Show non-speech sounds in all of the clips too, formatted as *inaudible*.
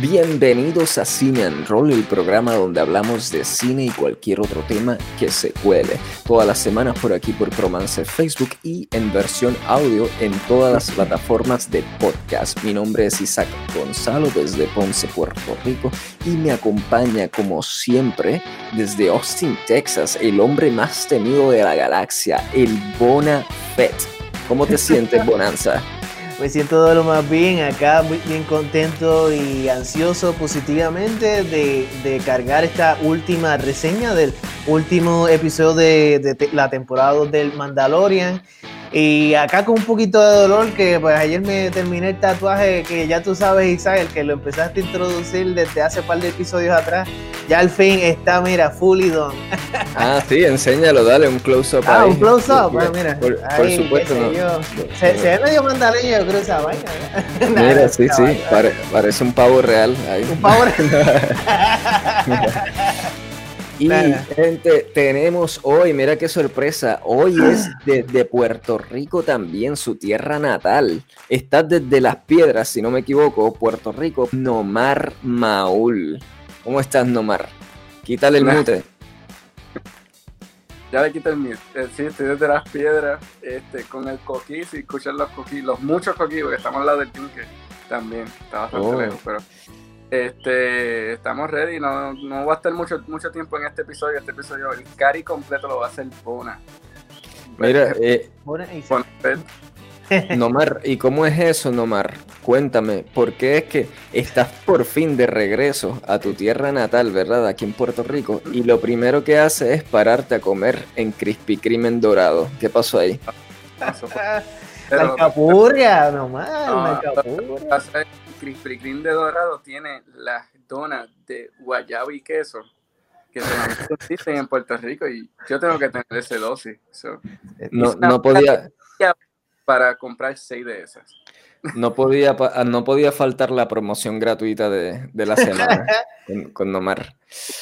Bienvenidos a Cine and Roll, el programa donde hablamos de cine y cualquier otro tema que se cuele. Todas las semanas por aquí por Promance Facebook y en versión audio en todas las plataformas de podcast. Mi nombre es Isaac Gonzalo desde Ponce, Puerto Rico y me acompaña como siempre desde Austin, Texas, el hombre más temido de la galaxia, el Bona Fett. ¿Cómo te sientes, Bonanza? *laughs* Me siento de lo más bien acá, muy bien contento y ansioso positivamente de, cargar esta última reseña del último episodio de, de la temporada 2 del Mandalorian. Y acá con un poquito de dolor, que pues ayer me terminé el tatuaje que ya tú sabes, Isabel, que lo empezaste a introducir desde hace un par de episodios atrás. Ya al fin está, mira, fully done. *laughs* Ah, sí, enséñalo, dale un close-up. Ah, un close-up, pues mira. Por, supuesto, no. se, se, ve medio mandaleño, yo creo, esa vaina. *laughs* mira, sí, sí, parece un pavo real. Ahí. Un pavo real. *laughs* Y gente, tenemos hoy, mira qué sorpresa, hoy es *gasps* desde Puerto Rico también, su tierra natal. Está desde Las Piedras, si no me equivoco, Puerto Rico, Nomar Maul. ¿Cómo estás, Nomar? Quítale el mute. Ya le quité el mute. Eh, sí, estoy desde Las Piedras, este, con el coquí, si escuchan los coquí, los muchos coquí, porque estamos al lado del yunque también, está bastante oh. lejos, pero este, estamos ready, no, no va a estar mucho, mucho tiempo en este episodio. Este episodio, el cari completo lo va a hacer Bona. Mira, eh, Nomar, ¿y cómo es eso, Nomar? Cuéntame, ¿por qué es que estás por fin de regreso a tu tierra natal, verdad? Aquí en Puerto Rico, y lo primero que hace es pararte a comer en Crispy Crimen Dorado. ¿Qué pasó ahí? la capurria, Nomar, la capurria. Crispy Kreme de Dorado tiene las donas de guayaba y queso que solamente existen *laughs* en Puerto Rico y yo tengo que tener ese dosis. no, no podía para comprar seis de esas. No podía, no podía faltar la promoción gratuita de, la semana *laughs* con, Nomar.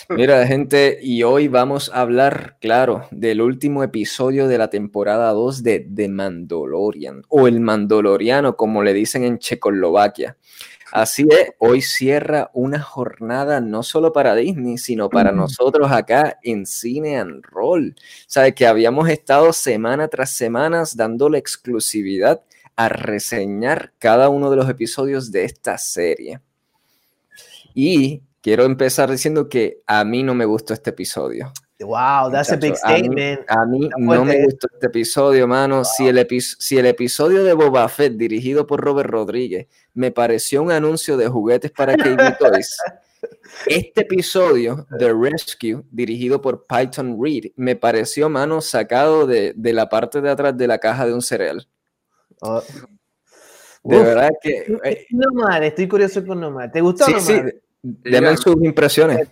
Mira, gente, y hoy vamos a hablar, claro, del último episodio de la temporada 2 de The Mandalorian, o el Mandaloriano, como le dicen en Checoslovaquia. Así es, hoy cierra una jornada no solo para Disney, sino para nosotros acá en Cine and Roll. Sabe que habíamos estado semana tras semana dándole exclusividad a reseñar cada uno de los episodios de esta serie. Y quiero empezar diciendo que a mí no me gustó este episodio. Wow, that's a big statement. A mí, no me gustó este episodio, mano. Si, el si el episodio de Boba Fett, dirigido por Robert Rodríguez, me pareció un anuncio de juguetes para KB *laughs* Toys, este episodio, The Rescue, dirigido por Python Reed, me pareció, mano, sacado de, de la parte de atrás de la caja de un cereal. Oh. De verdad que. Eh, Nomad, estoy curioso con Nomad. ¿Te gustó? Sí, Nomad? sí. Deme sus impresiones.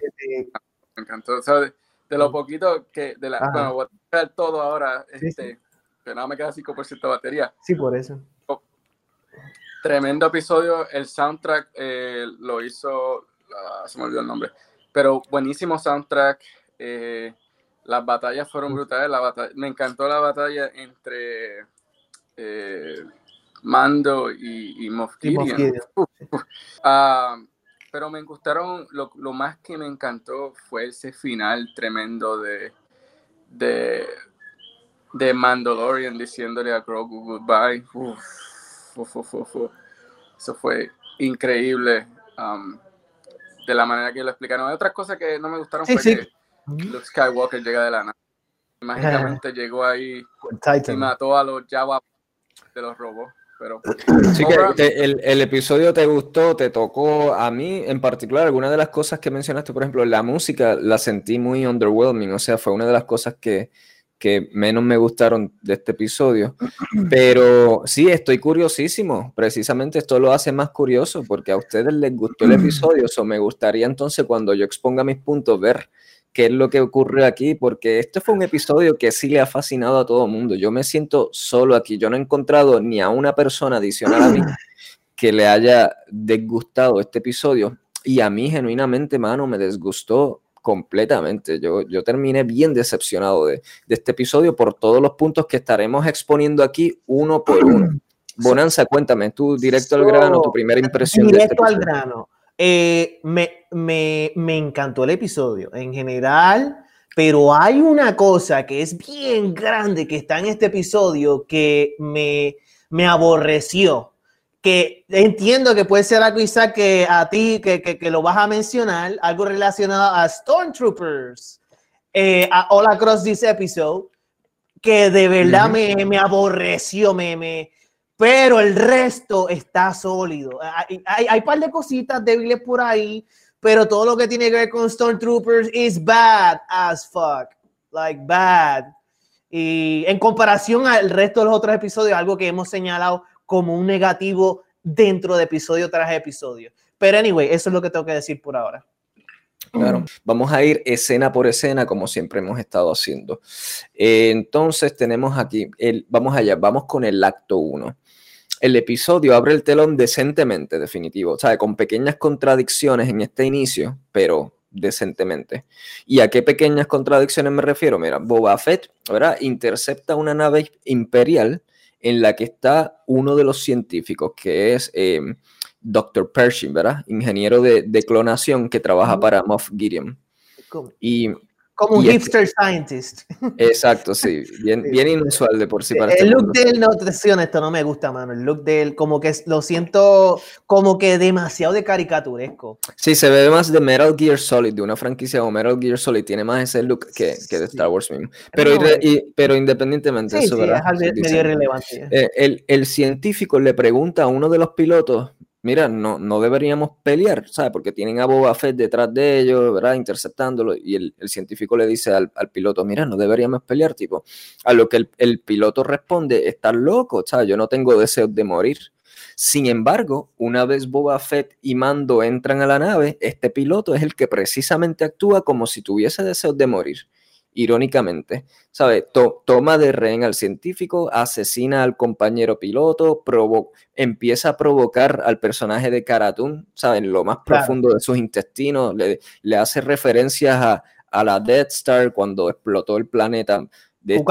Me encantó. de lo poquito que. De la, bueno, voy a ver todo ahora. este, Que nada me queda 5% de batería. Sí, por eso. Oh, tremendo episodio. El soundtrack eh, lo hizo. Ah, se me olvidó el nombre. Pero buenísimo soundtrack. Eh, las batallas fueron brutales. La batalla, me encantó la batalla entre eh, Mando y, y Moff *laughs* ah, pero me gustaron, lo, más que me encantó fue ese final tremendo de, de, de Mandalorian diciéndole a Grogu goodbye. Eso fue increíble. Um, de la manera que lo explicaron. Hay otras cosas que no me gustaron fue que Luke Skywalker llega de la nada. Mágicamente llegó ahí y mató a los Java de los robos. Pero, *clears throat* sí que el, el, episodio te gustó, te tocó a mí en particular. Algunas de las cosas que mencionaste, por ejemplo, la música la sentí muy underwhelming, o sea, fue una de las cosas que, que menos me gustaron de este episodio. *clears throat* Pero sí, estoy curiosísimo. Precisamente esto lo hace más curioso porque a ustedes les gustó el *clears throat* episodio. O me gustaría entonces cuando yo exponga mis puntos ver qué es lo que ocurre aquí, porque este fue un episodio que sí le ha fascinado a todo el mundo. Yo me siento solo aquí, yo no he encontrado ni a una persona adicional a mí *clears throat* que le haya desgustado este episodio. Y a mí, genuinamente, mano, me desgustó completamente. Yo, yo terminé bien decepcionado de, de este episodio por todos los puntos que estaremos exponiendo aquí uno por uno. *clears throat* Bonanza, cuéntame, tú directo al grano, tu primera impresión. Directo de este al grano. Eh, me, me, me encantó el episodio en general, pero hay una cosa que es bien grande que está en este episodio que me, me aborreció. Que entiendo que puede ser algo, Isaac, que a ti, que, que, que lo vas a mencionar, algo relacionado a Stormtroopers, eh, a All Across This Episode, que de verdad me, me, aborreció, me, me, pero el resto está sólido. Hay, hay, par de cositas débiles por ahí, pero todo lo que tiene que ver con Stormtroopers is bad as fuck. Like bad. Y en comparación al resto de los otros episodios, algo que hemos señalado como un negativo dentro de episodio tras episodio. Pero anyway, eso es lo que tengo que decir por ahora. Claro, vamos a ir escena por escena como siempre hemos estado haciendo. Eh, entonces tenemos aquí, el, vamos allá, vamos con el acto 1. El episodio abre el telón decentemente, definitivo, o sea, con pequeñas contradicciones en este inicio, pero decentemente. ¿Y a qué pequeñas contradicciones me refiero? Mira, Boba Fett, ¿verdad? Intercepta una nave imperial en la que está uno de los científicos, que es eh, Dr. Pershing, ¿verdad? Ingeniero de, de clonación que trabaja para Moff Gideon. Y como un hipster este, scientist. Exacto, *laughs* sí. Bien, bien inusual de por sí. Para el este look de él, no te esto no me gusta, mano. El look de él, como que lo siento como que demasiado de caricaturesco. Sí, se ve más de Metal Gear Solid, de una franquicia como Metal Gear Solid. Tiene más ese look que, que de Star Wars mismo. Pero, y, pero independientemente de eso, ¿verdad? Es medio irrelevante. Eh, el, el científico le pregunta a uno de los pilotos mira, no, no deberíamos pelear, ¿sabes? Porque tienen a Boba Fett detrás de ellos, ¿verdad? Interceptándolo. Y el, científico le dice al, piloto, mira, no deberíamos pelear, tipo. A lo que el, piloto responde, estás loco, ¿sabes? Yo no tengo deseos de morir. Sin embargo, una vez Boba Fett y Mando entran a la nave, este piloto es el que precisamente actúa como si tuviese deseos de morir irónicamente, ¿sabe? toma de rehén al científico, asesina al compañero piloto, empieza a provocar al personaje de Karatun, ¿saben? Lo más profundo de sus intestinos, le, le hace referencias a, a, la Death Star cuando explotó el planeta. De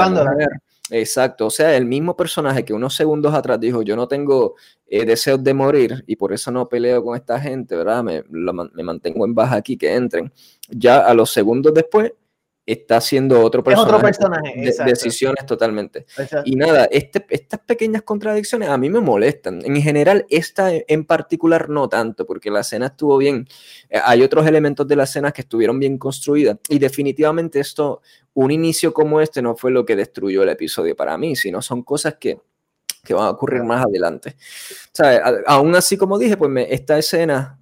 Exacto, o sea, el mismo personaje que unos segundos atrás dijo, yo no tengo eh, deseos de morir y por eso no peleo con esta gente, ¿verdad? Me, me mantengo en baja aquí, que entren. Ya a los segundos después está haciendo otro personaje. otro personaje, Decisiones totalmente. Y nada, este, estas pequeñas contradicciones a mí me molestan. En general, esta en particular no tanto, porque la escena estuvo bien. Eh, hay otros elementos de la escena que estuvieron bien construidas. Y definitivamente esto, un inicio como este no fue lo que destruyó el episodio para mí, sino son cosas que que van a ocurrir más adelante. O sea, aún así, como dije, pues me, esta escena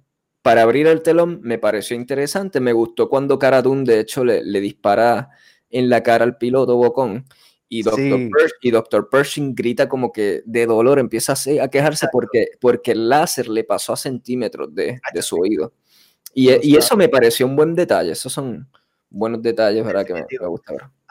para abrir el telón me pareció interesante. Me gustó cuando Cara de hecho, le, dispara en la cara al piloto Bocón. Y Dr. Pershing grita como que de dolor, empieza a, quejarse porque, porque el láser le pasó a centímetros de, su oído. Y, y, eso me pareció un buen detalle. Esos son buenos detalles, ¿verdad? Que me, me.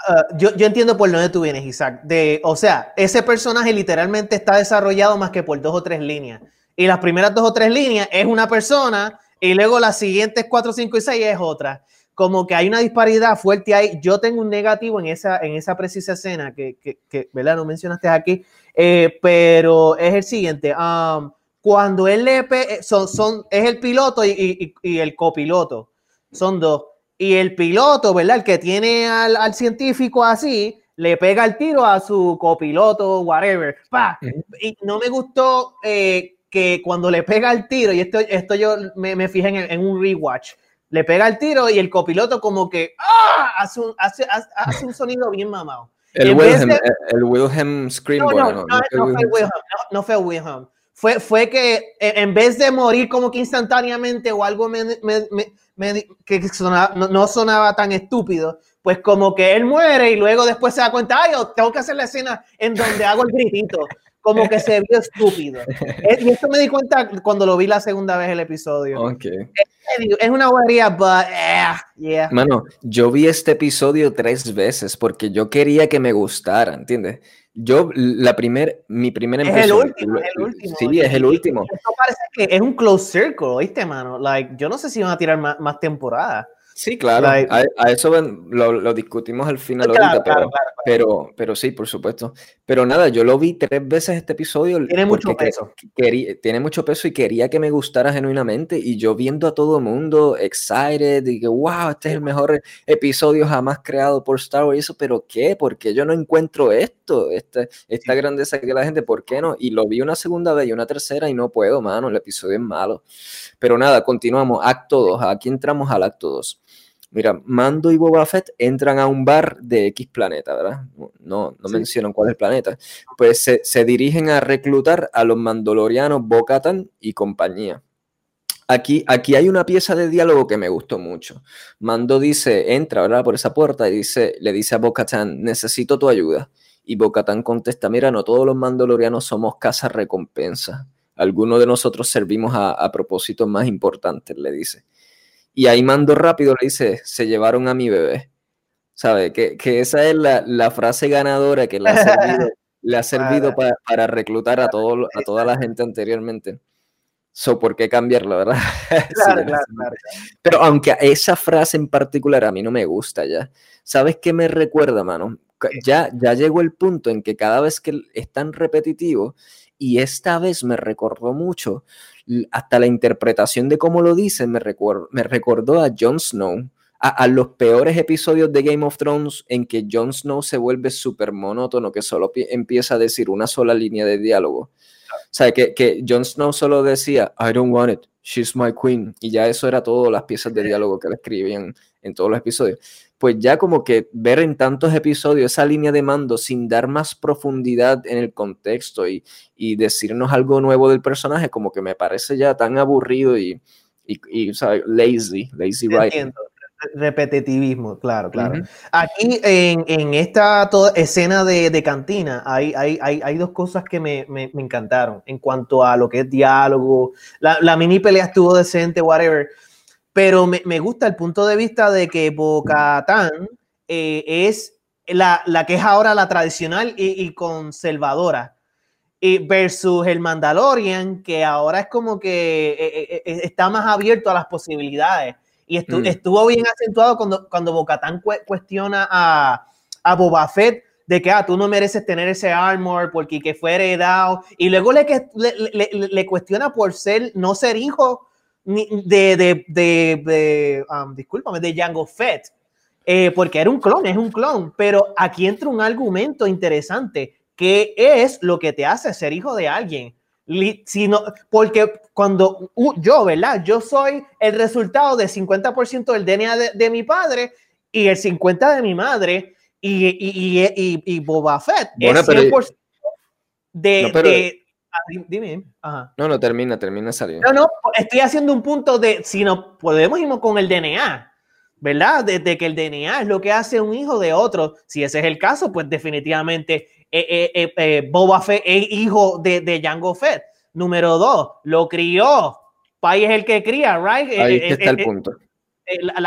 Ah, yo, yo, entiendo por dónde tú vienes, Isaac. De, o sea, ese personaje literalmente está desarrollado más que por dos o tres líneas. Y las primeras dos o tres líneas es una persona y luego las siguientes 4, 5 y 6 es otra. Como que hay una disparidad fuerte ahí. Yo tengo un negativo en esa, en esa precisa escena que, que, que ¿verdad? No mencionaste aquí, eh, pero es el siguiente. Um, cuando él le eh, son, son, es el piloto y, y, y, el copiloto, son dos. Y el piloto, ¿verdad? El que tiene al, al científico así, le pega el tiro a su copiloto, whatever. ¡Pah! Y no me gustó eh, que cuando le pega el tiro, y esto, esto yo me, me fijé en, en, un rewatch, le pega el tiro y el copiloto como que ¡ah! hace, un, hace, hace un sonido bien mamado. El Wilhelm, el Wilhelm Scream. No, no, no, no, fue el Wilhelm, no, fue Wilhelm. Fue, fue que en vez de morir como que instantáneamente o algo me, me, me, que sonaba, no, no, sonaba tan estúpido, pues como que él muere y luego después se da cuenta, ay, tengo que hacer la escena en donde hago el gritito como que se vio estúpido. *laughs* y esto me di cuenta cuando lo vi la segunda vez el episodio. Okay. Es, una guardia, but eh, yeah. Mano, yo vi este episodio tres veces porque yo quería que me gustara, ¿entiendes? Yo, la primer, mi primera impresión. Es el último, es el último. Sí, es el último. Esto parece que es un close circle, ¿viste, mano? Like, yo no sé si van a tirar más, más temporadas. Sí, claro, a, eso lo, discutimos al final ahorita, pero, pero, sí, por supuesto. Pero nada, yo lo vi tres veces este episodio. Tiene mucho peso. tiene mucho peso y quería que me gustara genuinamente. Y yo viendo a todo el mundo excited y que, wow, este es el mejor episodio jamás creado por Star Wars. Y eso, pero ¿qué? Porque yo no encuentro esto, esta, esta grandeza que la gente, ¿por qué no? Y lo vi una segunda vez y una tercera y no puedo, mano, el episodio es malo. Pero nada, continuamos. Acto 2. Aquí entramos al acto 2. Mira, Mando y Boba Fett entran a un bar de X planeta, ¿verdad? No, no mencionan cuál es el planeta. Pues se, dirigen a reclutar a los mandalorianos Bo-Katan y compañía. Aquí, aquí hay una pieza de diálogo que me gustó mucho. Mando dice, entra, ¿verdad? Por esa puerta y dice, le dice a Bo-Katan, necesito tu ayuda. Y Bo-Katan contesta, mira, no todos los mandalorianos somos casa recompensa. Algunos de nosotros servimos a, a propósitos más importantes, le dice. Y ahí mando rápido le dice, se llevaron a mi bebé. ¿Sabe? Que, esa es la, frase ganadora que le ha servido, *laughs* le ha servido para, reclutar a, todo, a toda la gente anteriormente. So, ¿por qué cambiarla, verdad? *laughs* Claro, claro, claro. Pero aunque esa frase en particular a mí no me gusta ya, ¿sabes qué me recuerda, mano? Ya, ya llegó el punto en que cada vez que es tan repetitivo, y esta vez me recordó mucho hasta la interpretación de cómo lo dicen me, me recordó a Jon Snow, a, los peores episodios de Game of Thrones en que Jon Snow se vuelve súper monótono, que solo empieza a decir una sola línea de diálogo. O sea, que, que Jon Snow solo decía, I don't want it, she's my queen, y ya eso era todo las piezas de diálogo que le escribían en todos los episodios pues ya como que ver en tantos episodios esa línea de mando sin dar más profundidad en el contexto y, decirnos algo nuevo del personaje, como que me parece ya tan aburrido y, y, lazy, lazy writing. Repetitivismo, claro, claro. Aquí en, esta toda escena de, cantina hay, hay, hay, dos cosas que me, encantaron en cuanto a lo que es diálogo. La, la mini pelea estuvo decente, whatever pero me, me, gusta el punto de vista de que Bocatán eh, es la, la, que es ahora la tradicional y, conservadora, y versus el Mandalorian, que ahora es como que eh, eh, está más abierto a las posibilidades. Y mm. estuvo bien acentuado cuando, cuando Bocatán cuestiona a, a Boba Fett de que ah, tú no mereces tener ese armor porque que fue heredado. Y luego le, le, le, le cuestiona por ser, no ser hijo de, de, de, de um, discúlpame, de Jango Fett, eh, porque era un clon, es un clon, pero aquí entra un argumento interesante, que es lo que te hace ser hijo de alguien. sino porque cuando yo, ¿verdad? Yo soy el resultado del 50% del DNA de, mi padre y el 50% de mi madre y, y, y, y Boba Fett es 100% de, dime. No, no, termina, termina saliendo. No, no, estoy haciendo un punto de si no podemos ir con el DNA, ¿verdad? Desde que el DNA es lo que hace un hijo de otro. Si ese es el caso, pues definitivamente eh, eh, eh, Boba Fett es hijo de, de Jango Fett. Número dos, lo crió. Pai es el que cría, right? Ahí está el punto.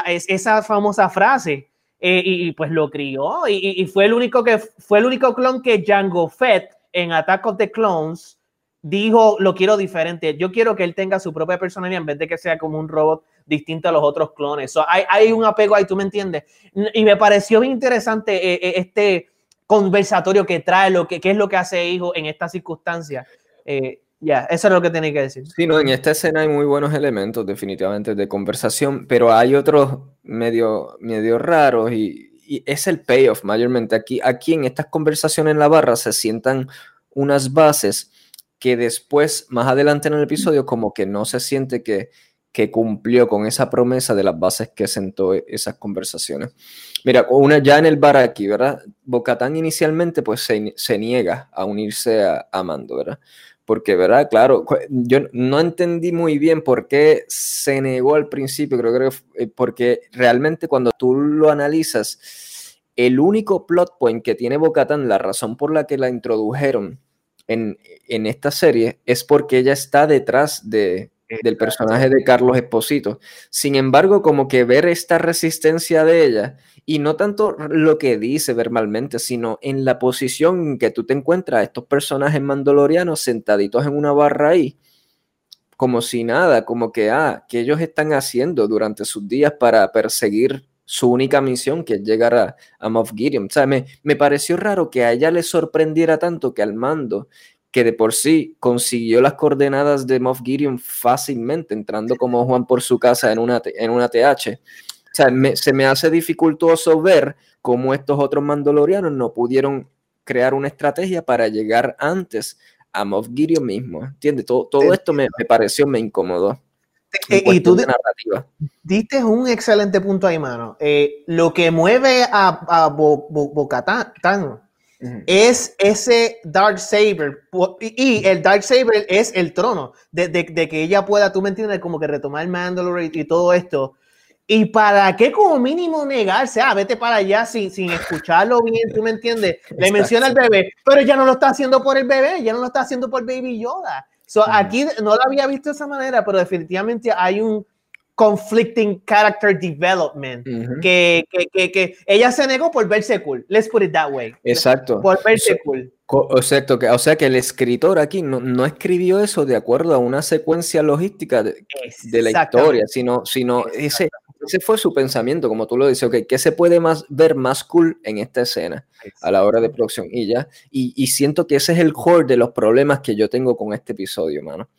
esa famosa frase. Y, pues lo crió y, y, fue el único que fue el único clon que Jango Fett en Attack of the Clones dijo, lo quiero diferente. Yo quiero que él tenga su propia personalidad en vez de que sea como un robot distinto a los otros clones. hay, hay, un apego ahí, tú me entiendes. Y me pareció bien interesante eh, eh, este conversatorio que trae, lo que, qué es lo que hace Hijo en estas circunstancias. Eh, ya, eso es lo que tenía que decir. Sí, no, en esta escena hay muy buenos elementos definitivamente de conversación, pero hay otros medio, medio raros y, y es el payoff mayormente. Aquí, aquí en estas conversaciones en la barra se sientan unas bases que después, más adelante en el episodio, como que no se siente que, que cumplió con esa promesa de las bases que sentó esas conversaciones. Mira, una ya en el bar aquí, ¿verdad? Bocatán inicialmente pues se, niega a unirse a, a, Mando, ¿verdad? Porque, ¿verdad? Claro, yo no entendí muy bien por qué se negó al principio, creo que eh, porque realmente cuando tú lo analizas, el único plot point que tiene Bocatán, la razón por la que la introdujeron, en, esta serie es porque ella está detrás de, del personaje de Carlos Esposito. Sin embargo, como que ver esta resistencia de ella, y no tanto lo que dice verbalmente, sino en la posición en que tú te encuentras estos personajes mandalorianos sentaditos en una barra ahí, como si nada, como que, ah, que ellos están haciendo durante sus días para perseguir su única misión, que es llegar a, a Moff Gideon. O sea, me, me pareció raro que a ella le sorprendiera tanto que al mando, que de por sí consiguió las coordenadas de Moff Gideon fácilmente, entrando como Juan por su casa en una, en una TH. O sea, se me hace dificultoso ver cómo estos otros mandalorianos no pudieron crear una estrategia para llegar antes a Moff Gideon mismo. ¿Entiendes? Todo, todo esto me, me pareció, me incomodó. Eh, y tú diste un excelente punto ahí, mano. Eh, lo que mueve a, a Bo, es ese Dark Saber. Y el Dark Saber es el trono de, de, de, que ella pueda, tú me entiendes, como que retomar el Mandalore y, y todo esto. ¿Y para qué como mínimo negarse? Ah, vete para allá sin, sin escucharlo bien, ¿tú me entiendes? Le menciona al bebé, pero ya no lo está haciendo por el bebé, ya no lo está haciendo por Baby Yoda. So, Aquí no lo había visto de esa manera, pero definitivamente hay un conflicting character development que, que, que, que, ella se negó por verse cool. Let's put it that way. Exacto. Por verse cool. Exacto, que, o sea que el escritor aquí no, no, escribió eso de acuerdo a una secuencia logística de, de la historia, sino, sino ese, ese fue su pensamiento, como tú lo dices, ok, ¿qué se puede más, ver más cool en esta escena a la hora de producción? Y ya, y, y siento que ese es el core de los problemas que yo tengo con este episodio, mano.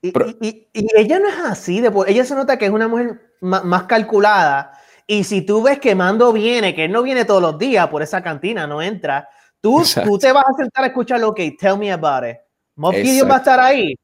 Y, y, y, ella no es así, después, ella se nota que es una mujer más, más, calculada, y si tú ves que Mando viene, que él no viene todos los días por esa cantina, no entra, tú, tú te vas a sentar a escucharlo, ok, tell me about it. Moff Gideon va a estar ahí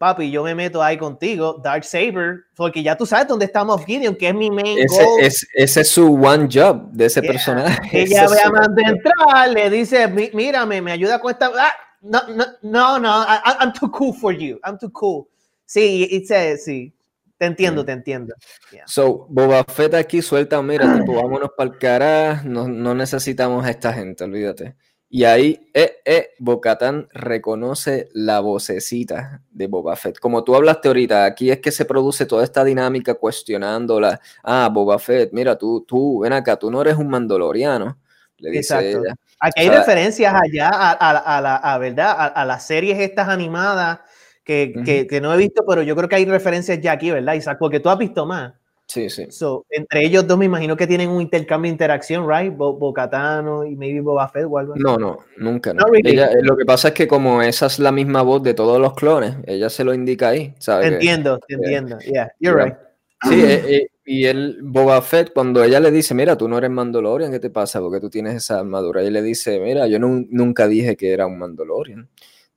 papi, yo me meto ahí contigo, Dark Saber, porque ya tú sabes dónde está Moff Gideon, que es mi main ese, goal. Es, ese es su one job de ese yeah. personaje. Ella ve a Mando entrar, le dice, mírame, me ayuda con esta... Ah, no, no, no, no I, I'm too cool for you, I'm too cool. Sí, dice, sí, te entiendo, te entiendo. Yeah. So, Boba Fett aquí suelta, mira, tipo, vámonos para el carajo, no, no necesitamos a esta gente, olvídate. Y ahí, eh, eh, Bocatán reconoce la vocecita de Boba Fett. Como tú hablaste ahorita, aquí es que se produce toda esta dinámica cuestionándola. Ah, Boba Fett, mira, tú, tú, ven acá, tú no eres un mandaloriano. Le dice Exacto. ella. Aquí hay o sea, referencias allá a, a, a la a, ¿verdad? A, las series estas animadas que, uh -huh. que, que, no he visto, pero yo creo que hay referencias ya aquí, ¿verdad, Isaac? Porque tú has visto más. Sí, sí. So, entre ellos dos me imagino que tienen un intercambio de interacción, right? Bo Bocatano y maybe Boba Fett o algo así. No, no, nunca. No. no really. ella, lo que pasa es que como esa es la misma voz de todos los clones, ella se lo indica ahí, ¿sabes? Entiendo, que, entiendo. Yeah, you're yeah. right. Sí, eh, y el Boba Fett, cuando ella le dice, mira, tú no eres Mandalorian, ¿qué te pasa? Porque tú tienes esa armadura. Y le dice, mira, yo no, nunca dije que era un Mandalorian.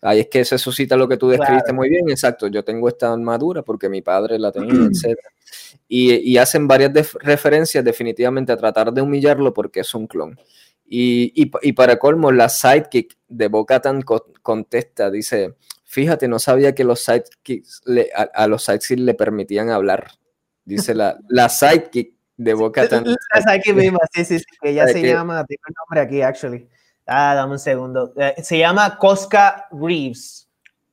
Ahí es que se suscita lo que tú describiste claro. muy bien, exacto. Yo tengo esta armadura porque mi padre la tenía, *clears throat* etc. Y, y, hacen varias de referencias definitivamente a tratar de humillarlo porque es un clon. Y, y, y para colmo, la sidekick de Bo-Katan co contesta, dice, fíjate, no sabía que los sidekicks le, a, a, los sidekicks le permitían hablar. Dice la, la sidekick de Bo-Katan. La sidekick misma, sí, sí, sí, que ella se que, llama, tiene un nombre aquí, actually. Ah, dame un segundo. Eh, se llama Cosca Reeves.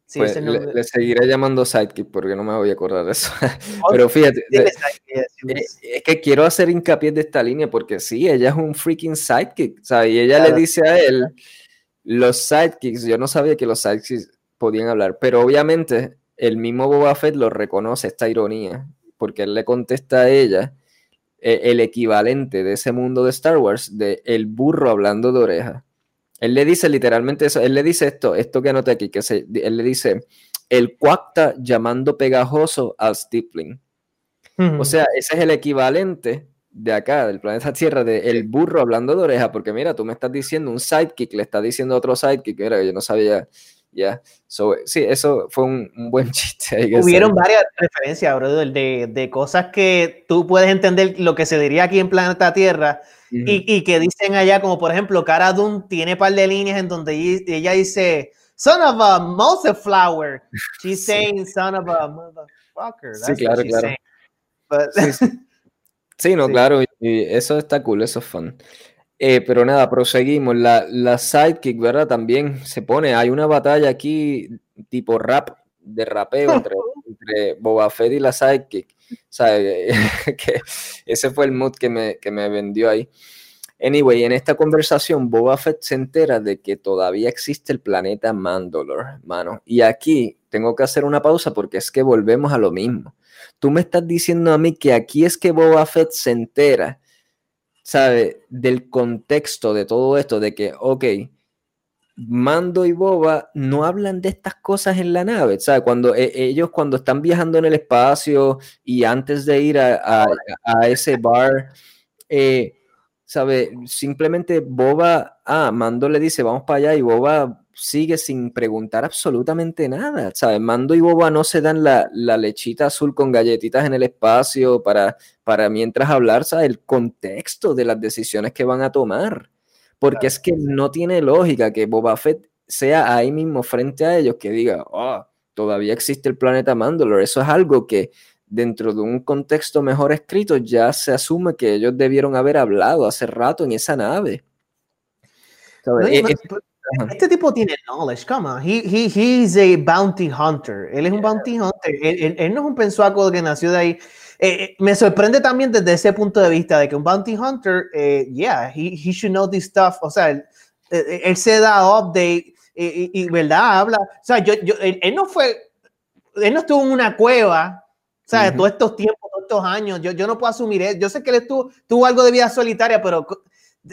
Sí, pues le, le, seguiré llamando sidekick porque no me voy a acordar de eso. *laughs* Pero fíjate, de, es, es que quiero hacer hincapié de esta línea porque sí, ella es un freaking sidekick. ¿sabes? Y ella claro. le dice a él, los sidekicks, yo no sabía que los sidekicks podían hablar, pero obviamente el mismo Boba Fett lo reconoce, esta ironía, porque él le contesta a ella eh, el equivalente de ese mundo de Star Wars, de el burro hablando de oreja. Él le dice literalmente eso, él le dice esto, esto que anoté aquí, que se, él le dice, el cuacta llamando pegajoso al Stipling. Mm. O sea, ese es el equivalente de acá, del planeta Tierra, de el burro hablando de oreja, porque mira, tú me estás diciendo un sidekick, le está diciendo otro sidekick, mira, yo no sabía, ya. Yeah. So, sí, eso fue un, un buen *laughs* chiste. Hubieron varias referencias, bro, de, de cosas que tú puedes entender lo que se diría aquí en planeta Tierra, Uh -huh. y, y, que dicen allá, como por ejemplo, Cara Dune tiene un par de líneas en donde ella dice, son of a multiflower. She's *laughs* sí. saying son of a motherfucker. That's sí, claro, claro. But... Sí, sí. *laughs* sí, no, claro, y eso está cool, eso es fun. Eh, pero nada, proseguimos. La, la sidekick, ¿verdad? También se pone, hay una batalla aquí tipo rap, de rapeo entre, *laughs* entre Boba Fett y la sidekick. O sea, *laughs* que ese fue el mood que me, que me vendió ahí. Anyway, en esta conversación, Boba Fett se entera de que todavía existe el planeta Mandalore, mano. Y aquí tengo que hacer una pausa porque es que volvemos a lo mismo. Tú me estás diciendo a mí que aquí es que Boba Fett se entera, ¿sabe? Del contexto de todo esto, de que, ok, Mando y Boba no hablan de estas cosas en la nave, ¿sabes? Cuando e, ellos cuando están viajando en el espacio y antes de ir a, ese bar, eh, ¿sabe? Simplemente Boba, ah, Mando le dice, vamos para allá y Boba sigue sin preguntar absolutamente nada, ¿sabes? Mando y Boba no se dan la, lechita azul con galletitas en el espacio para, para mientras hablar, ¿sabes? El contexto de las decisiones que van a tomar porque es que no tiene lógica que Boba Fett sea ahí mismo frente a ellos que diga, oh, todavía existe el planeta Mandalore. Eso es algo que dentro de un contexto mejor escrito ya se asume que ellos debieron haber hablado hace rato en esa nave. Este tipo tiene knowledge, come on. He, he, he's a bounty hunter. Él es un bounty hunter. Él, no es un pensuaco que nació de ahí. Eh, eh, me sorprende también desde ese punto de vista de que un bounty hunter, eh, yeah, he, he, should know this stuff. O sea, él, él se da update y, y, ¿verdad? Habla. O sea, yo, yo, él, no fue, él no estuvo en una cueva, o sea, todos estos tiempos, todos estos años. Yo, yo no puedo asumir eso. Yo sé que él estuvo, tuvo algo de vida solitaria, pero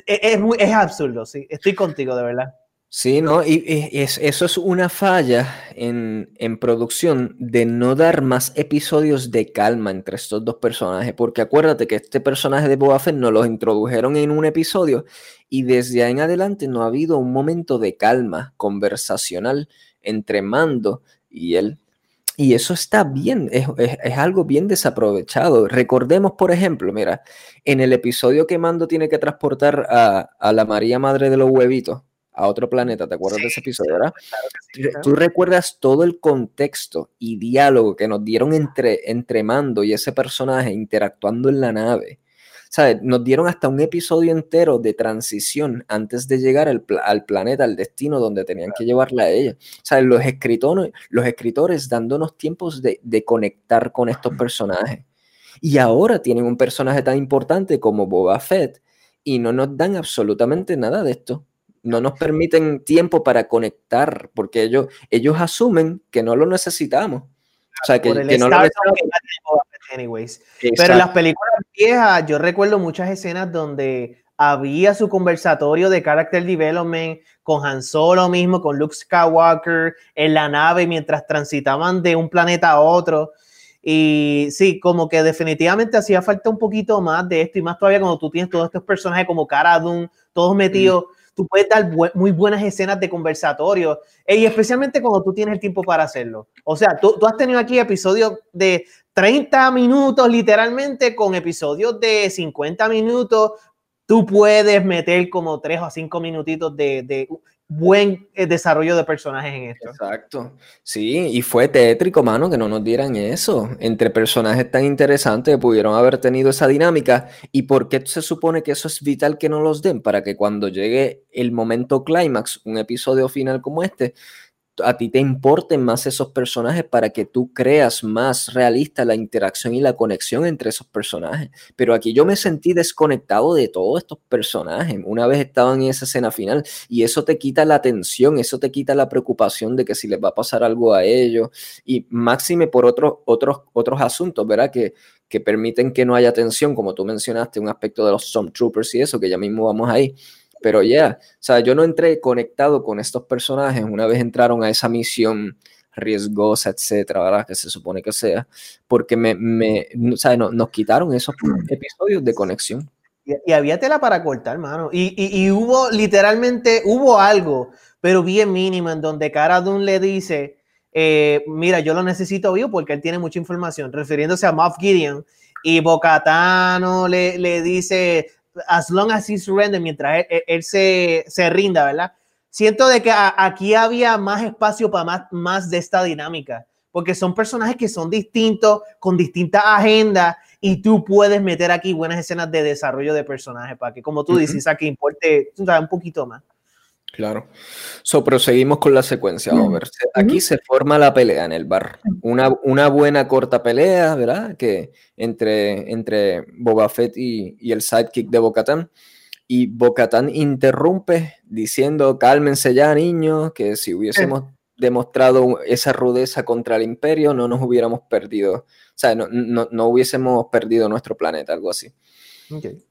es, es, muy, es absurdo, sí. Estoy contigo, de verdad. Sí, ¿no? Y, eso es una falla en, producción de no dar más episodios de calma entre estos dos personajes, porque acuérdate que este personaje de Boba Fett nos lo introdujeron en un episodio y desde ahí en adelante no ha habido un momento de calma conversacional entre Mando y él. Y eso está bien, es, algo bien desaprovechado. Recordemos, por ejemplo, mira, en el episodio que Mando tiene que transportar a, a la María Madre de los Huevitos, a otro planeta, ¿te acuerdas de ese episodio, verdad? Tú recuerdas todo el contexto y diálogo que nos dieron entre, entre Mando y ese personaje interactuando en la nave. ¿Sabes? Nos dieron hasta un episodio entero de transición antes de llegar al, planeta, al destino donde tenían que llevarla a ella. ¿Sabes? Los escritores, los escritores dándonos tiempos de, de conectar con estos *laughs* personajes. Y ahora tienen un personaje tan importante como Boba Fett y no nos dan absolutamente nada de esto no nos permiten tiempo para conectar, porque ellos, ellos asumen que no lo necesitamos. O sea, que, no lo anyways. Pero en las películas viejas, yo recuerdo muchas escenas donde había su conversatorio de character development con Han Solo mismo, con Luke Skywalker en la nave mientras transitaban de un planeta a otro. Y sí, como que definitivamente hacía falta un poquito más de esto y más todavía cuando tú tienes todos estos personajes como Cara Dune, todos metidos tú puedes dar muy buenas escenas de conversatorio y especialmente cuando tú tienes el tiempo para hacerlo. O sea, tú, tú has tenido aquí episodios de 30 minutos literalmente con episodios de 50 minutos. Tú puedes meter como 3 o 5 minutitos de buen eh, desarrollo de personajes en esto. Exacto. Sí, y fue tétrico, mano, que no nos dieran eso. Entre personajes tan interesantes pudieron haber tenido esa dinámica. ¿Y por qué se supone que eso es vital que no los den? Para que cuando llegue el momento clímax, un episodio final como este, a ti te importen más esos personajes para que tú creas más realista la interacción y la conexión entre esos personajes. Pero aquí yo me sentí desconectado de todos estos personajes una vez estaban en esa escena final y eso te quita la atención, eso te quita la preocupación de que si les va a pasar algo a ellos y máxime por otros, otros, otros asuntos, ¿verdad? Que, que permiten que no haya tensión, como tú mencionaste, un aspecto de los Stormtroopers y eso, que ya mismo vamos ahí. Pero ya, o sea, yo no entré conectado con estos personajes una vez entraron a esa misión riesgosa, etcétera, ¿verdad? Que se supone que sea, porque me, me o sea, no, nos quitaron esos episodios de conexión. Y, había tela para cortar, mano. Y, y, hubo, literalmente, hubo algo, pero bien mínimo, en donde Cara Dune le dice, eh, mira, yo lo necesito vivo porque él tiene mucha información, refiriéndose a Moff Gideon, y Bocatano le, le dice, as long as he surrender, mientras él, se, se, rinda, ¿verdad? Siento de que aquí había más espacio para más, más de esta dinámica, porque son personajes que son distintos, con distintas agendas, y tú puedes meter aquí buenas escenas de desarrollo de personajes para que, como tú dices, a que importe un poquito más. Claro. So, proseguimos con la secuencia, Over. Aquí se forma la pelea en el bar. Una, una buena corta pelea, ¿verdad? Que entre, entre Boba Fett y, y el sidekick de Bocatán. y Bocatán interrumpe diciendo, cálmense ya niños, que si hubiésemos demostrado esa rudeza contra el imperio, no nos hubiéramos perdido, o sea, no, no, hubiésemos perdido nuestro planeta, algo así.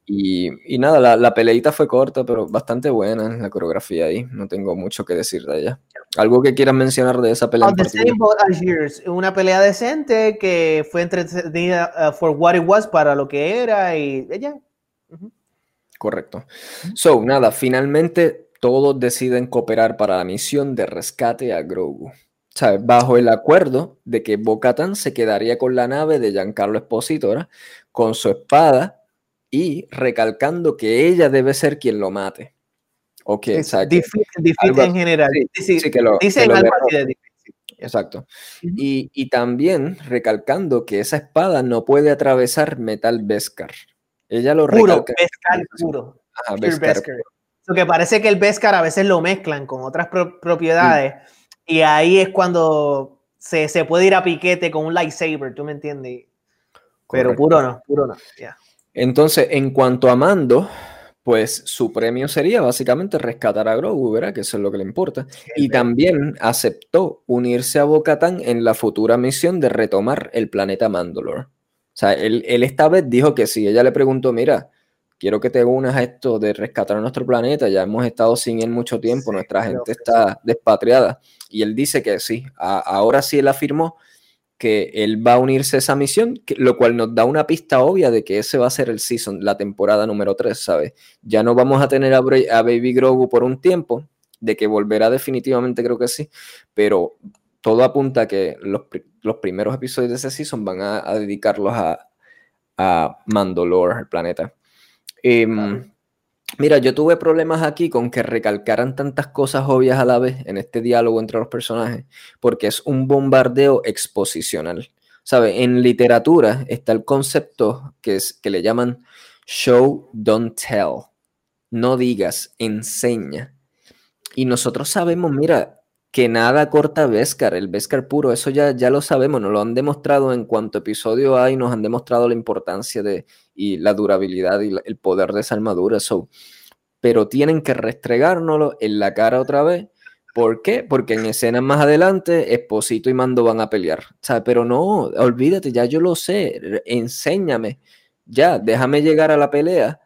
Y, y, nada, la, la, peleita fue corta, pero bastante buena la coreografía ahí. No tengo mucho que decir de ella. ¿Algo que quieras mencionar de esa pelea? Una pelea decente que fue entretenida uh, for what it was para lo que era y ella. Correcto. So, nada, finalmente todos deciden cooperar para la misión de rescate a Grogu. sea, Bajo el acuerdo de que Bo-Katan se quedaría con la nave de Giancarlo Esposito, con su espada y recalcando que ella debe ser quien lo mate. Ok, difícil, en general. Sí, sí, que lo, difícil. Exacto. y, y, también recalcando que esa espada no puede atravesar metal Beskar. Ella lo puro, Beskar puro. Ajá, Beskar. Lo que parece que el Beskar a veces lo mezclan con otras propiedades y ahí es cuando se, se, puede ir a piquete con un lightsaber, ¿tú me entiendes? Pero puro no, puro no. Entonces, en cuanto a Mando, pues su premio sería básicamente rescatar a Grogu, ¿verdad? Que eso es lo que le importa. Y también aceptó unirse a Bo-Katan en la futura misión de retomar el planeta Mandalore. O sea, él, esta vez dijo que sí. Ella le preguntó, mira, quiero que te unas a esto de rescatar a nuestro planeta. Ya hemos estado sin él mucho tiempo, nuestra gente está despatriada. Y él dice que sí. ahora sí él afirmó que él va a unirse a esa misión, lo cual nos da una pista obvia de que ese va a ser el season, la temporada número 3, ¿sabes? Ya no vamos a tener a, Baby Grogu por un tiempo, de que volverá definitivamente, creo que sí, pero todo apunta a que los, primeros episodios de ese season van a, dedicarlos a, a Mandalore, el planeta. Em, Mira, yo tuve problemas aquí con que recalcaran tantas cosas obvias a la vez en este diálogo entre los personajes, porque es un bombardeo exposicional. ¿Sabe? En literatura está el concepto que, es, que le llaman show, don't tell. No digas, enseña. Y nosotros sabemos, mira, que nada corta Beskar, el Beskar puro, eso ya, ya lo sabemos, nos lo han demostrado en cuanto episodio hay, nos han demostrado la importancia de y la durabilidad y el poder de esa armadura. Pero tienen que restregárnoslo en la cara otra vez. ¿Por qué? Porque en escenas más adelante, Esposito y Mando van a pelear. O sea, pero no, olvídate, ya yo lo sé, enséñame, ya, déjame llegar a la pelea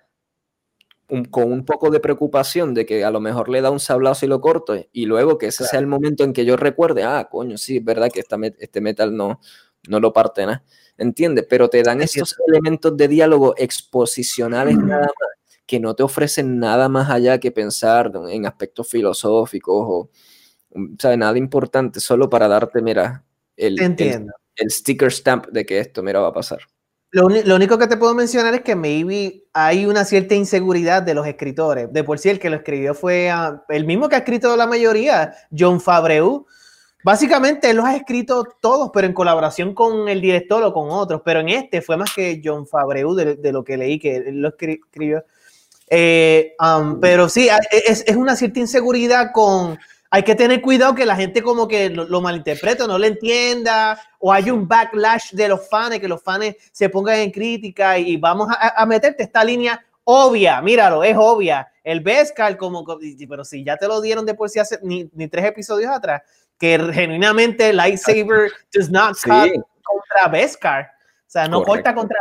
con un poco de preocupación de que a lo mejor le da un sablazo y lo corto, y luego que ese sea el momento en que yo recuerde, ah, coño, sí, es verdad que esta este metal no, no lo parte nada. ¿entiendes? Pero te dan estos elementos de diálogo exposicionales nada más, que no te ofrecen nada más allá que pensar en aspectos filosóficos o, mm, ¿sabes? Nada importante, solo para darte, mira, el, el, sticker stamp de que esto, mira, va a pasar. Lo, único que te puedo mencionar es que maybe hay una cierta inseguridad de los escritores. De por sí, el que lo escribió fue ah, el mismo que ha escrito la mayoría, John Fabreu. Básicamente él los ha escrito todos, pero en colaboración con el director o con otros. Pero en este fue más que John Fabreu de, lo que leí, que él lo escribió. Eh, um, pero sí, es, es, una cierta inseguridad con... Hay que tener cuidado que la gente como que lo, malinterprete, no le entienda, o hay un backlash de los fans, que los fans se pongan en crítica y vamos a, meterte esta línea obvia, míralo, es obvia. El Beskar, como, pero si ya te lo dieron de por sí hace ni, ni tres episodios atrás, que genuinamente Lightsaber does not cut contra Beskar. O sea, no corta contra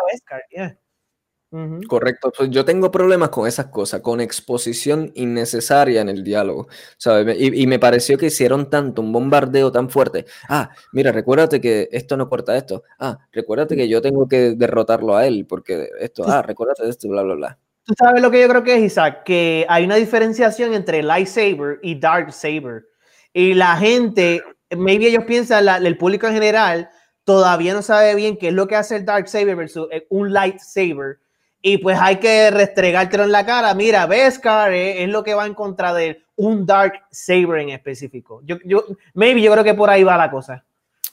Correcto. Pues yo tengo problemas con esas cosas, con exposición innecesaria en el diálogo. ¿sabes? Y, me pareció que hicieron tanto, un bombardeo tan fuerte. Ah, mira, recuérdate que esto no corta esto. Ah, recuérdate que yo tengo que derrotarlo a él, porque esto, ah, recuérdate de esto, bla, bla, bla. Tú sabes lo que yo creo que es, Isaac, que hay una diferenciación entre Lightsaber y Dark Saber. Y la gente, maybe ellos piensan, el público en general, todavía no sabe bien qué es lo que hace el Dark Saber versus eh, un Lightsaber. Y pues hay que restregártelo en la cara. Mira, Beskar es, lo que va en contra de un Dark Saber en específico. Yo, yo, maybe yo creo que por ahí va la cosa.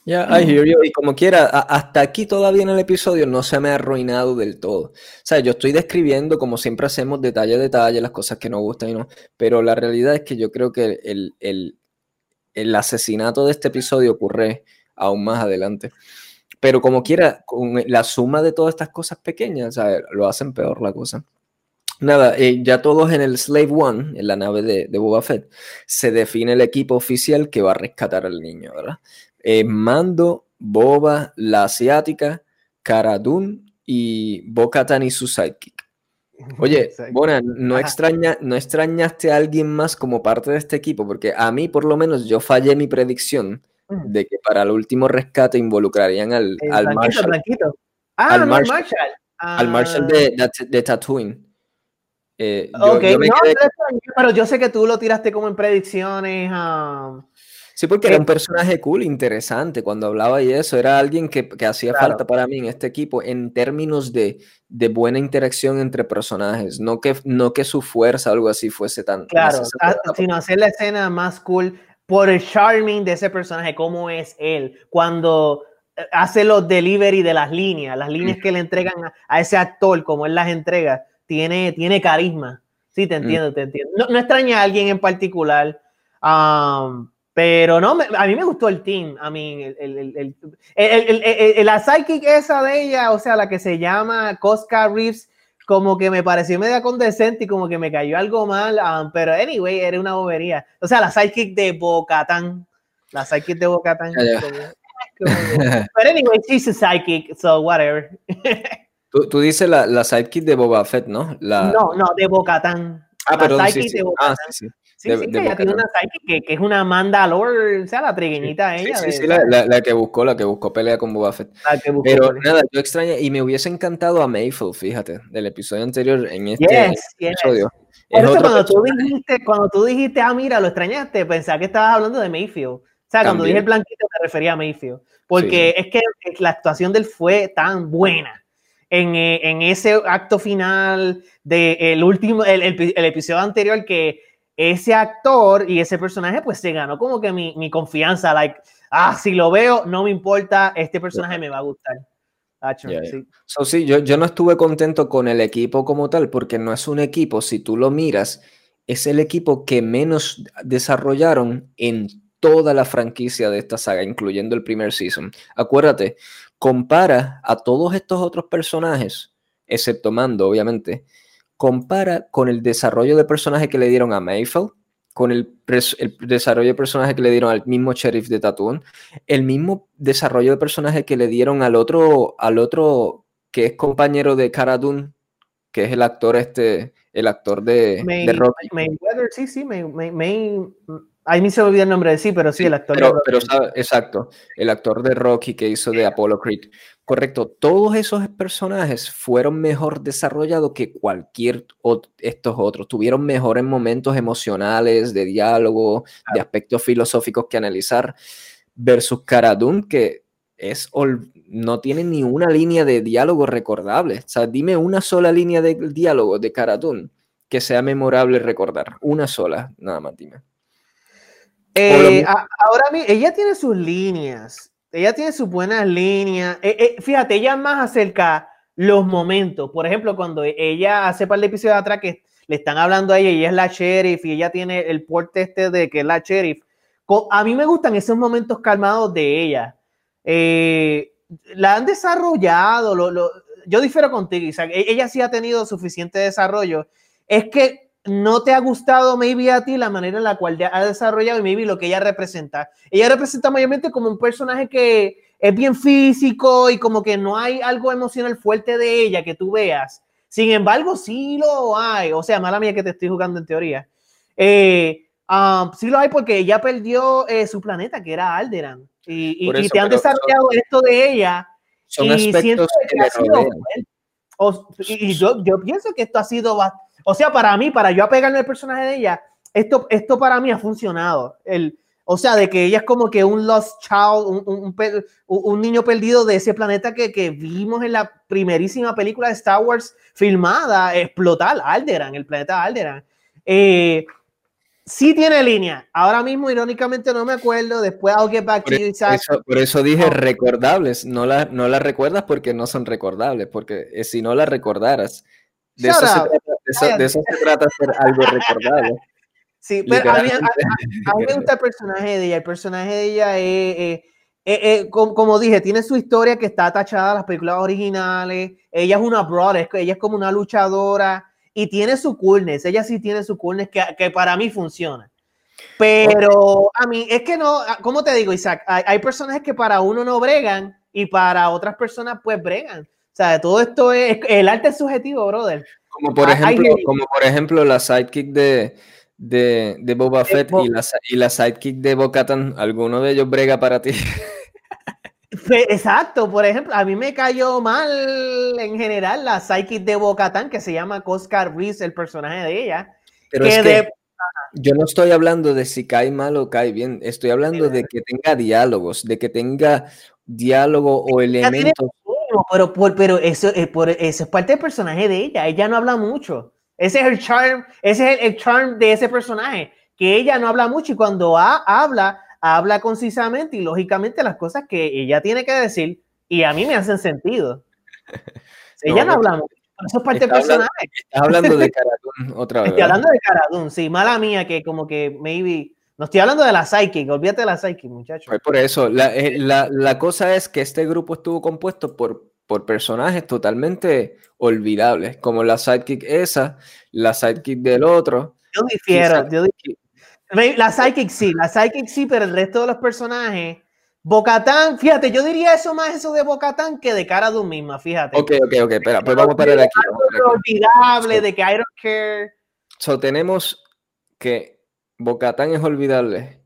Ya, I hear you. Y como quiera, hasta aquí todavía en el episodio no se me ha arruinado del todo. O sea, yo estoy describiendo, como siempre hacemos, detalle a detalle, las cosas que nos gustan y no. Pero la realidad es que yo creo que el, el, el asesinato de este episodio ocurre aún más adelante. Pero como quiera, con la suma de todas estas cosas pequeñas, lo hacen peor la cosa. nada, eh, ya todos en el Slave One, en la nave de, de, Boba Fett, se define el equipo oficial que va a rescatar al niño, ¿verdad? Eh, Mando, Boba, la asiática, Cara y Bo-Katan y su sidekick. Oye, *laughs* Bona, ¿no, extraña, ¿no extrañaste a alguien más como parte de este equipo? Porque a mí, por lo menos, yo fallé mi predicción. De que para el último rescate involucrarían al, al Marshall. Ah, al Marshall. Al Marshall de, de, Tatooine. Eh, ok, no, pero yo sé que tú lo tiraste como en predicciones. Um, Sí, porque era un personaje cool, interesante. Cuando hablaba y eso, era alguien que, que hacía falta para mí en este equipo en términos de, de, buena interacción entre personajes. No que, no que su fuerza o algo así fuese tan. Claro, ah, sino hacer la escena más cool por el charming de ese personaje, cómo es él. Cuando eh, hace los delivery de las líneas, las líneas que le entregan a, ese actor, como él las entrega, tiene, tiene carisma. Sí, te entiendo, te entiendo. No, no, extraña a alguien en particular. Um, pero no, a mí me gustó el team. A mí, el, la psychic esa de ella, o sea, la que se llama Cosca Reeves, como que me pareció media condescente y como que me cayó algo mal. Um, pero anyway, era una bobería. O sea, la psychic de Bocatán. La psychic de Bocatán. pero anyway, she's a psychic, so whatever. *laughs* tú, dices la, la sidekick de Boba Fett, ¿no? La... No, no, de Bocatán. Ah, pero sí, sí. Ah, sí, sí. Sí, sí, que ella tiene una psyche que, es una Mandalore, o sea, la trigueñita ella. Sí, sí, la, la, que buscó, la que buscó pelea con Boba Fett. Pero nada, yo extraño, y me hubiese encantado a Mayfield, fíjate, del episodio anterior en este episodio. Por eso cuando tú, dijiste, cuando tú dijiste, ah, mira, lo extrañaste, pensaba que estabas hablando de Mayfield. O sea, cuando dije el blanquito me refería a Mayfield. Porque es que la actuación de él fue tan buena. En, eh, en ese acto final del último, el, el, el episodio anterior que ese actor y ese personaje pues se ganó como que mi, mi confianza, like, ah, si lo veo, no me importa, este personaje me va a gustar. Sí, sí yo, yo no estuve contento con el equipo como tal, porque no es un equipo, si tú lo miras, es el equipo que menos desarrollaron en toda la franquicia de esta saga, incluyendo el primer season. Acuérdate, compara a todos estos otros personajes, excepto Mando, obviamente, compara con el desarrollo de personaje que le dieron a Mayfield, con el, desarrollo de personaje que le dieron al mismo sheriff de Tatooine, el mismo desarrollo de personaje que le dieron al otro, al otro que es compañero de Cara Dune, que es el actor este, el actor de, May, de sí, sí, May, Ahí me se me olvida el nombre de sí, pero sí, el actor. Pero, pero exacto, el actor de Rocky que hizo de Apollo Creed. Correcto, todos esos personajes fueron mejor desarrollados que cualquier estos otros. Tuvieron mejores momentos emocionales, de diálogo, de aspectos filosóficos que analizar, versus Cara que es no tiene ni una línea de diálogo recordable. O sea, dime una sola línea de diálogo de Cara que sea memorable recordar. Una sola, nada más dime. Eh, ahora ella tiene sus líneas, ella tiene sus buenas líneas. Eh, eh, fíjate, ella más acerca los momentos. Por ejemplo, cuando ella hace par de episodios atrás que le están hablando a ella y ella es la sheriff y ella tiene el porte este de que es la sheriff. A mí me gustan esos momentos calmados de ella. la han desarrollado, yo difiero contigo, Isaac. E, ella sí ha tenido suficiente desarrollo. Es que no te ha gustado maybe a ti la manera en la cual ha desarrollado y maybe lo que ella representa. Ella representa mayormente como un personaje que es bien físico y como que no hay algo emocional fuerte de ella que tú veas. Sin embargo, sí lo hay. O sea, mala mía que te estoy jugando en teoría. Eh, um, sí lo hay porque ella perdió eh, su planeta, que era Alderan. Y, te han desarrollado esto de ella. Son aspectos y yo, yo pienso que esto ha sido bastante o sea, para mí, para yo apegarme al personaje de ella, esto, esto para mí ha funcionado. El, o sea, de que ella es como que un lost child, un, un, niño perdido de ese planeta que, que, vimos en la primerísima película de Star Wars filmada, explotar Alderan, el planeta Alderan. Eh, sí tiene línea. Ahora mismo, irónicamente, no me acuerdo. Después, I'll get back por, to you, eso, por eso dije recordables. No las no la recuerdas porque no son recordables. Porque eh, si no las recordaras, de eso, se trata, de ser algo *laughs* recordado. Sí, pero a mí, me gusta el personaje de ella. El personaje de ella es, como, dije, tiene su historia que está tachada a las películas originales. Ella es una brother, ella es como una luchadora. y tiene su coolness, ella sí tiene su coolness que, que para mí funciona. Pero a mí, es que no, ah, ¿cómo te digo, Isaac? Hay, hay, personajes que para uno no bregan y para otras personas pues bregan. O sea, todo esto es, el arte es subjetivo, brother. Como por ejemplo, como por ejemplo la sidekick de, de, de Boba Fett y, la, y la sidekick de Bocatan, ¿alguno de ellos brega para ti? *laughs* Exacto, por ejemplo, a mí me cayó mal en general la sidekick de Bocatan que se llama Coscar Reese, el personaje de ella. Pero es que yo no estoy hablando de si cae mal o cae bien, estoy hablando de que tenga diálogos, de que tenga diálogo o elementos. Pero, pero eso, eh, por, eso es parte del personaje de ella, ella no habla mucho. Ese es el charm, ese es el, charm de ese personaje, que ella no habla mucho y cuando habla, habla concisamente y lógicamente las cosas que ella tiene que decir y a mí me hacen sentido. *laughs* ella no, habla mucho. Eso es parte del personaje. estás hablando de *laughs* Caradun otra vez. Estoy hablando de Caradun, sí, mala mía que como que maybe no estoy hablando de la Psychic, olvídate de la Psychic, muchachos. Pues por eso, la, eh, la, la, cosa es que este grupo estuvo compuesto por, por personajes totalmente olvidables, como la Sidekick esa, la Sidekick del otro. Yo difiero, yo difiero. La Psychic sí, la Psychic sí, pero el resto de los personajes. Bocatán, fíjate, yo diría eso más eso de Bocatán que de cara de un misma, fíjate. Ok, ok, ok, espera, pues vamos a parar aquí. Olvidable, de que I don't care. So, tenemos que Bocatán es olvidable,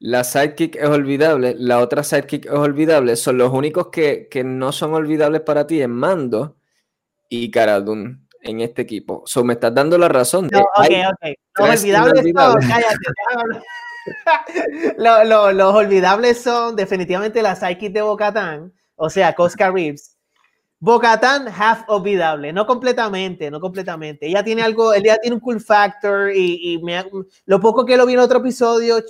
la sidekick es olvidable, la otra sidekick es olvidable. Son los únicos que, que no son olvidables para ti en Mando y Caradun en este equipo. So, me estás dando la razón. No, ok, ok. Los olvidables son, los, *laughs* los, olvidables son definitivamente la sidekick de Bocatán, o sea, Cosca Reeves Bocatán, half olvidable, no completamente, no completamente. Ella tiene algo, ella tiene un cool factor y, lo poco que lo vi en otro episodio,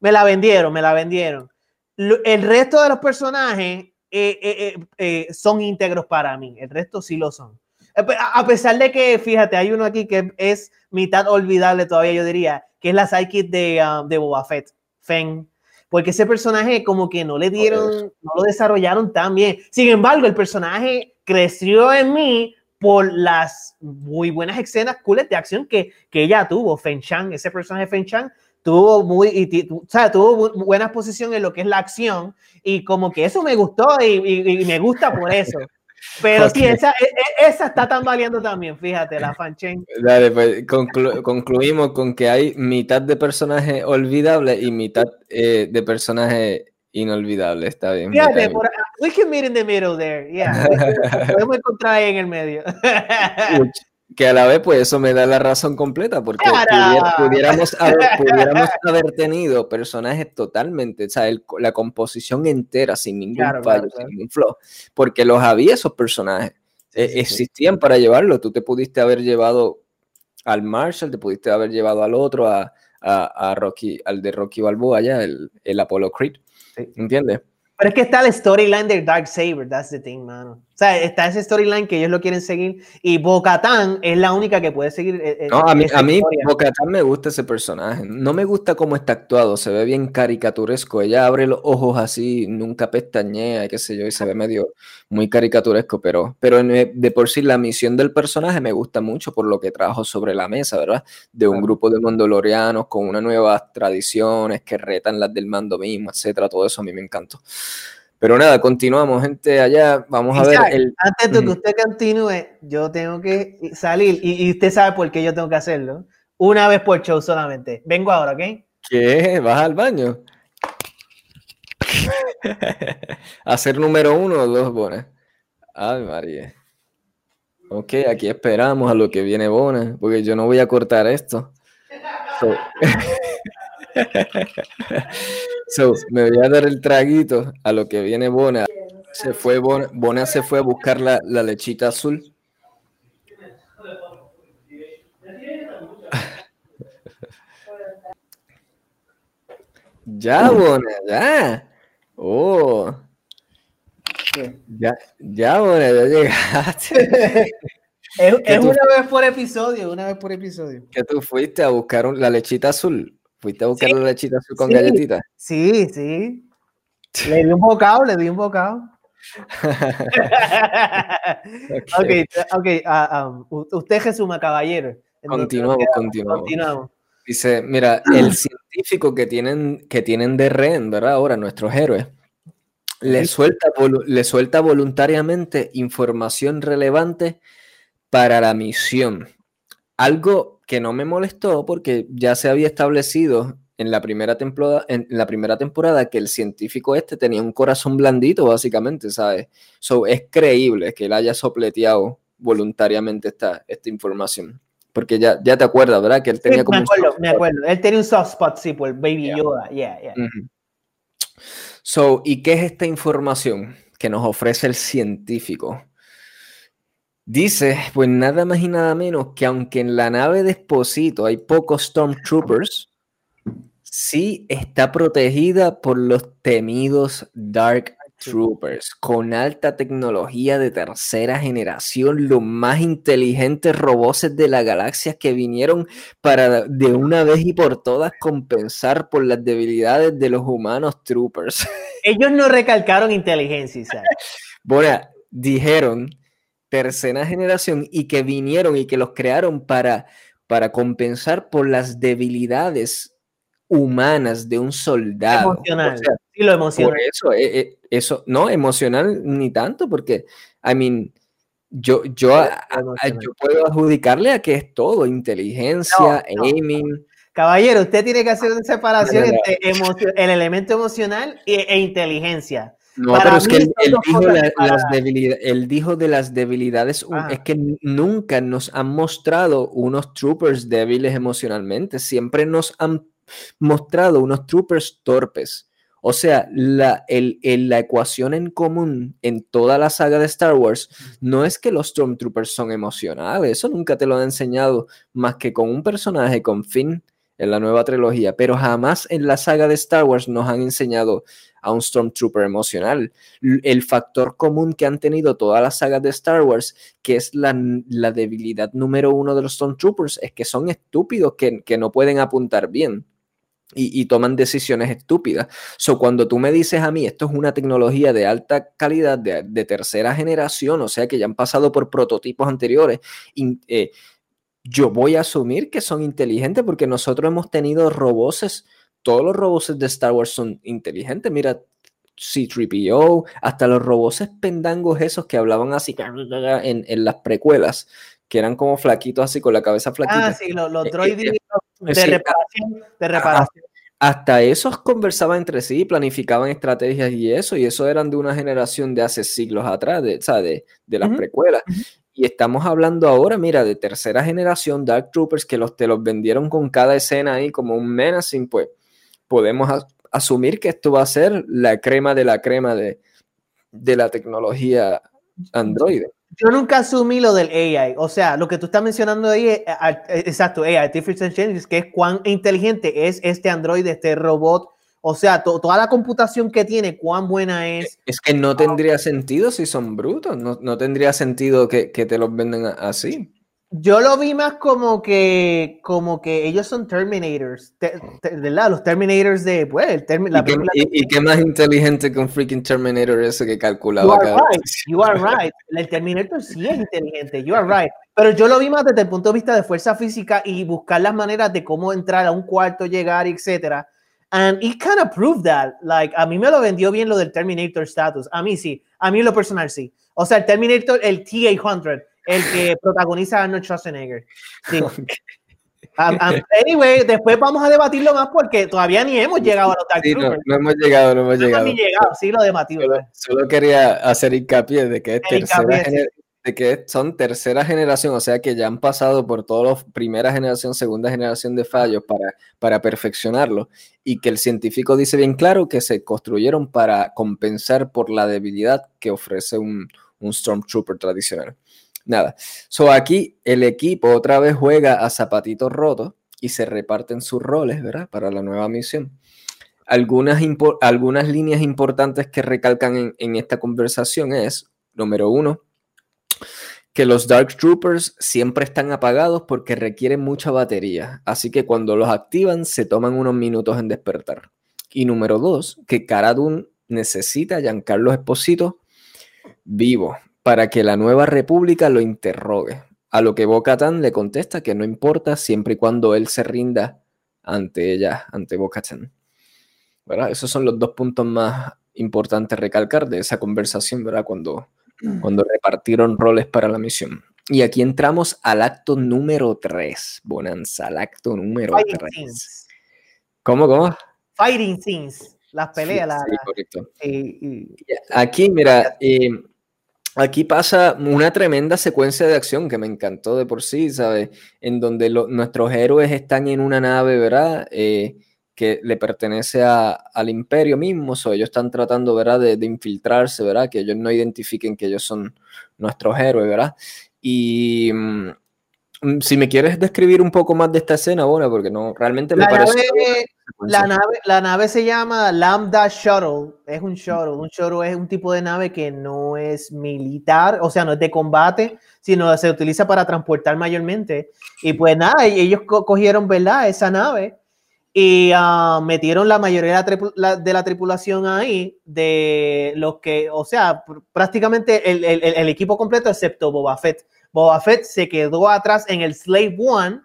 me la vendieron, me la vendieron. El resto de los personajes eh, eh, eh, son íntegros para mí, el resto sí lo son. A pesar de que, fíjate, hay uno aquí que es mitad olvidable todavía, yo diría, que es la sidekick de, uh, de Boba Fett, Feng porque ese personaje como que no le dieron, no lo desarrollaron tan bien. Sin embargo, el personaje creció en mí por las muy buenas escenas cool de acción que, que ella tuvo. Feng Chang, ese personaje Feng Chang, tuvo muy, y, o sea, tuvo buena posición en lo que es la acción y como que eso me gustó y, y me gusta por eso. Pero sí, esa, e, e, esa está tambaleando también, fíjate, la fanchain. Dale, pues concluimos con que hay mitad de personaje olvidable y mitad eh, de personaje inolvidable, está bien. Fíjate, por, we can meet in the middle there, yeah. Podemos encontrar ahí en el medio. *laughs* que a la vez, pues eso me da la razón completa, porque pudiéramos, haber, pudiéramos, haber, tenido personajes totalmente, o sea, la composición entera, sin ningún fallo, sin ningún flow, porque los había esos personajes, e, existían para llevarlo, tú te pudiste haber llevado al Marshall, te pudiste haber llevado al otro, a, a, Rocky, al de Rocky Balboa allá, el, el Apollo Creed, ¿entiendes? Pero es que está el storyline de Dark Saber, that's the thing, mano. Sea, está ese storyline que ellos lo quieren seguir y Bo-Katan es la única que puede seguir. Eh, eh, no, a mí, a mí Bo-Katan me gusta ese personaje. No me gusta cómo está actuado, se ve bien caricaturesco. Ella abre los ojos así, nunca pestañea, qué sé yo, y se ve medio muy caricaturesco, pero, pero eh, de por sí la misión del personaje me gusta mucho por lo que trajo sobre la mesa, ¿verdad? De un grupo de mandalorianos con unas nuevas tradiciones que retan las del mando mismo, etcétera. Todo eso a mí me encantó. Pero nada, continuamos, gente, allá. Vamos a ver. El... Antes de que usted continúe, yo tengo que salir y, usted sabe por qué yo tengo que hacerlo. Una vez por show solamente. Vengo ahora, ¿ok? ¿Qué? ¿Vas al baño? *laughs* Hacer número uno o dos bonas. Ay, María. Ok, aquí esperamos a lo que viene Bona, porque yo no voy a cortar esto. So, *laughs* *laughs* me voy a dar el traguito a lo que viene Bona. Se fue Bona, se fue a buscar la, la lechita azul. ya, Bona, ya. Oh. Ya, ya, Bona, ya llegaste. *laughs* es, es una vez por episodio, una vez por episodio. Que tú fuiste a buscar la lechita azul. ¿Fuiste a buscar la lechita azul con galletitas? Sí, sí. Le di un bocado, le di un bocado. *laughs* ok, ok. Uh, um, usted resuma, caballero. Continuamos, continuamos. Dice, mira, el *clears throat* científico que tienen, que tienen de rehén, ¿verdad? Ahora nuestros héroes, le suelta, le suelta voluntariamente información relevante para la misión. Algo que no me molestó porque ya se había establecido en la primera temporada, en la primera temporada que el científico este tenía un corazón blandito, básicamente, ¿sabes? So, es creíble que él haya sopleteado voluntariamente esta, esta información. Porque ya, ya te acuerdas, ¿verdad? Que él tenía como. Me acuerdo, me acuerdo. Él tenía un soft spot, sí, por Baby Yoda. Yeah, yeah. So, ¿y qué es esta información que nos ofrece el científico? Dice, pues nada más y nada menos que aunque en la nave de Esposito hay pocos Stormtroopers, sí está protegida por los temidos Dark Troopers, con alta tecnología de tercera generación, los más inteligentes robots de la galaxia que vinieron para de una vez y por todas compensar por las debilidades de los humanos Troopers. *laughs* Ellos no recalcaron inteligencia, Bueno, dijeron tercera generación y que vinieron y que los crearon para, para compensar por las debilidades humanas de un soldado. Emocional. sí, lo emocional. Por eso, eh, eh, eso, no, emocional ni tanto, porque, I mean, yo, yo, yo puedo adjudicarle a que es todo, inteligencia, aiming. Caballero, usted tiene que hacer una separación entre el elemento emocional e, e inteligencia. No, pero es que él, dijo las debilidades, dijo de las debilidades, ah. es que nunca nos han mostrado unos troopers débiles emocionalmente, siempre nos han mostrado unos troopers torpes. O sea, la, el, la ecuación en común en toda la saga de Star Wars no es que los Stormtroopers son emocionales, eso nunca te lo han enseñado más que con un personaje con Finn en la nueva trilogía, pero jamás en la saga de Star Wars nos han enseñado a un Stormtrooper emocional. El factor común que han tenido todas las sagas de Star Wars, que es la, debilidad número uno de los Stormtroopers, es que son estúpidos, que, no pueden apuntar bien. Y, toman decisiones estúpidas. So, cuando tú me dices a mí, esto es una tecnología de alta calidad, de, tercera generación, o sea que ya han pasado por prototipos anteriores, eh, yo voy a asumir que son inteligentes porque nosotros hemos tenido robots todos los robots de Star Wars son inteligentes. Mira, C-3PO, hasta los robots pendangos esos que hablaban así en, en, las precuelas, que eran como flaquitos así con la cabeza flaquita. Ah, sí, los, eh, droides eh, de, reparación, de reparación. Hasta esos conversaban entre sí, planificaban estrategias y eso, y eso eran de una generación de hace siglos atrás, de, de, de las precuelas. Y estamos hablando ahora, mira, de tercera generación Dark Troopers que los, te los vendieron con cada escena ahí como un menacing, pues podemos asumir que esto va a ser la crema de la crema de, de la tecnología Android. Yo nunca asumí lo del AI. O sea, lo que tú estás mencionando ahí es, exacto, AI, Artificial Intelligence, que es cuán inteligente es este Android, este robot. O sea, toda la computación que tiene, cuán buena es. Es que no tendría sentido si son brutos. No, no tendría sentido que, que, te los venden así. Yo lo vi más como que, como que ellos son Terminators, ¿verdad? Los Terminators de, pues, el la ¿Y, qué, más inteligente que un freaking Terminator ese que calculaba you are right, You are right. El Terminator sí es inteligente, you are right. Pero yo lo vi más desde el punto de vista de fuerza física y buscar las maneras de cómo entrar a un cuarto, llegar, etcétera. And it kind of proved that. Like, a mí me lo vendió bien lo del Terminator status. A mí sí. A mí lo personal sí. O sea, el Terminator, el T-800 el que *laughs* protagoniza Arnold Schwarzenegger. Sí. anyway, después vamos a debatirlo más porque todavía ni hemos llegado a los Dark sí, no, no, hemos llegado, no hemos no llegado. Hemos llegado. Sí, lo debatimos. Solo, solo, quería hacer hincapié de que es tercera de que son tercera generación, o sea que ya han pasado por todos primera generación, segunda generación de fallos para, para perfeccionarlo y que el científico dice bien claro que se construyeron para compensar por la debilidad que ofrece un, un Stormtrooper tradicional. Nada. So aquí el equipo otra vez juega a zapatitos rotos y se reparten sus roles, ¿verdad? Para la nueva misión. Algunas, algunas líneas importantes que recalcan en, en esta conversación es, número uno, que los Dark Troopers siempre están apagados porque requieren mucha batería, así que cuando los activan se toman unos minutos en despertar. Y número dos, que Cara necesita a Giancarlo Esposito vivo para que la nueva república lo interrogue. A lo que Bo-Katan le contesta que no importa siempre y cuando él se rinda ante ella, ante Bo-Katan. Esos son los dos puntos más importantes recalcar de esa conversación, ¿verdad? Cuando, cuando repartieron roles para la misión. Y aquí entramos al acto número 3, Bonanza, al acto número 3. ¿Cómo, cómo? Fighting scenes, las peleas. Sí, correcto. Aquí, mira, eh, aquí pasa una tremenda secuencia de acción que me encantó de por sí, ¿sabes? En donde nuestros héroes están en una nave, ¿verdad? Eh, que le pertenece al imperio mismo, o ellos están tratando, ¿verdad? De, de, infiltrarse, ¿verdad? Que ellos no identifiquen que ellos son nuestros héroes, ¿verdad? Y mm, si me quieres describir un poco más de esta escena, bueno, porque no, realmente me la parece... Nave, la, nave, la nave se llama Lambda Shuttle, es un shuttle, un shuttle es un tipo de nave que no es militar, o sea, no es de combate, sino se utiliza para transportar mayormente. Y pues nada, ellos cogieron, ¿verdad? Esa nave y ah, metieron la mayoría de la, tripulación ahí, de los que, o sea, prácticamente el, equipo completo excepto Boba Fett. Boba Fett se quedó atrás en el Slave One,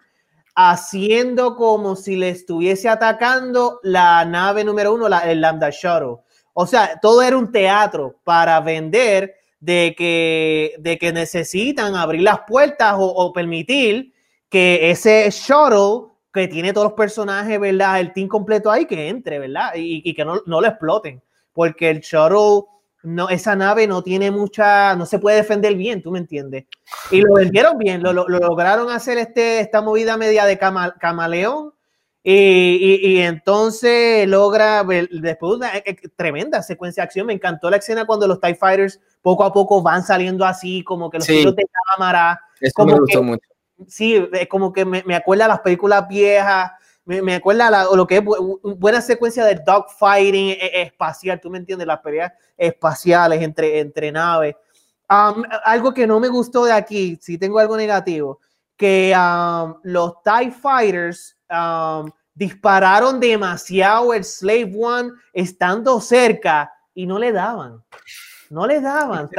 haciendo como si le estuviese atacando la nave número uno, el Lambda Shuttle. O sea, todo era un teatro para vender de que, de que necesitan abrir las puertas o, o permitir que ese shuttle que tiene todos los personajes, ¿verdad? El team completo ahí, que entre, ¿verdad? Y, y que no, no, lo exploten. Porque el shuttle, no, esa nave no tiene mucha, no se puede defender bien, ¿tú me entiendes? Y lo vendieron bien, lo, lo, lograron hacer este, esta movida media de camaleón. Y, y, y, entonces logra, después de una eh, eh, tremenda secuencia de acción, me encantó la escena cuando los TIE Fighters poco a poco van saliendo así, como que los sí. de cámara. Eso como me gustó mucho sí, como que me, me acuerda a las películas viejas, me, me acuerda a lo que es buena secuencia de dogfighting e, e, espacial, tú me entiendes, las peleas espaciales entre, entre naves. Um, algo que no me gustó de aquí, si tengo algo negativo, que um, los TIE Fighters um, dispararon demasiado el Slave One estando cerca y no le daban. No le daban.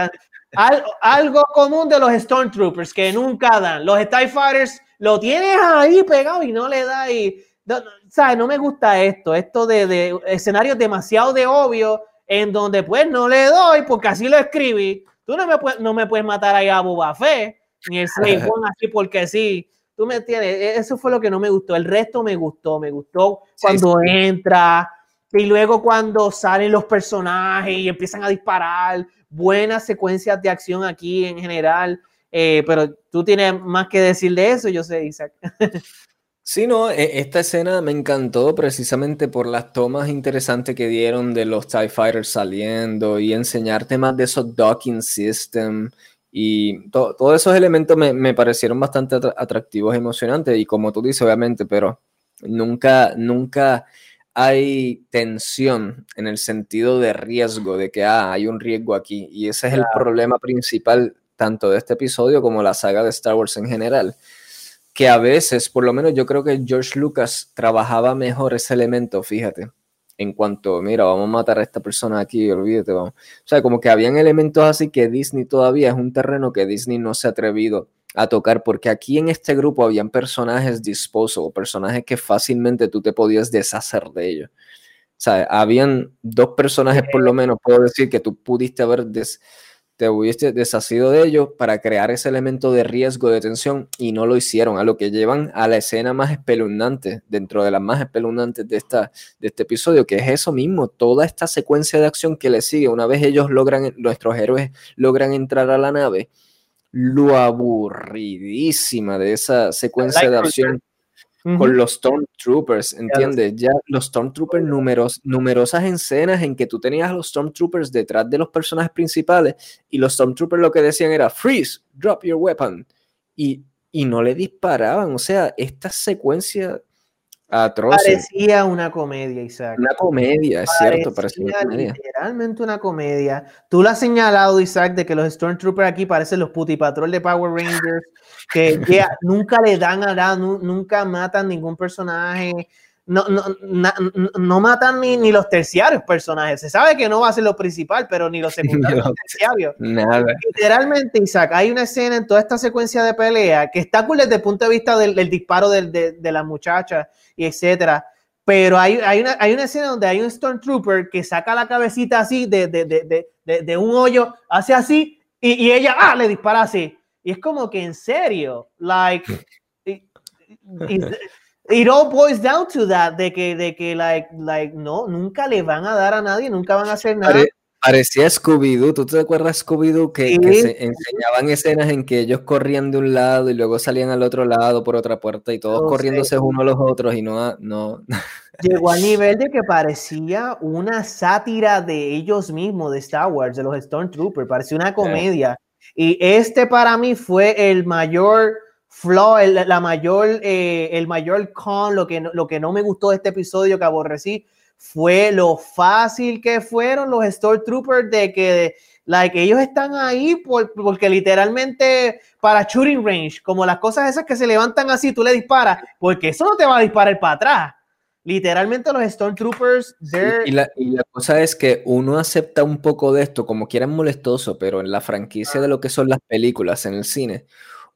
Algo común de los Stormtroopers que nunca dan. Los TIE Fighters lo tienes ahí pegado y no le da. Y, no, ¿sabes? No me gusta esto. Esto de, de, escenarios demasiado de obvio en donde pues no le doy porque así lo escribí. Tú no me, puedes, no me puedes matar ahí a Boba Fett ni el Slave One así porque sí. Tú me entiendes. E, eso fue lo que no me gustó. El resto me gustó. Me gustó cuando sí, sí. entra y luego cuando salen los personajes y empiezan a disparar buenas secuencias de acción aquí en general, eh, pero tú tienes más que decir de eso, yo sé, Isaac. *laughs* Sí, no, e, esta escena me encantó precisamente por las tomas interesantes que dieron de los TIE Fighters saliendo y enseñarte más de esos docking system y to todos esos elementos me, me parecieron bastante atractivos y emocionantes y como tú dices, obviamente, pero nunca, nunca hay tensión en el sentido de riesgo, de que ah, hay un riesgo aquí. Y ese es claro. el problema principal tanto de este episodio como la saga de Star Wars en general. Que a veces, por lo menos yo creo que George Lucas trabajaba mejor ese elemento, fíjate, en cuanto, mira, vamos a matar a esta persona aquí, olvídate, vamos. O sea, como que habían elementos así que Disney todavía es un terreno que Disney no se ha atrevido a tocar, porque aquí en este grupo habían personajes disposable, personajes que fácilmente tú te podías deshacer de ellos. O sea, habían dos personajes por lo menos, puedo decir, que tú pudiste haber des, te hubiste deshacido de ellos para crear ese elemento de riesgo, de tensión, y no lo hicieron, a lo que llevan a la escena más espeluznante, dentro de las más espeluznantes de, esta, de este episodio, que es eso mismo, toda esta secuencia de acción que le sigue, una vez ellos logran, nuestros héroes logran entrar a la nave, lo aburridísima de esa secuencia like de acción uh -huh. con los Stormtroopers, ¿entiendes? Ya los Stormtroopers, numeros, numerosas escenas en que tú tenías a los Stormtroopers detrás de los personajes principales y los Stormtroopers lo que decían era freeze, drop your weapon y, y no le disparaban, o sea, esta secuencia atroces. Parecía una comedia, Isaac. Una comedia, es parecía cierto, parecía una comedia. Literalmente una comedia. Tú lo has señalado, Isaac, de que los Stormtroopers aquí parecen los putipatrol de Power Rangers, que, que nunca le dan a nada, nunca matan ningún personaje. No, no, no matan ni, ni, los terciarios personajes. Se sabe que no va a ser lo principal, pero ni los *laughs* secundarios ni terciarios. Nada. Literalmente, Isaac, hay una escena en toda esta secuencia de pelea que está cool desde el punto de vista del, disparo de, de, de la muchacha y etcétera. Pero hay, hay, una, hay una escena donde hay un Stormtrooper que saca la cabecita así de, de, de un hoyo, hace así, y, y, ella ah, le dispara así. Y es como que en serio, like. It all boils down to that, de que, de que, like, like, no, nunca le van a dar a nadie, nunca van a hacer nada. parecía Scooby-Doo, ¿tú te acuerdas Scooby-Doo que, se enseñaban escenas en que ellos corrían de un lado y luego salían al otro lado por otra puerta y todos corriéndose unos a los otros y no, no. *laughs* Llegó al nivel de que parecía una sátira de ellos mismos, de Star Wars, de los Stormtroopers, parecía una comedia. Y este para mí fue el mayor flaw, el, la mayor, eh, el mayor con, lo que, lo que no me gustó de este episodio que aborrecí, fue lo fácil que fueron los Stormtroopers de que like, ellos están ahí porque literalmente para shooting range, como las cosas esas que se levantan así, tú le disparas, porque eso no te va a disparar para atrás. Literalmente los Stormtroopers... y, la, y, la, cosa es que uno acepta un poco de esto, como quieran molestoso, pero en la franquicia de lo que son las películas, en el cine,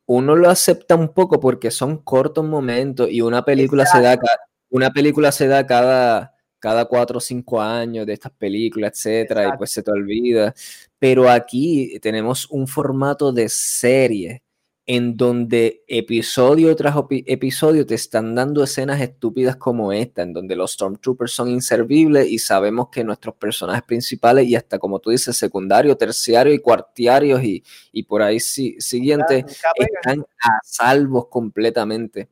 uno lo acepta un poco porque son cortos momentos y una película se da una película se da cada cada cuatro o cinco años de estas películas, etcétera, y pues se te olvida. Pero aquí tenemos un formato de serie en donde episodio tras episodio te están dando escenas estúpidas como esta, en donde los Stormtroopers son inservibles y sabemos que nuestros personajes principales y hasta como tú dices, secundario, terciario y cuartiarios y, y por ahí si, siguiente están a salvos completamente.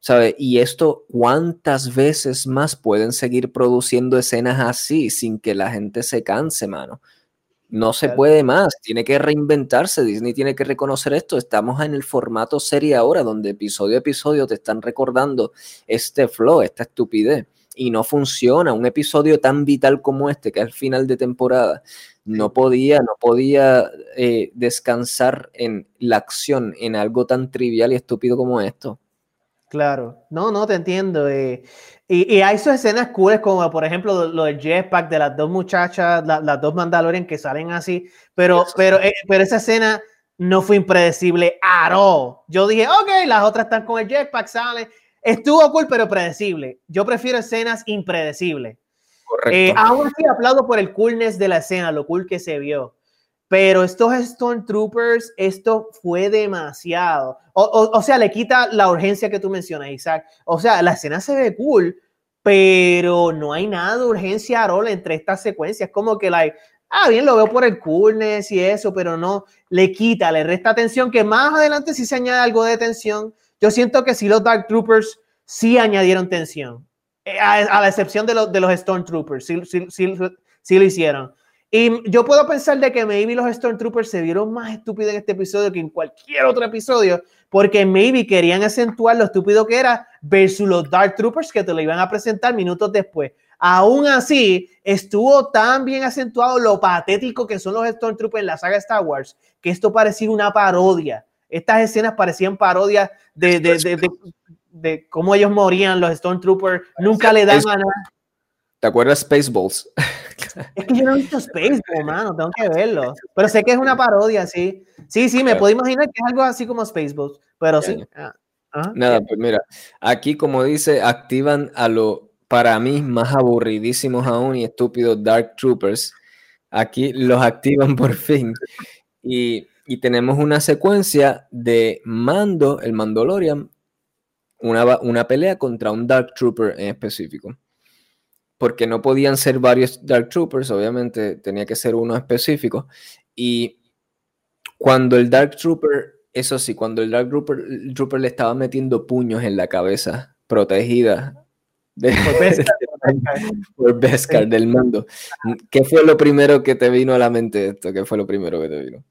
¿Sabe? Y esto, ¿cuántas veces más pueden seguir produciendo escenas así sin que la gente se canse, mano? No se puede más, tiene que reinventarse, Disney tiene que reconocer esto. Estamos en el formato serie ahora, donde episodio a episodio te están recordando este flow, esta estupidez, y no funciona. Un episodio tan vital como este, que es el final de temporada, no podía, no podía eh, descansar en la acción, en algo tan trivial y estúpido como esto. Claro, no, no te entiendo. Eh, y, y, hay sus escenas cool, como por ejemplo lo, del jetpack de las dos muchachas, las dos Mandalorian que salen así, pero, pero, eh, pero esa escena no fue impredecible at all. Yo dije, ok, las otras están con el jetpack, salen. Estuvo cool, pero predecible. Yo prefiero escenas impredecibles. Correcto. Eh, aún así, aplaudo por el coolness de la escena, lo cool que se vio. Pero estos Stormtroopers, esto fue demasiado. O, sea, le quita la urgencia que tú mencionas, Isaac. O sea, la escena se ve cool, pero no hay nada de urgencia a entre estas secuencias. Como que, like, ah, bien, lo veo por el coolness y eso, pero no, le quita, le resta tensión, que más adelante sí se añade algo de tensión. Yo siento que sí los Dark Troopers sí añadieron tensión, eh, a, la excepción de, los de los Stormtroopers, sí lo hicieron. Y yo puedo pensar de que maybe los Stormtroopers se vieron más estúpidos en este episodio que en cualquier otro episodio, porque maybe querían acentuar lo estúpido que era versus los Dark Troopers que te lo iban a presentar minutos después. Aún así, estuvo tan bien acentuado lo patético que son los Stormtroopers en la saga Star Wars, que esto parecía una parodia. Estas escenas parecían parodias de, de, de, de, cómo ellos morían, los Stormtroopers, nunca le daban nada. ¿Te acuerdas Spaceballs? *laughs* *laughs* Es que yo no he visto Spaceballs, mano, tengo que verlo. Pero sé que es una parodia, sí. Sí, sí, me puedo imaginar que es algo así como Spaceballs, pero sí. Ah, Nada, pues mira, aquí como dice, activan a lo, para mí, más aburridísimos aún y estúpidos Dark Troopers. Aquí los activan por fin. Y, y tenemos una secuencia de Mando, el Mandalorian, una, una pelea contra un Dark Trooper en específico porque no podían ser varios Dark Troopers, obviamente tenía que ser uno específico. Y cuando el Dark Trooper, eso sí, cuando el Dark Trooper, le estaba metiendo puños en la cabeza, protegida de, por Beskar, *laughs* del mando, ¿qué fue lo primero que te vino a la mente esto? ¿Qué fue lo primero que te vino?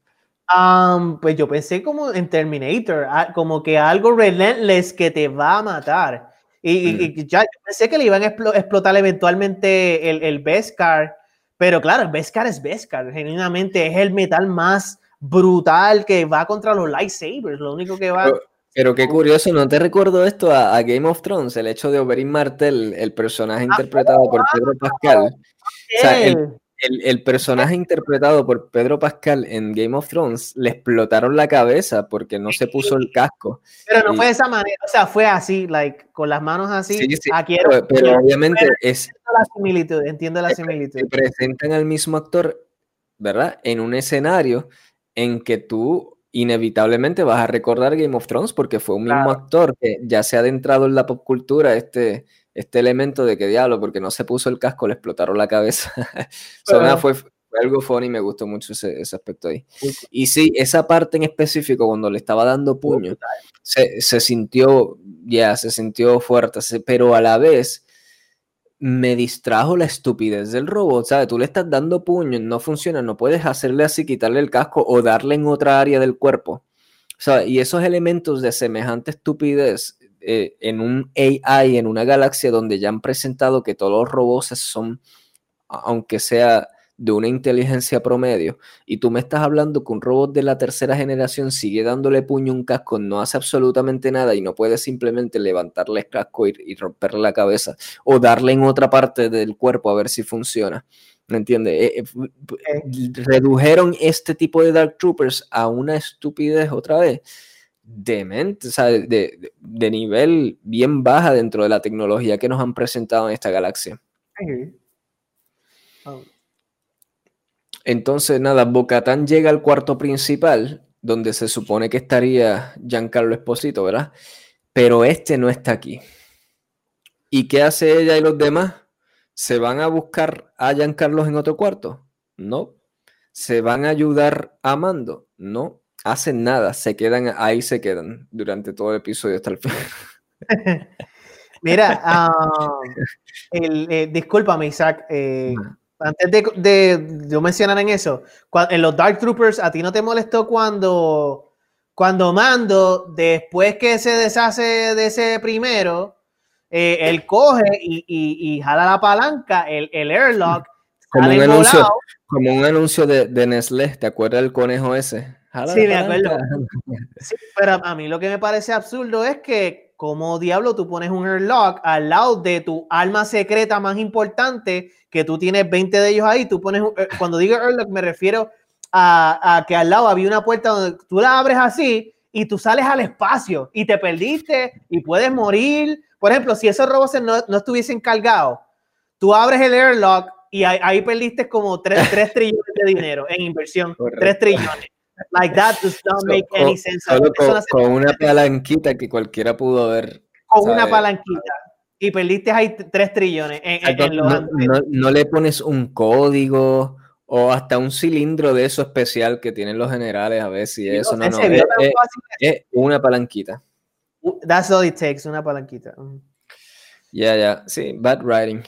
Um, pues yo pensé como en Terminator, como que algo relentless que te va a matar. Y, ya pensé que le iban a explotar eventualmente el, el Beskar, pero claro, el Beskar es Beskar, genuinamente es el metal más brutal que va contra los lightsabers, lo único que va... Pero qué curioso, ¿no te recuerdo esto a, Game of Thrones? El hecho de Oberyn Martell, el personaje ah, interpretado por Pedro Pascal. O sea, el, personaje interpretado por Pedro Pascal en Game of Thrones le explotaron la cabeza porque no se puso el casco. Pero no fue de esa manera, o sea, fue así, like, con las manos así. Sí, sí, pero, obviamente es. La similitud, entiendo la similitud. presentan al mismo actor, ¿verdad? En un escenario en que tú inevitablemente vas a recordar Game of Thrones porque fue un mismo actor que ya se ha adentrado en la pop cultura, este, este elemento de que diablo, porque no se puso el casco, le explotaron la cabeza. *laughs* fue, algo funny y me gustó mucho ese, aspecto ahí. Y sí, esa parte en específico, cuando le estaba dando puño, se, sintió, ya, se sintió fuerte, pero a la vez me distrajo la estupidez del robot, ¿sabes? Tú le estás dando puño, no funciona, no puedes hacerle así, quitarle el casco o darle en otra área del cuerpo. O y esos elementos de semejante estupidez eh, en un AI, en una galaxia donde ya han presentado que todos los robots son, aunque sea de una inteligencia promedio y tú me estás hablando que un robot de la tercera generación sigue dándole puño a un casco, no hace absolutamente nada y no puede simplemente levantarle el casco y, romperle la cabeza o darle en otra parte del cuerpo a ver si funciona. ¿Me entiendes? Eh, eh, redujeron este tipo de Dark Troopers a una estupidez otra vez demente, o sea, de, de, nivel bien baja dentro de la tecnología que nos han presentado en esta galaxia. Entonces, nada, Bocatán llega al cuarto principal, donde se supone que estaría Giancarlo Esposito, ¿verdad? Pero este no está aquí. ¿Y qué hace ella y los demás? ¿Se van a buscar a Giancarlo en otro cuarto? No. ¿Se van a ayudar a Mando? No. Hacen nada, se quedan, ahí se quedan durante todo el episodio hasta el final. *laughs* Mira, uh, *laughs* el, eh, discúlpame, Isaac. Eh, antes de, de, yo mencionar en eso, en los Dark Troopers, ¿a ti no te molestó cuando, cuando Mando, después que se deshace de ese primero, eh, él coge y, y, jala la palanca, el, el airlock, como un, anuncio, como un anuncio de, de Nestlé, ¿te acuerdas del conejo ese? Sí, me acuerdo. *laughs* pero a mí lo que me parece absurdo es que como diablo tú pones un airlock al lado de tu alma secreta más importante, que tú tienes 20 de ellos ahí, tú pones, eh, cuando digo airlock me refiero a, que al lado había una puerta donde tú la abres así y tú sales al espacio y te perdiste y puedes morir. Por ejemplo, si esos robots no, no estuviesen cargados, tú abres el airlock y ahí, perdiste como 3, trillones de dinero en inversión, 3 trillones. Like that does not make any sense. con, una palanquita que cualquiera pudo ver. Con una palanquita. Y perdiste ahí 3 trillones. no, le pones un código o hasta un cilindro de eso especial que tienen los generales a ver si eso no, no, es, una palanquita. That's all it takes, una palanquita. Ya, ya, sí, bad writing.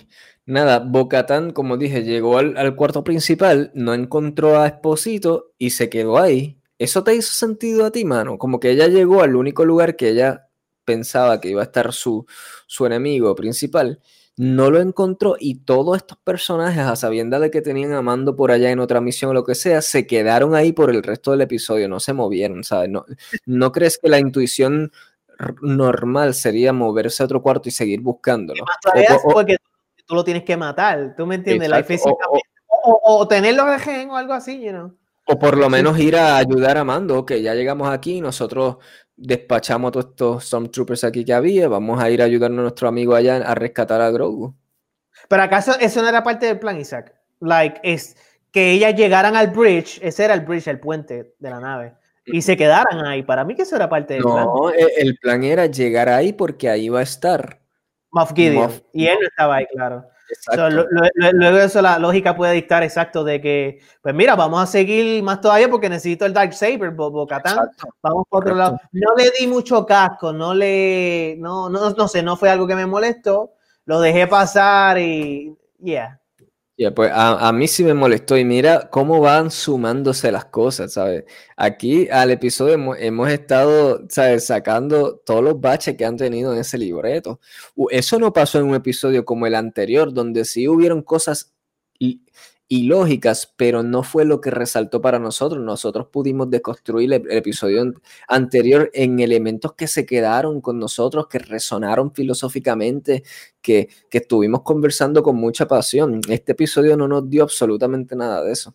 Nada, Bocatán, como dije, llegó al, cuarto principal, no encontró a Esposito y se quedó ahí. ¿Eso te hizo sentido a ti, mano? Como que ella llegó al único lugar que ella pensaba que iba a estar su, su enemigo principal, no lo encontró y todos estos personajes, a sabienda de que tenían a Mando por allá en otra misión o lo que sea, se quedaron ahí por el resto del episodio, no se movieron, ¿sabes? ¿No, ¿no crees que la intuición normal sería moverse a otro cuarto y seguir buscándolo? porque tú lo tienes que matar, ¿tú me entiendes? o, o, tenerlo de gen o algo así, you O por lo menos ir a ayudar a Mando, que ya llegamos aquí, nosotros despachamos a todos estos Stormtroopers aquí que había, vamos a ir a ayudar a nuestro amigo allá a rescatar a Grogu. Pero acaso eso no era parte del plan, Isaac? Like, es que ellas llegaran al bridge, ese era el bridge, el puente de la nave, y se quedaran ahí. Para mí que eso era parte del plan. No, e, el plan era llegar ahí porque ahí va a estar. Moff Gideon. y él no estaba ahí, claro. luego de eso la lógica puede dictar exacto de que, pues mira, vamos a seguir más todavía porque necesito el Dark Saber, Bocatán. Vamos por otro lado. No le di mucho casco, no le, no, no, no sé, no fue algo que me molestó. Lo dejé pasar y, yeah pues a, mí sí me molestó y mira cómo van sumándose las cosas, ¿sabes? Aquí al episodio hemos, estado, ¿sabes? Sacando todos los baches que han tenido en ese libreto. Eso no pasó en un episodio como el anterior, donde sí hubieron cosas ilógicas, pero no fue lo que resaltó para nosotros. Nosotros pudimos deconstruir el, episodio anterior en elementos que se quedaron con nosotros, que resonaron filosóficamente, que, que estuvimos conversando con mucha pasión. Este episodio no nos dio absolutamente nada de eso.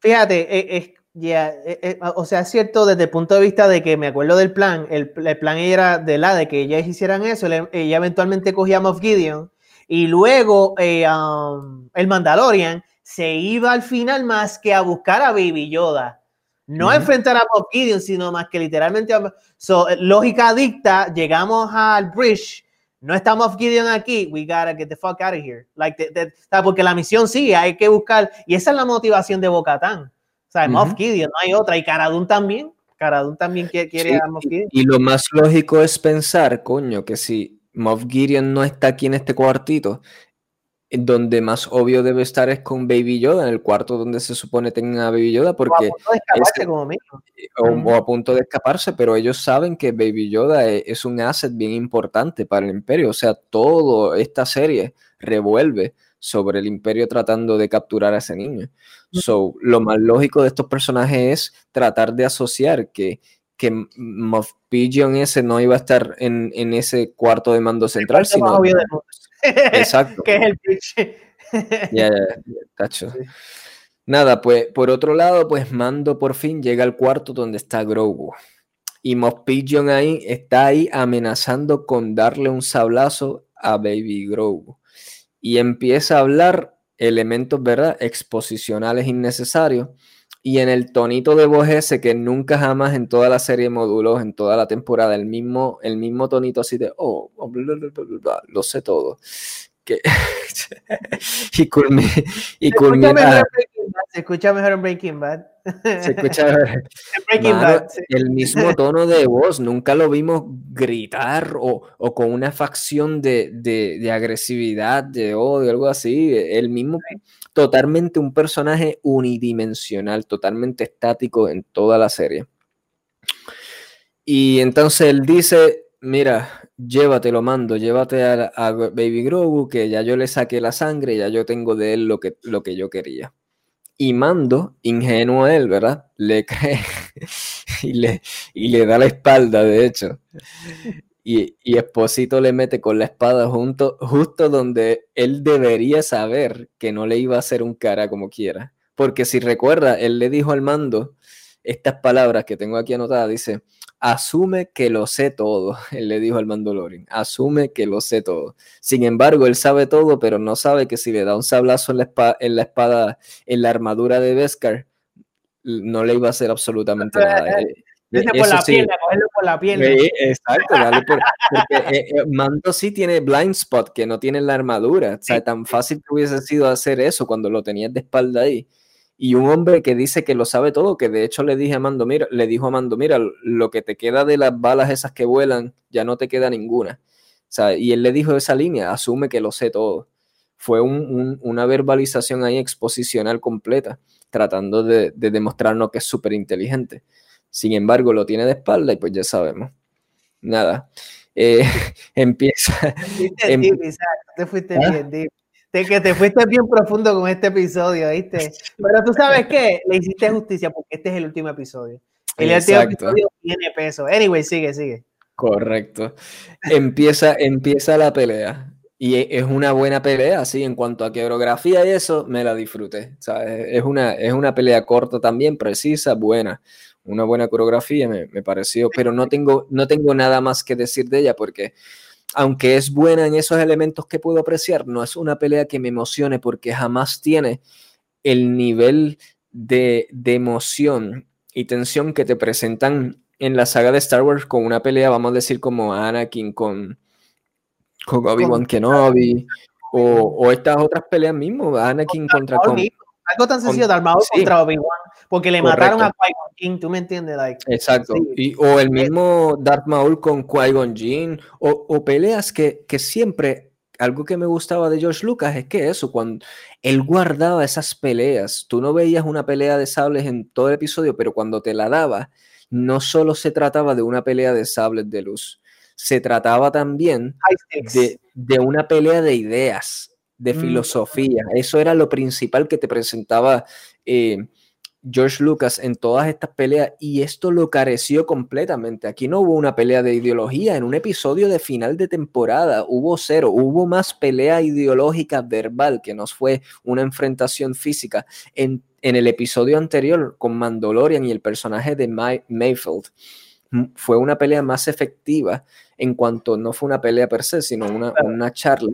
Fíjate, es, ya, eh, eh, o sea, es cierto desde el punto de vista de que me acuerdo del plan, el, plan era de la de que ellas hicieran eso, ella eventualmente cogía Moff Gideon y luego eh, um, el Mandalorian se iba al final más que a buscar a Baby Yoda. No a enfrentar a Moff Gideon, sino más que literalmente, lógica dicta, llegamos al bridge, no está Moff Gideon aquí, we gotta get the fuck out of here. Like, porque la misión sí, hay que buscar, y esa es la motivación de Bocatán o sea, Moff Gideon, no hay otra. Y Caradun también. Caradun también quiere, a Moff Gideon. Y, lo más lógico es pensar, coño, que si Moff Gideon no está aquí en este cuartito, donde más obvio debe estar es con Baby Yoda, en el cuarto donde se supone tengan a Baby Yoda, porque... O a punto de escaparse, como o, a punto de escaparse, pero ellos saben que Baby Yoda es, es, un asset bien importante para el imperio, o sea, toda esta serie revuelve sobre el imperio tratando de capturar a ese niño. So, lo más lógico de estos personajes es tratar de asociar que, que Moff Pigeon ese no iba a estar en, en ese cuarto de mando central, sino... Exacto. *laughs* que es el *laughs* Ya, tacho. Nada, pues por otro lado, pues Mando por fin llega al cuarto donde está Grogu. Y Moff Pigeon ahí está ahí amenazando con darle un sablazo a Baby Grogu y empieza a hablar elementos, ¿verdad? Exposicionales innecesarios. Y en el tonito de voz ese que nunca jamás en toda la serie moduló, en toda la temporada, el mismo, el mismo tonito así de, oh, oh lo sé todo. Que, *laughs* y, culmina, y culmina, se escucha mejor en Breaking Bad. Se escucha el mismo *laughs* tono de voz. Nunca lo vimos gritar o, con una facción de, agresividad, de odio, algo así. El mismo, totalmente un personaje unidimensional, totalmente estático en toda la serie. Y entonces él dice, mira, llévatelo, mando, llévate a, Baby Grogu, que ya yo le saqué la sangre, ya yo tengo de él lo que, lo que yo quería. Y Mando, ingenuo a él, ¿verdad? Le *laughs* cree y le, y le da la espalda, de hecho. Y, y Esposito le mete con la espada junto, justo donde él debería saber que no le iba a hacer un cara como quiera. Porque si recuerda, él le dijo al mando estas palabras que tengo aquí anotadas, dice, asume que lo sé todo, *laughs* él le dijo al Mandalorian, asume que lo sé todo. Sin embargo, él sabe todo, pero no sabe que si le da un sablazo en la espada, en la, espada, en la armadura de Beskar, no le iba a hacer absolutamente nada. *laughs* Eh, Dice por la piel, por la piel. exacto, dale por, porque eh, eh, Mando sí tiene blind spot, que no tiene la armadura. O sea, tan fácil que hubiese sido hacer eso cuando lo tenías de espalda ahí y un hombre que dice que lo sabe todo, que de hecho le dije a Mando, mira, le dijo a Mando, mira, lo que te queda de las balas esas que vuelan, ya no te queda ninguna. O sea, y él le dijo esa línea, asume que lo sé todo. Fue una verbalización ahí exposicional completa, tratando de, demostrarnos que es súper inteligente. Sin embargo, lo tiene de espalda y pues ya sabemos. Nada. Eh, *laughs* empieza. Em te fuiste ¿Ah? bien, de que te fuiste bien profundo con este episodio, ¿viste? Pero tú sabes qué, le hiciste justicia porque este es el último episodio. El último episodio tiene peso. Anyway, sigue, sigue. Correcto. Empieza, empieza la pelea. Y e, es una buena pelea, sí, en cuanto a coreografía y eso, me la disfruté. Es, una, es una pelea corta también, precisa, buena. Una buena coreografía me, me pareció, pero no tengo, no tengo nada más que decir de ella porque aunque es buena en esos elementos que puedo apreciar, no es una pelea que me emocione porque jamás tiene el nivel de, emoción y tensión que te presentan en la saga de Star Wars con una pelea, vamos a decir, como Anakin con, con Obi-Wan Kenobi, o, estas otras peleas mismo, Anakin contra... algo tan sencillo de armado contra Obi-Wan porque le mataron a Qui-Gon Jinn, ¿tú me entiendes? Exacto. Y, o el mismo Darth Maul con Qui-Gon Jinn, o, peleas que, que siempre, algo que me gustaba de George Lucas es que eso, cuando él guardaba esas peleas, tú no veías una pelea de sables en todo el episodio, pero cuando te la daba, no solo se trataba de una pelea de sables de luz, se trataba también de, de una pelea de ideas, de Mm. filosofía. Eso era lo principal que te presentaba eh, George Lucas en todas estas peleas y esto lo careció completamente. Aquí no hubo una pelea de ideología. En un episodio de final de temporada hubo cero. Hubo más pelea ideológica verbal que nos fue una enfrentación física. En, en el episodio anterior con Mandalorian y el personaje de May- Mayfield mm, fue una pelea más efectiva en cuanto no fue una pelea per se, sino una, una charla.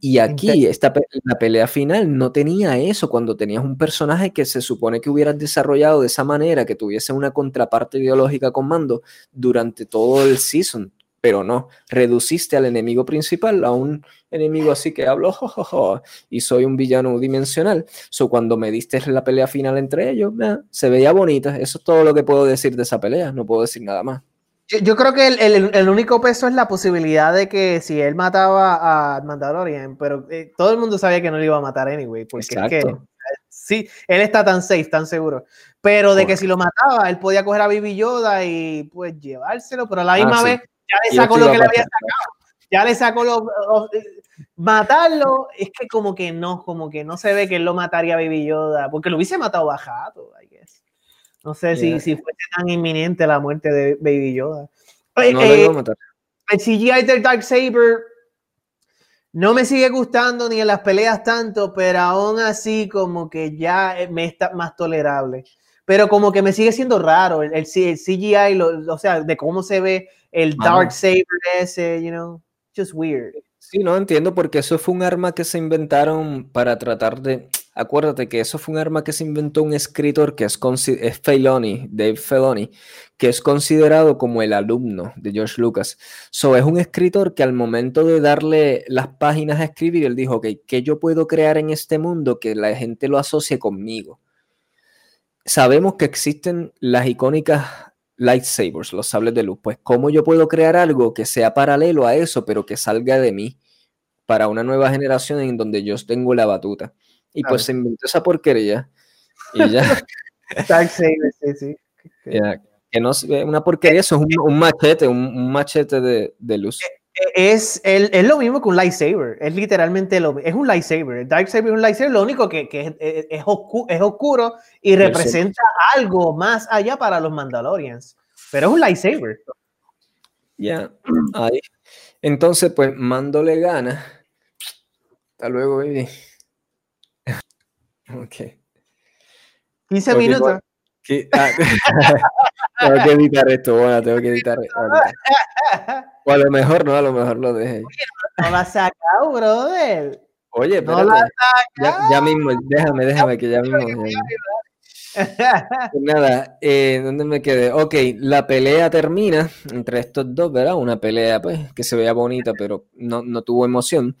Y aquí, esta, la pelea final no tenía eso, cuando tenías un personaje que se supone que hubieras desarrollado de esa manera, que tuviese una contraparte ideológica con mando durante todo el season, pero no, reduciste al enemigo principal a un enemigo así que hablo jo, jo, jo, y soy un villano dimensional. So, cuando me diste la pelea final entre ellos, eh, se veía bonita. Eso es todo lo que puedo decir de esa pelea, no puedo decir nada más. Yo, yo creo que el, el- el único peso es la posibilidad de que si él mataba a Mandalorian, pero eh, todo el mundo sabía que no lo iba a matar anyway, porque es que Exacto. sí, él está tan safe, tan seguro. Pero de que si lo mataba, él podía coger a Baby Yoda y pues llevárselo, pero a la Ah, misma sí. vez ya le sacó lo que le había sacado. Ya le sacó lo. o- eh, matarlo es que como que no, como que no se ve que él lo mataría a Baby Yoda, porque lo hubiese matado bajado. No sé si, Yeah. si fuese tan inminente la muerte de Baby Yoda. Eh, No eh, el CGI del Dark Saber no me sigue gustando ni en las peleas tanto, pero aún así como que ya eh, me está más tolerable. Pero como que me sigue siendo raro el, el CGI, lo- o sea, de cómo se ve el. Dark Saber ese, you know, just weird. Sí, no entiendo porque eso fue un arma que se inventaron para tratar de... Acuérdate que eso fue un arma que se inventó un escritor que es, es Dave Filoni, que es considerado como el alumno de George Lucas. So, es un escritor que al momento de darle las páginas a escribir, él dijo, ok, ¿qué yo puedo crear en este mundo que la gente lo asocie conmigo? Sabemos que existen las icónicas lightsabers, los sables de luz. Pues, ¿cómo yo puedo crear algo que sea paralelo a eso, pero que salga de mí para una nueva generación en donde yo tengo la batuta? Y pues se inventó esa porquería. Y ya, *laughs* Dark Saber, sí, sí. *laughs* que no una porquería, eso es un, un machete, un, un machete de, de luz. Es, el- es lo mismo que un lightsaber, es literalmente lo es un lightsaber. El Dark Saber es un lightsaber, lo único que, que es, es- es oscu- es oscuro y representa algo más allá para los Mandalorians. Pero es un lightsaber. Ya, *clears throat* ahí. Entonces, pues Mando le gana. Hasta luego, baby. *laughs* Ok. 15 Ok, minutos. Ah, *laughs* tengo que editar esto, bueno, tengo que editar esto. O a lo mejor no, a lo mejor lo deje. No la has sacado, brother. Oye, No espérate. la Ya, ya mismo, déjame, déjame que ya mismo. ya-. Pues nada, eh, ¿dónde me quedé? Ok, la pelea termina entre estos dos, ¿verdad? Una pelea, pues, que se veía bonita, pero no, no tuvo emoción.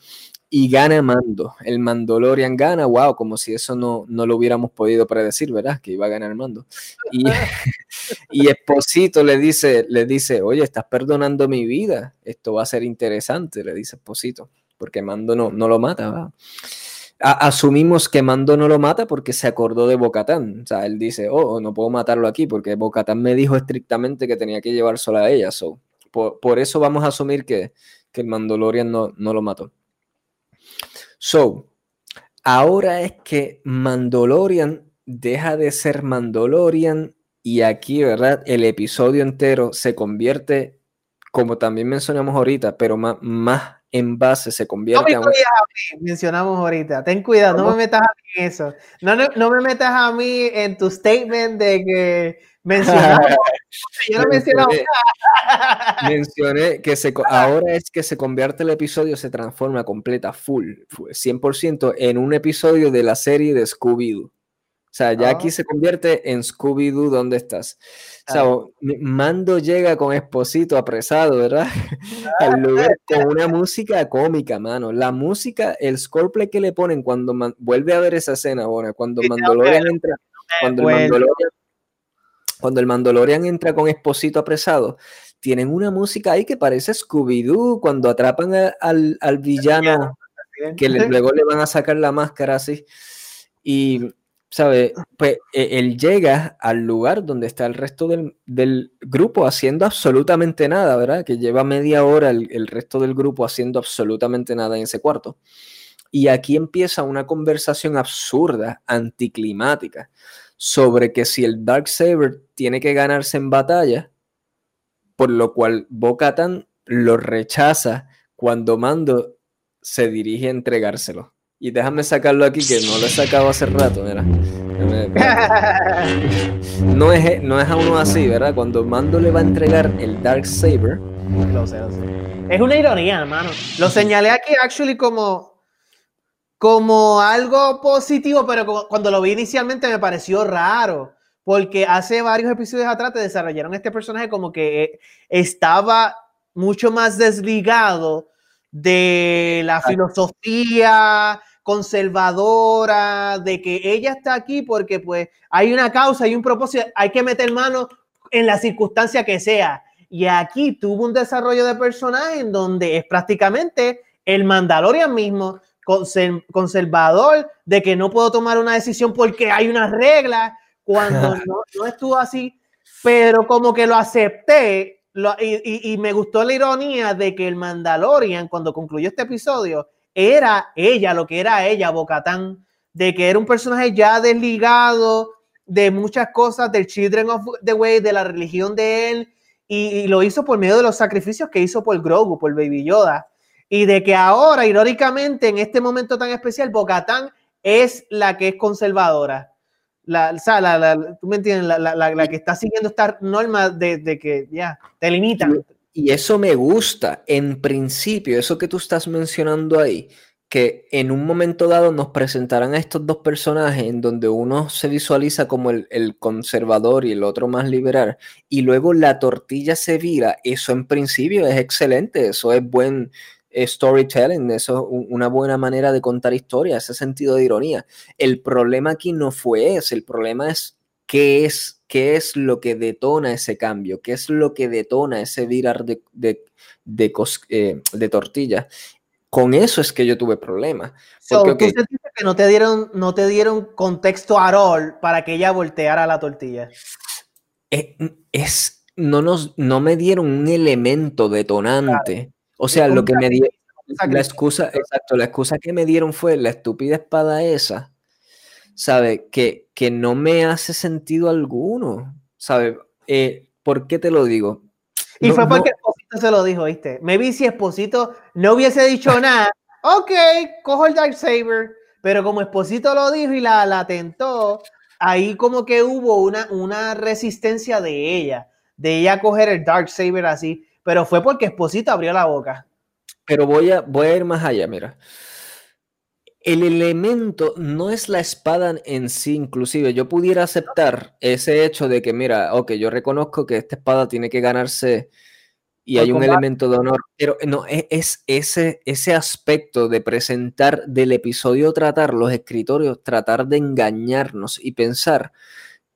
Y gana Mando. El Mandalorian gana, wow, como si eso no, no lo hubiéramos podido predecir, ¿verdad? Que iba a ganar Mando. Y, *laughs* y Esposito le dice, le dice, oye, estás perdonando mi vida. Esto va a ser interesante, le dice Esposito, porque Mando no, no lo mata, asumimos que Mando no lo mata porque se acordó de Bocatán. O sea, él dice, oh, no puedo matarlo aquí porque Bocatán me dijo estrictamente que tenía que llevar sola a ella. So, por, por eso vamos a asumir que, que el Mandalorian no, no lo mató. So, ahora es que Mandalorian deja de ser Mandalorian y aquí, ¿verdad? El episodio entero se convierte, como también mencionamos ahorita, pero más, más en base, se No convierte me a un- a mí, mencionamos ahorita. Ten cuidado, no me metas a mí en eso. No, no, no me metas a mí en tu statement de que mencionamos. *laughs* Yo no Mencioné- *laughs* Mencioné que se, ahora es que se convierte el episodio, se transforma completa, full, full, 100% en un episodio de la serie de Scooby-Doo. O sea, ya aquí Ah. se convierte en Scooby-Doo, ¿dónde estás? O sea, Mando llega con Esposito apresado, ¿verdad? *laughs* Al lugar con una música cómica, mano. La música, el scoreplay que le ponen cuando vuelve a ver esa escena, bueno, cuando Sí, Mandalorian entra, cuando el. Mandalorian, cuando el Mandalorian entra con Esposito apresado, tienen una música ahí que parece Scooby-Doo cuando atrapan a- al, al villano que le- luego le van a sacar la máscara así. Y, ¿sabe? Pues e- él llega al lugar donde está el resto del, del grupo haciendo absolutamente nada, ¿verdad? Que lleva media hora el, el resto del grupo haciendo absolutamente nada en ese cuarto. Y aquí empieza una conversación absurda, anticlimática, sobre que si el Dark Saber tiene que ganarse en batalla, por lo cual Bo-Katan lo rechaza cuando Mando se dirige a entregárselo. Y déjame sacarlo aquí, que no lo he sacado hace rato, mira. *laughs* No es, no es a uno así, ¿verdad? Cuando Mando le va a entregar el Dark Saber. Es una ironía, hermano. Lo señalé aquí, actually, como, como algo positivo, pero cuando lo vi inicialmente me pareció raro. Porque hace varios episodios atrás te desarrollaron este personaje como que eh, estaba mucho más desligado de la filosofía conservadora, de que ella está aquí porque pues hay una causa, hay un propósito, hay que meter mano en la circunstancia que sea. Y aquí tuvo un desarrollo de personaje en donde es prácticamente el Mandalorian mismo, conservador, de que no puedo tomar una decisión porque hay una regla, cuando *laughs* no, no estuvo así, pero como que lo acepté y, y, me gustó la ironía de que el Mandalorian, cuando concluyó este episodio, era ella, lo que era ella, Bocatán, de que era un personaje ya desligado de muchas cosas del Children of the Way, de la religión de él, y, lo hizo por medio de los sacrificios que hizo por Grogu, por Baby Yoda, y de que ahora, irónicamente, en este momento tan especial, Bocatán es la que es conservadora. La, o sea, la, tú me entiendes, la, la, que está siguiendo esta norma de, que ya te limitan. Y eso me gusta, en principio, eso que tú estás mencionando ahí, que en un momento dado nos presentarán a estos dos personajes en donde uno se visualiza como el, conservador y el otro más liberal, y luego la tortilla se vira, eso en principio es excelente, eso es buen storytelling, eso es una buena manera de contar historia, ese sentido de ironía. El problema aquí no fue ese, el problema es qué es qué es lo que detona ese cambio, qué es lo que detona ese virar de, de, de, eh, de tortilla. Con eso es que yo tuve problemas. Porque, que no te dieron, no te dieron contexto a rol para que ella volteara la tortilla. Eh, es, no, nos, no me dieron un elemento detonante. O sea, lo que me dieron, la excusa, exacto, la excusa que me dieron fue la estúpida espada esa ¿sabe? Que, que no me hace sentido alguno, ¿sabe? Eh, ¿Por qué te lo digo? Y fue porque Esposito se lo dijo, ¿viste? Me vi si Esposito no hubiese dicho *laughs* nada, ok, cojo el Dark Saber, pero como Esposito lo dijo y la, la tentó, ahí como que hubo una, una resistencia de ella, de ella coger el Dark Saber así, pero fue porque Esposito abrió la boca. Pero voy a, voy a ir más allá, mira. El elemento no es la espada en sí, inclusive. Yo pudiera aceptar ese hecho de que, mira, ok, yo reconozco que esta espada tiene que ganarse y hay un elemento de honor, pero no, e, es, ese, ese aspecto de presentar del episodio, tratar los escritorios, tratar de engañarnos y pensar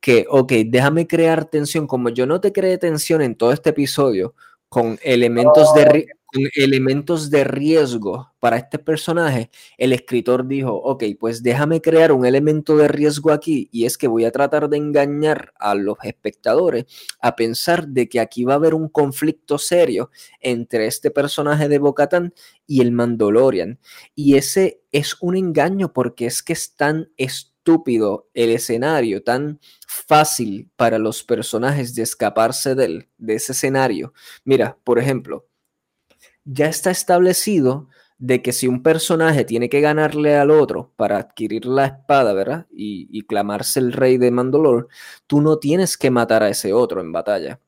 que, ok, déjame crear tensión, como yo no te creé tensión en todo este episodio, con elementos de elementos de riesgo para este personaje, el escritor dijo, ok, pues déjame crear un elemento de riesgo aquí y es que voy a tratar de engañar a los espectadores a pensar de que aquí va a haber un conflicto serio entre este personaje de Bocatán y el Mandalorian. Y ese es un engaño porque es que es tan el escenario, tan fácil para los personajes de escaparse de, de ese escenario. Mira, por ejemplo, ya está establecido de que si un personaje tiene que ganarle al otro para adquirir la espada, ¿verdad? Y, clamarse el rey de Mandalore, tú no tienes que matar a ese otro en batalla.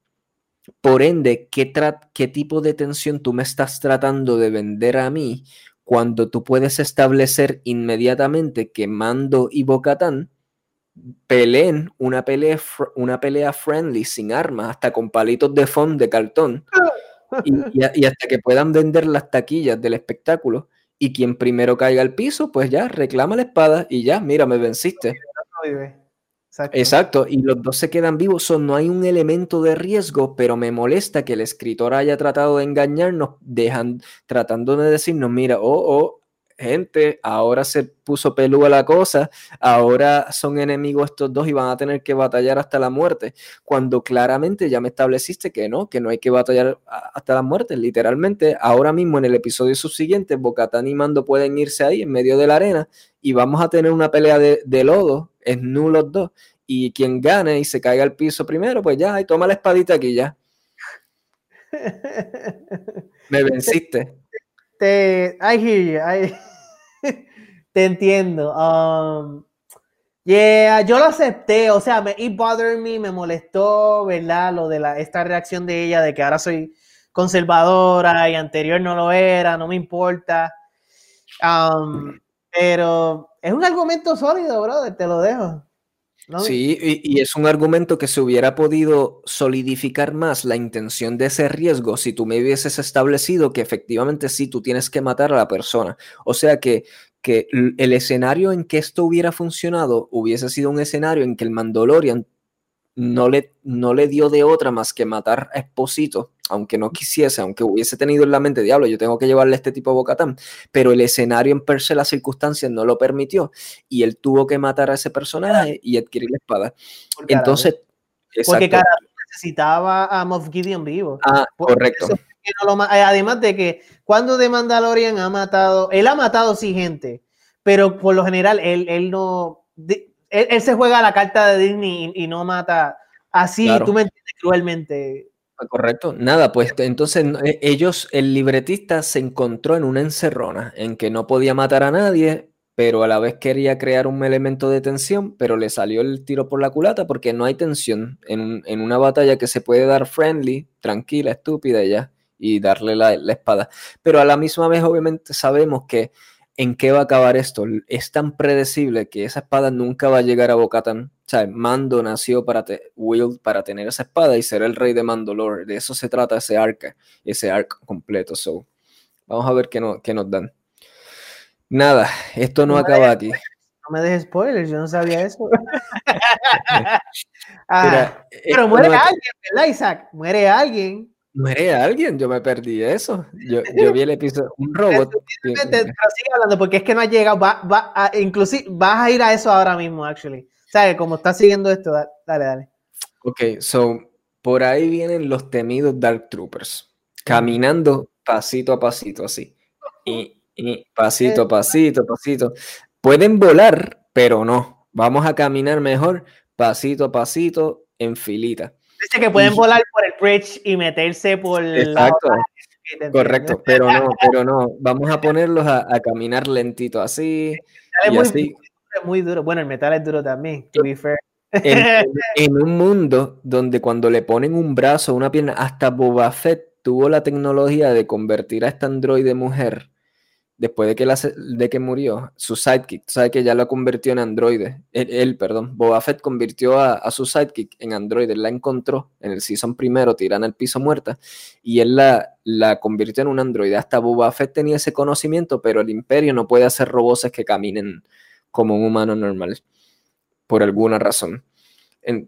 Por ende, ¿qué, ¿qué tipo de tensión tú me estás tratando de vender a mí cuando tú puedes establecer inmediatamente que Mando y Bocatán peleen una pelea, una pelea friendly, sin armas, hasta con palitos de fondo de cartón? y, hasta que puedan vender las taquillas del espectáculo y quien primero caiga al piso, pues ya reclama la espada y ya, mira, me venciste. Exacto. y los dos se quedan vivos. no hay un elemento de riesgo, pero me molesta que el escritor haya tratado de engañarnos, tratando de decirnos, mira, oh, oh, gente, ahora se puso pelúa la cosa, ahora son enemigos estos dos y van a tener que batallar hasta la muerte, cuando claramente ya me estableciste que no, que no hay que batallar hasta la muerte, literalmente, ahora mismo en el episodio subsiguiente, Bocatán y Mando pueden irse ahí en medio de la arena y vamos a tener una pelea de lodo, es nulos dos, y quien gane y se caiga al piso primero, pues ya, y toma la espadita aquí ya. *laughs* Me venciste. Te, I hear you. te entiendo. Um, yeah, yo lo acepté. O sea, me, it bothered me, me molestó, ¿verdad? Lo de la, esta reacción de ella de que ahora soy conservadora y anterior no lo era, no me importa. Um, pero es un argumento sólido, brother, te lo dejo. Sí, y, es un argumento que se hubiera podido solidificar más la intención de ese riesgo si tú me hubieses establecido que efectivamente sí, tú tienes que matar a la persona. O sea que, que el escenario en que esto hubiera funcionado hubiese sido un escenario en que el Mandalorian no le, no le dio de otra más que matar a Esposito, aunque no quisiese, aunque hubiese tenido en la mente, diablo, yo tengo que llevarle a este tipo a Bocatán, pero el escenario en per se, las circunstancias no lo permitió y él tuvo que matar a ese personaje y adquirir la espada. Entonces, porque cada necesitaba a Moff Gideon vivo. Ah, correcto. además de que cuando de Mandalorian ha matado, él ha matado sí gente, pero por lo general él, él no él, se juega la carta de Disney y, no mata así, tú me entiendes, cruelmente. Ah, correcto, nada, pues entonces e, ellos, el libretista se encontró en una encerrona en que no podía matar a nadie, pero a la vez quería crear un elemento de tensión, pero le salió el tiro por la culata porque no hay tensión en, en una batalla que se puede dar friendly, tranquila, estúpida ya, y darle la, la espada. Pero a la misma vez, obviamente, sabemos que en qué va a acabar esto. Es tan predecible que esa espada nunca va a llegar a Bocatan. O sea, Mando nació para, Will para tener esa espada y ser el rey de Mandalore. De eso se trata ese arca, ese arc completo. So, vamos a ver qué, no, qué nos dan. Nada, esto no, acaba aquí. No me dejes spoilers, yo no sabía eso. *laughs* Ah, pero muere alguien, ¿verdad, Isaac? Muere alguien. Muere alguien, yo me perdí eso. Yo, yo vi el episodio, un robot. Sigue hablando porque es que no ha llegado, va, va a, inclusive vas a ir a eso ahora mismo, actually. O sea, como estás siguiendo esto, dale, dale. Ok, so, por ahí vienen los temidos Dark Troopers, caminando pasito a pasito, así. Y, y pasito a pasito, pasito. Pueden volar, pero no. Vamos a caminar mejor, pasito a pasito, en filita. Dice que pueden volar por el bridge y meterse por Exacto. Correcto, *laughs* pero no, pero no. Vamos a ponerlos a, caminar lentito así. y muy, así. muy duro. Bueno, el metal es duro también, to be fair. En, *laughs* un mundo donde cuando le ponen un brazo, una pierna, hasta Boba Fett tuvo la tecnología de convertir a esta androide mujer después de que, de que murió, su sidekick, sabe que ya lo convirtió en androide, él, perdón, Boba Fett convirtió a, su sidekick en androide, la encontró en el season primero, tirando el piso muerta, y él la, la convirtió en un androide. Hasta Boba Fett tenía ese conocimiento, pero el imperio no puede hacer robots que caminen como un humano normal, por alguna razón.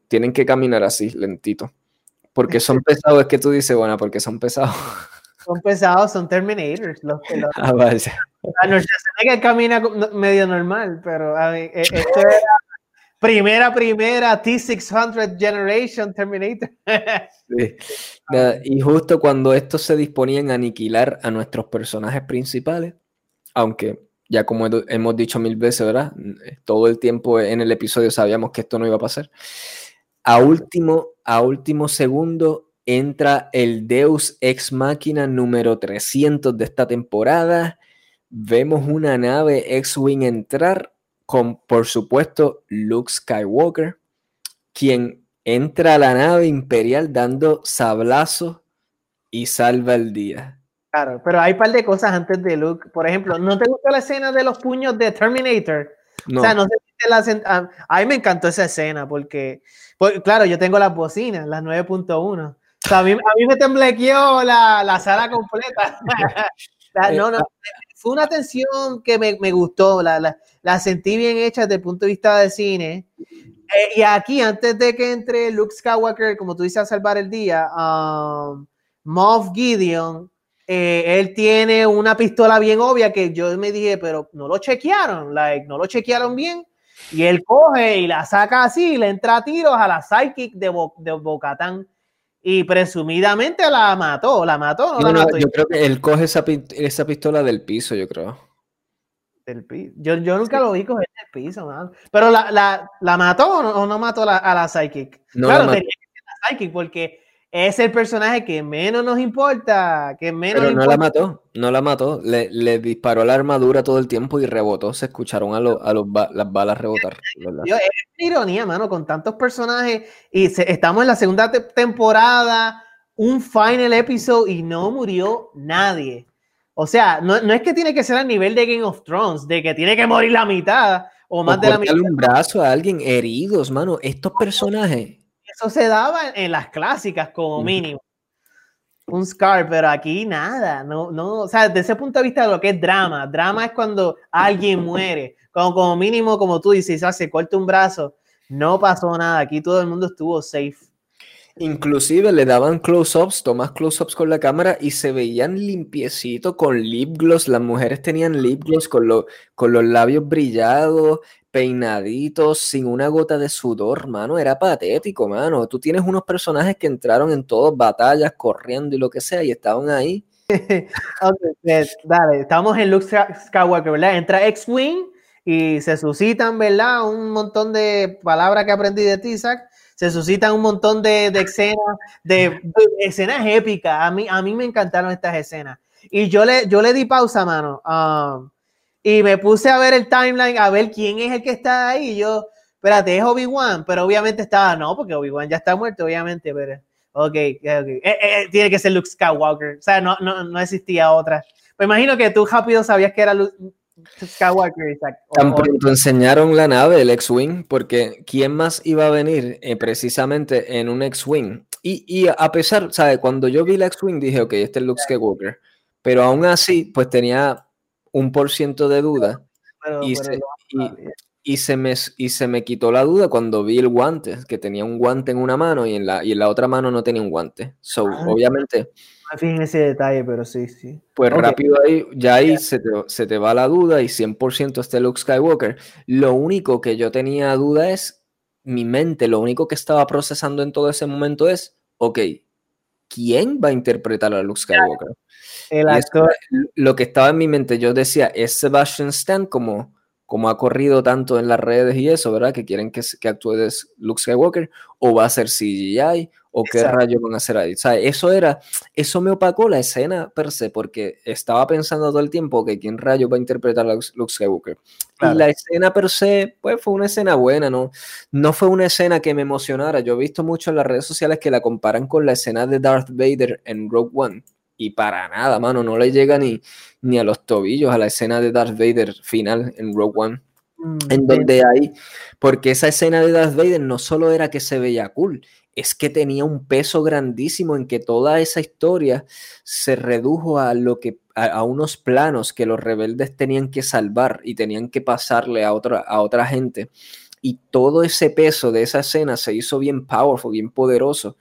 tienen que caminar así, lentito. Porque son pesados, es que tú dices, bueno, porque son pesados. *laughs* Son pesados, son Terminators. Los, los, *laughs* ah, vaya. A que camina medio normal, pero a e, esto era primera, primera T600 Generation Terminator. *laughs* Sí. Y justo cuando estos se disponían a aniquilar a nuestros personajes principales, aunque ya como hemos dicho mil veces, ¿verdad? Todo el tiempo en el episodio sabíamos que esto no iba a pasar. A último, a último segundo entra el Deus Ex Máquina número 300 de esta temporada. Vemos una nave X-Wing entrar con, por supuesto, Luke Skywalker, quien entra a la nave imperial dando sablazo y salva el día. Claro, pero hay un par de cosas antes de Luke. Por ejemplo, ¿no te gustó la escena de los puños de Terminator? No. O sea, no sé si la a, mí me encantó esa escena porque, pues, claro, yo tengo las bocinas, las 9.1 a, mí, me temblequeó la, la sala completa. *laughs* no, no, fue una tensión que me, me gustó, la, la, la, sentí bien hecha desde el punto de vista de cine. Eh, y aquí, antes de que entre Luke Skywalker, como tú dices, a salvar el día, um, Moff Gideon eh, él tiene una pistola bien obvia que yo me dije, pero no lo chequearon, like, no lo chequearon bien. Y él coge y la saca así y le entra a tiros a la psychic de, de Bocatán. Y presumidamente la mató, la mató, no, la mató. Yo creo que él coge esa, esa pistola del piso, yo creo. Del piso. Yo, yo nunca lo vi coger del piso, man. Pero la, la, la mató o no, mató a la psychic. No claro, tenía que ser la psychic porque es el personaje que menos nos importa, que menos Pero no la mató, no la mató, le, le, disparó la armadura todo el tiempo y rebotó, se escucharon a, a los las balas rebotar. Yo, es ironía, mano, con tantos personajes y estamos en la segunda temporada, un final episode y no murió nadie. O sea, no, no, es que tiene que ser a nivel de Game of Thrones, de que tiene que morir la mitad o más de la mitad. un brazo a alguien heridos, mano. Estos personajes eso se daba en las clásicas como mínimo. Un Scar, pero aquí nada, no, no, o sea, desde ese punto de vista de lo que es drama, drama es cuando alguien muere, como, como mínimo, como tú dices, se corta un brazo, no pasó nada, aquí todo el mundo estuvo safe. Inclusive le daban close-ups, tomas close-ups con la cámara y se veían limpiecito con lip gloss. Las mujeres tenían lip gloss con, con los labios brillados, peinaditos, sin una gota de sudor, mano. Era patético, mano. Tú tienes unos personajes que entraron en todas batallas, corriendo y lo que sea, y estaban ahí. *laughs* Pues, dale, estamos en Luke Skywalker, ¿verdad? Entra X-Wing y se suscitan, ¿verdad? Un montón de palabras que aprendí de ti, Zach. Se suscitan un montón de, escenas, de, escenas épicas. A mí, a mí me encantaron estas escenas. Y yo le, yo le di pausa, mano. Um, y me puse a ver el timeline, a ver quién es el que está ahí. Y yo, espérate, es Obi-Wan, pero obviamente estaba, no, porque Obi-Wan ya está muerto, obviamente, pero, ok, okay. Eh, eh, eh, tiene que ser Luke Skywalker. O sea, no, no, no existía otra. Me imagino que tú rápido sabías que era Luke Skywalker. Tan pronto enseñaron la nave, el X-Wing, porque ¿quién más iba a venir precisamente en un X-Wing? Y, y, a pesar, ¿sabes? Cuando yo vi el X-Wing dije, ok, este es Luke Skywalker. Pero aún así, pues tenía un por ciento de duda y, se, y, se me, y se me quitó la duda cuando vi el guante, que tenía un guante en una mano y en la, y en la otra mano no tenía un guante. So, ah, obviamente... Fíjense ese detalle, pero sí, sí. Pues rápido ahí, ya ahí se te, se te, va la duda y 100% este Luke Skywalker. Lo único que yo tenía duda es mi mente, lo único que estaba procesando en todo ese momento es, ok, ¿quién va a interpretar a Luke Skywalker? El actor. lo que estaba en mi mente, yo decía, ¿es Sebastian Stan como, como ha corrido tanto en las redes y eso, ¿verdad? Que quieren que, que actúe de Luke Skywalker, o va a ser CGI, o qué rayos van a hacer ahí. O sea, eso era, eso me opacó la escena per se, porque estaba pensando todo el tiempo que quién rayos va a interpretar a Luke Skywalker. Y la escena per se, pues fue una escena buena, ¿no? No fue una escena que me emocionara. Yo he visto mucho en las redes sociales que la comparan con la escena de Darth Vader en Rogue One y para nada, mano, no le llega ni, ni a los tobillos a la escena de Darth Vader final en Rogue One. Mm, en donde hay, porque esa escena de Darth Vader no solo era que se veía cool, es que tenía un peso grandísimo en que toda esa historia se redujo a lo que a, unos planos que los rebeldes tenían que salvar y tenían que pasarle a otra, a otra gente. Y todo ese peso de esa escena se hizo bien powerful, bien poderoso.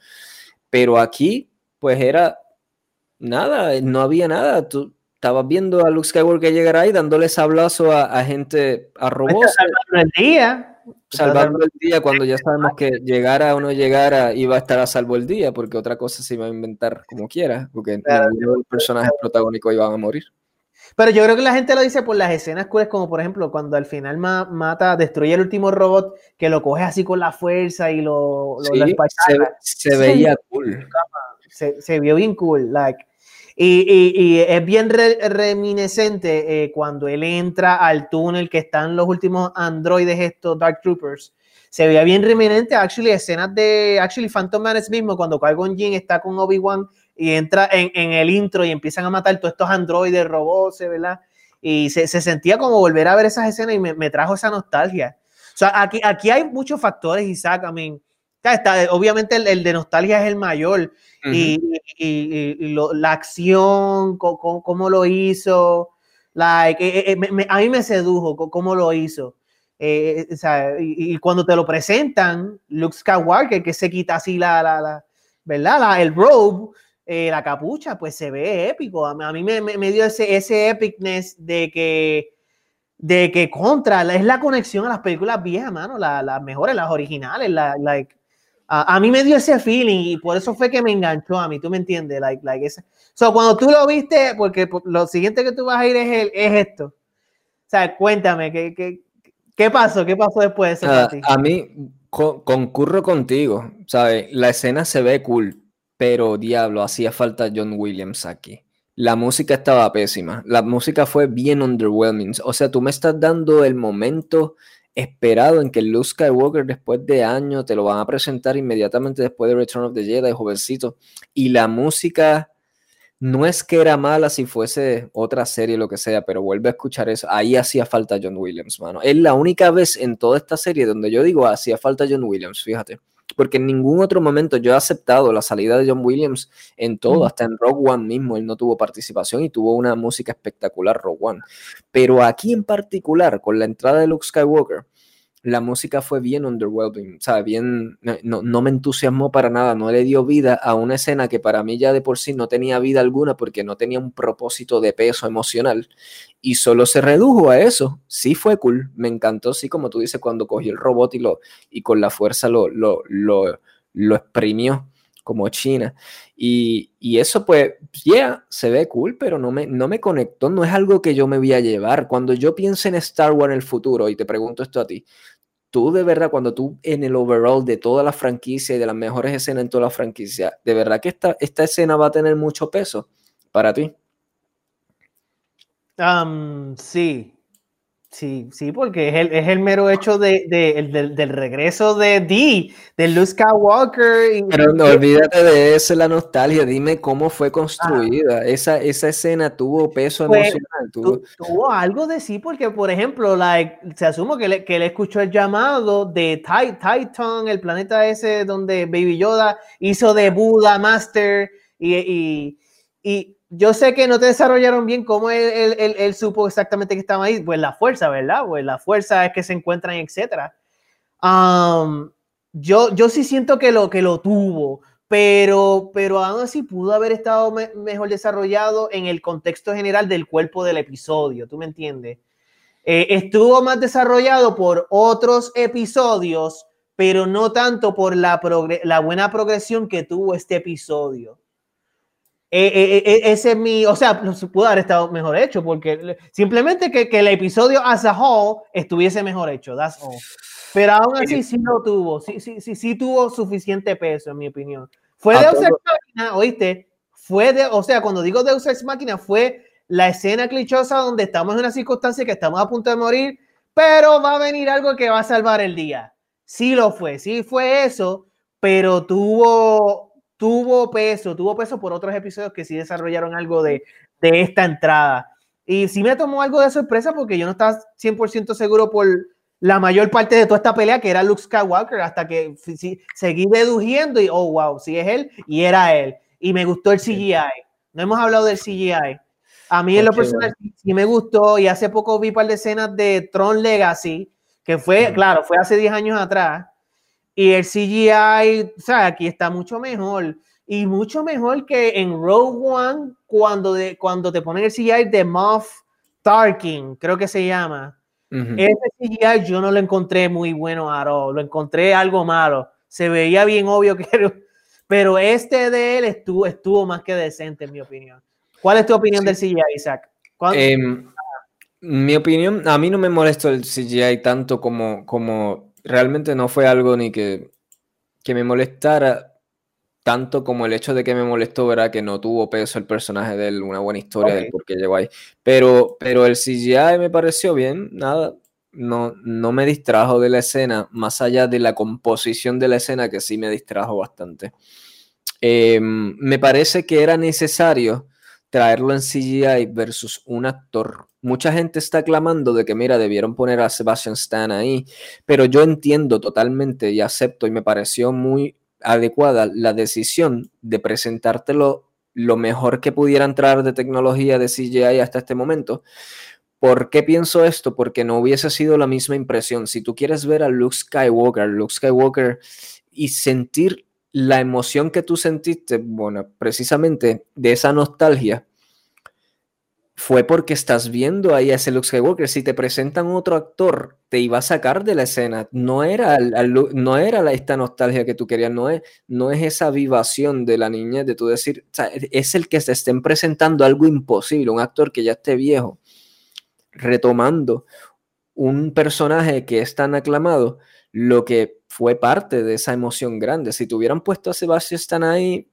Pero aquí, pues era nada, no había nada. Tú estabas viendo a Luke Skywalker llegar ahí dándole sablazo a, a gente, a robots. Salvando el día. Salvando el día cuando ya sabemos que llegara o no llegara iba a estar a salvo el día, porque otra cosa se iba a inventar como quiera, porque los personajes protagónicos iban a morir. Pero yo creo que la gente lo dice por las escenas crueles, como por ejemplo cuando al final mata, destruye el último robot, que lo coge así con la fuerza y lo, lo se, veía cool. Se, se, vio bien cool, like. Y, es bien reminiscente eh, cuando él entra al túnel que están los últimos androides, estos Dark Troopers. Se veía bien reminiscente, actually, escenas de actually Phantom Menace mismo, cuando Qui-Gon Jinn está con Obi-Wan y entra en, el intro y empiezan a matar todos estos androides, robots, ¿verdad? Y se, sentía como volver a ver esas escenas y me, trajo esa nostalgia. O sea, aquí, aquí hay muchos factores, Isaac, I mean, está, obviamente el, de nostalgia es el mayor, y, la acción, cómo, lo hizo, like, eh, eh, eh, a mí me sedujo cómo lo hizo. y, cuando te lo presentan, Luke Skywalker, que se quita así la, la, la ¿verdad? el robe, eh, la capucha, pues se ve épico. A, mí me, me, dio ese, ese epicness de que, de que contra, es la conexión a las películas viejas, mano, las mejores, las originales, la, like, a, mí me dio ese feeling y por eso fue que me enganchó a mí, tú me entiendes, like, like ese. So, cuando tú lo viste, porque lo siguiente que tú vas a ir es, el, es esto. O sea, cuéntame, ¿qué, qué, qué pasó? ¿Qué pasó después de eso? Ah, a mí concurro contigo, ¿sabes? La escena se ve cool, pero diablo, hacía falta John Williams aquí. La música estaba pésima, la música fue bien underwhelming. O sea, tú me estás dando el momento esperado en que Luke Skywalker después de años te lo van a presentar inmediatamente después de Return of the Jedi, jovencito. Y la música no es que era mala si fuese otra serie, lo que sea, pero vuelve a escuchar eso. Ahí hacía falta John Williams, mano. Es la única vez en toda esta serie donde yo digo hacía falta John Williams, fíjate. Porque en ningún otro momento yo he aceptado la salida de John Williams en todo, hasta en Rogue One mismo, él no tuvo participación y tuvo una música espectacular, Rogue One. Pero aquí en particular, con la entrada de Luke Skywalker, la música fue bien underwhelming, sea, bien, no, no, me entusiasmó para nada, no le dio vida a una escena que para mí ya de por sí no tenía vida alguna porque no tenía un propósito de peso emocional y solo se redujo a eso. Sí fue cool, me encantó, sí, como tú dices, cuando cogió el robot y, lo, y con la fuerza lo, lo, lo, lo exprimió como China. Y, y, eso pues, yeah, se ve cool, pero no me, no me conectó, no es algo que yo me voy a llevar. Cuando yo pienso en Star Wars en el futuro, y te pregunto esto a ti, tú de verdad, cuando tú en el overall de toda la franquicia y de las mejores escenas en toda la franquicia, ¿de verdad que esta, esta escena va a tener mucho peso para ti? Um, sí, Sí, sí, porque es el, es el mero hecho de, de, del regreso de Dee, de Luke Skywalker. Pero no olvídate de eso, la nostalgia. Dime cómo fue construida. Esa, esa escena tuvo peso emocional. Tuvo... algo de sí, porque, por ejemplo, like, se asumo que, le, que él escuchó el llamado de Titan, el planeta ese donde Baby Yoda hizo de Buda Master y, y, y yo sé que no te desarrollaron bien cómo él, él, supo exactamente que estaba ahí. Pues la fuerza, ¿verdad? Pues la fuerza es que se encuentran, etcétera. Um, yo, yo sí siento que lo, que lo tuvo, pero, pero aún así pudo haber estado mejor desarrollado en el contexto general del cuerpo del episodio, ¿tú me entiendes? Eh, estuvo más desarrollado por otros episodios, pero no tanto por la, la buena progresión que tuvo este episodio. Eh, eh, eh, ese es mi, o sea, se pudo haber estado mejor hecho, porque simplemente que, que, el episodio as a whole estuviese mejor hecho, that's all. Pero aún así sí lo tuvo, sí, sí, sí, sí tuvo suficiente peso, en mi opinión. Fue de Ex Máquina, oíste, fue de, o sea, cuando digo Deus Ex Máquina, fue la escena clichosa donde estamos en una circunstancia que estamos a punto de morir, pero va a venir algo que va a salvar el día. Sí lo fue, sí fue eso, pero tuvo tuvo peso, tuvo peso por otros episodios que sí desarrollaron algo de, de esta entrada. Y sí me tomó algo de sorpresa porque yo no estaba 100% seguro por la mayor parte de toda esta pelea que era Luke Skywalker hasta que sí, seguí deduciendo y oh wow, sí es él y era él. Y me gustó el CGI. No hemos hablado del CGI. A mí en lo personal sí me gustó y hace poco vi un par de escenas de Tron Legacy, que fue, claro, fue hace 10 años atrás y el CGI, o sea, aquí está mucho mejor. Y mucho mejor que en Rogue One, cuando, de, cuando te ponen el CGI de Moff Tarkin, creo que se llama. Ese CGI yo no lo encontré muy bueno a lo encontré algo malo. Se veía bien obvio que pero este de él estuvo, estuvo más que decente, en mi opinión. ¿Cuál es tu opinión del CGI, Isaac? Em, mi opinión, a mí no me molesta el CGI tanto como, como realmente no fue algo ni que, que me molestara tanto como el hecho de que me molestó, ¿verdad? Que no tuvo peso el personaje de él, una buena historia de por qué llegó ahí. Pero, pero el CGI me pareció bien, nada, no, no me distrajo de la escena, más allá de la composición de la escena que sí me distrajo bastante. Em, me parece que era necesario traerlo en CGI versus un actor. Mucha gente está clamando de que, mira, debieron poner a Sebastian Stan ahí, pero yo entiendo totalmente y acepto y me pareció muy adecuada la decisión de presentártelo lo mejor que pudieran traer de tecnología de CGI hasta este momento. ¿Por qué pienso esto? Porque no hubiese sido la misma impresión. Si tú quieres ver a Luke Skywalker, Luke Skywalker y sentir la emoción que tú sentiste, bueno, precisamente de esa nostalgia, fue porque estás viendo ahí a ese Luke Skywalker. Si te presentan otro actor, te iba a sacar de la escena. No era, no era esta nostalgia que tú querías, no es, no es esa vivación de la niñez de tú decir, es el que se estén presentando algo imposible, un actor que ya esté viejo, retomando un personaje que es tan aclamado, lo que fue parte de esa emoción grande. Si te hubieran puesto a Sebastián ahí,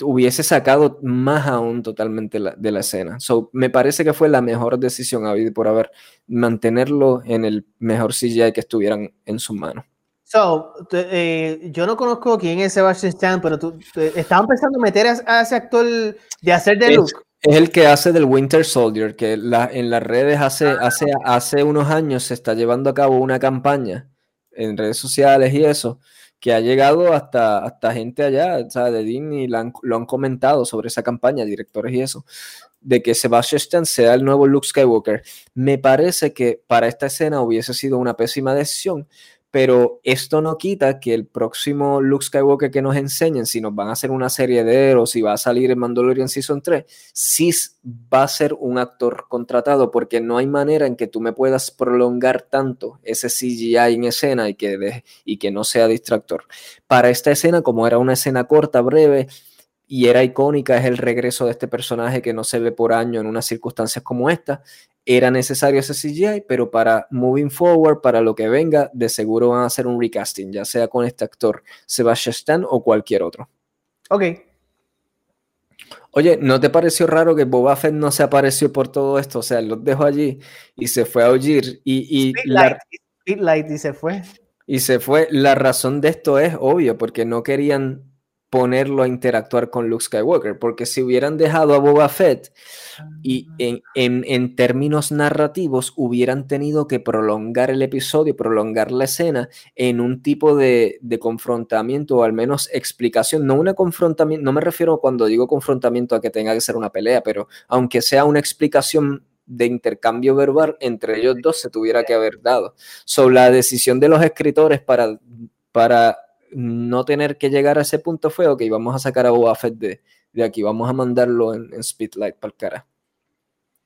hubiese sacado más aún totalmente de la escena. So, me parece que fue la mejor decisión por haber mantenerlo en el mejor CGI que estuvieran en sus manos. So, eh, yo no conozco quién es Sebastian Stan, pero tú estaban pensando meter a, ese actor de hacer de Luke. Es el que hace del Winter Soldier, que la, en las redes hace, hace, hace unos años se está llevando a cabo una campaña en redes sociales y eso, que ha llegado hasta, hasta gente allá, o sea, de Disney, lo han, lo han comentado sobre esa campaña, directores y eso, de que Sebastian sea el nuevo Luke Skywalker. Me parece que para esta escena hubiese sido una pésima decisión, pero esto no quita que el próximo Luke Skywalker que nos enseñen, si nos van a hacer una serie de héroes, si va a salir en Mandalorian Season 3, sí va a ser un actor contratado, porque no hay manera en que tú me puedas prolongar tanto ese CGI en escena y que, y que no sea distractor. Para esta escena, como era una escena corta, breve, y era icónica, es el regreso de este personaje que no se ve por año en unas circunstancias como esta era necesario ese CGI, pero para moving forward, para lo que venga, de seguro van a hacer un recasting, ya sea con este actor Sebastian Stan o cualquier otro. Ok. Oye, ¿no te pareció raro que Boba Fett no se apareció por todo esto? O sea, los dejó allí y se fue a oír y... y y se fue. Y se fue. La razón de esto es obvio, porque no querían ponerlo a interactuar con Luke Skywalker, porque si hubieran dejado a Boba Fett y ah. en, términos narrativos hubieran tenido que prolongar el episodio, prolongar la escena en un tipo de, confrontamiento o al menos explicación, no una confrontamiento, no me refiero cuando digo confrontamiento a que tenga que ser una pelea, pero aunque sea una explicación de intercambio verbal entre ellos dos se tuviera que haber dado. Sobre la decisión de los escritores para, para no tener que llegar a ese punto fue, ok, vamos a sacar a Boba Fett de, aquí, vamos a mandarlo en, Speedlight para el cara.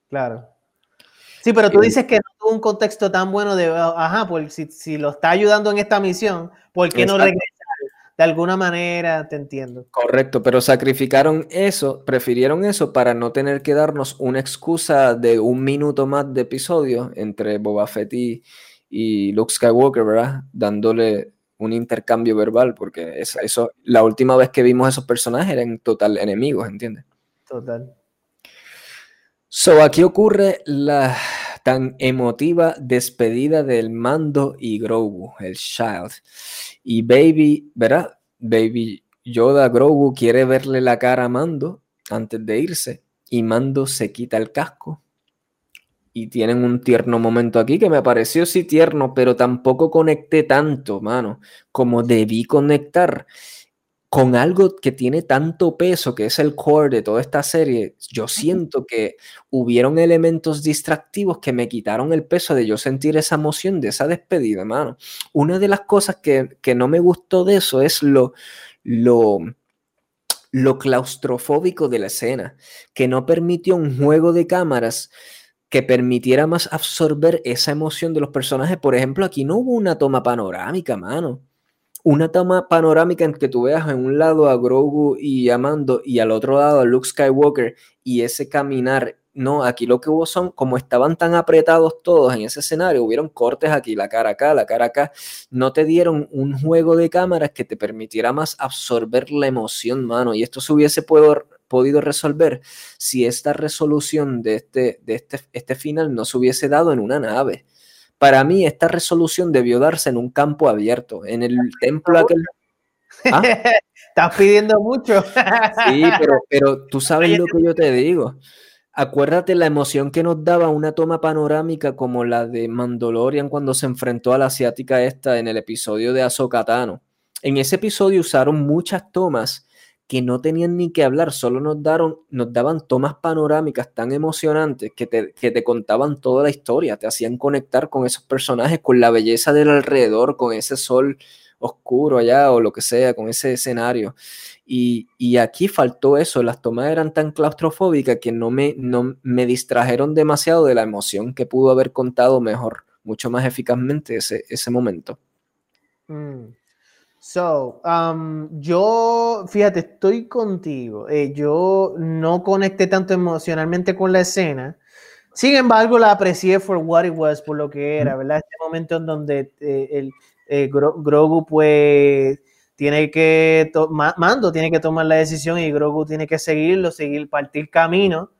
Claro. Sí, pero tú dices que no tuvo un contexto tan bueno de, ajá, pues si, si lo está ayudando en esta misión, ¿por qué no regresar? De alguna manera, te entiendo. Correcto, pero sacrificaron eso, prefirieron eso para no tener que darnos una excusa de un minuto más de episodio entre Boba Fett y, y Luke Skywalker, ¿verdad? Dándole un intercambio verbal, porque eso, eso, la última vez que vimos esos personajes eran total enemigos, ¿entiendes? Total. So, aquí ocurre la tan emotiva despedida del Mando y Grogu, el Child. Y Baby, ¿verdad? Baby Yoda Grogu quiere verle la cara a Mando antes de irse y Mando se quita el casco y tienen un tierno momento aquí que me pareció sí tierno, pero tampoco conecté tanto, mano, como debí conectar con algo que tiene tanto peso, que es el core de toda esta serie. Yo siento que hubieron elementos distractivos que me quitaron el peso de yo sentir esa emoción de esa despedida, mano. Una de las cosas que, que no me gustó de eso es lo, lo, lo claustrofóbico de la escena, que no permitió un juego de cámaras que permitiera más absorber esa emoción de los personajes. Por ejemplo, aquí no hubo una toma panorámica, mano. Una toma panorámica en que tú veas en un lado a Grogu y a y al otro lado a Luke Skywalker y ese caminar. No, aquí lo que hubo son, como estaban tan apretados todos en ese escenario, hubieron cortes aquí, la cara acá, la cara acá. No te dieron un juego de cámaras que te permitiera más absorber la emoción, mano. Y esto se hubiese podido podido resolver si esta resolución de este, de este, este final no se hubiese dado en una nave. Para mí, esta resolución debió darse en un campo abierto, en el templo aquel. ¿Ah? *laughs* Estás pidiendo mucho. sí, pero, pero tú sabes lo que yo te digo. Acuérdate la emoción que nos daba una toma panorámica como la de Mandalorian cuando se enfrentó a la asiática esta en el episodio de Ahsoka En ese episodio usaron muchas tomas que no tenían ni que hablar, solo nos, daron, nos daban tomas panorámicas tan emocionantes que te, que te contaban toda la historia, te hacían conectar con esos personajes, con la belleza del alrededor, con ese sol oscuro allá o lo que sea, con ese escenario. Y, y, aquí faltó eso, las tomas eran tan claustrofóbicas que no me, no me distrajeron demasiado de la emoción que pudo haber contado mejor, mucho más eficazmente ese, ese momento. Mm. So, um, yo, fíjate, estoy contigo. Eh, yo no conecté tanto emocionalmente con la escena. Sin embargo, la aprecié por what it was, por lo que era, ¿verdad? Este momento en donde eh, el eh, Grogu, pues, tiene que, Mando tiene que tomar la decisión y Grogu tiene que seguirlo, seguir, partir camino.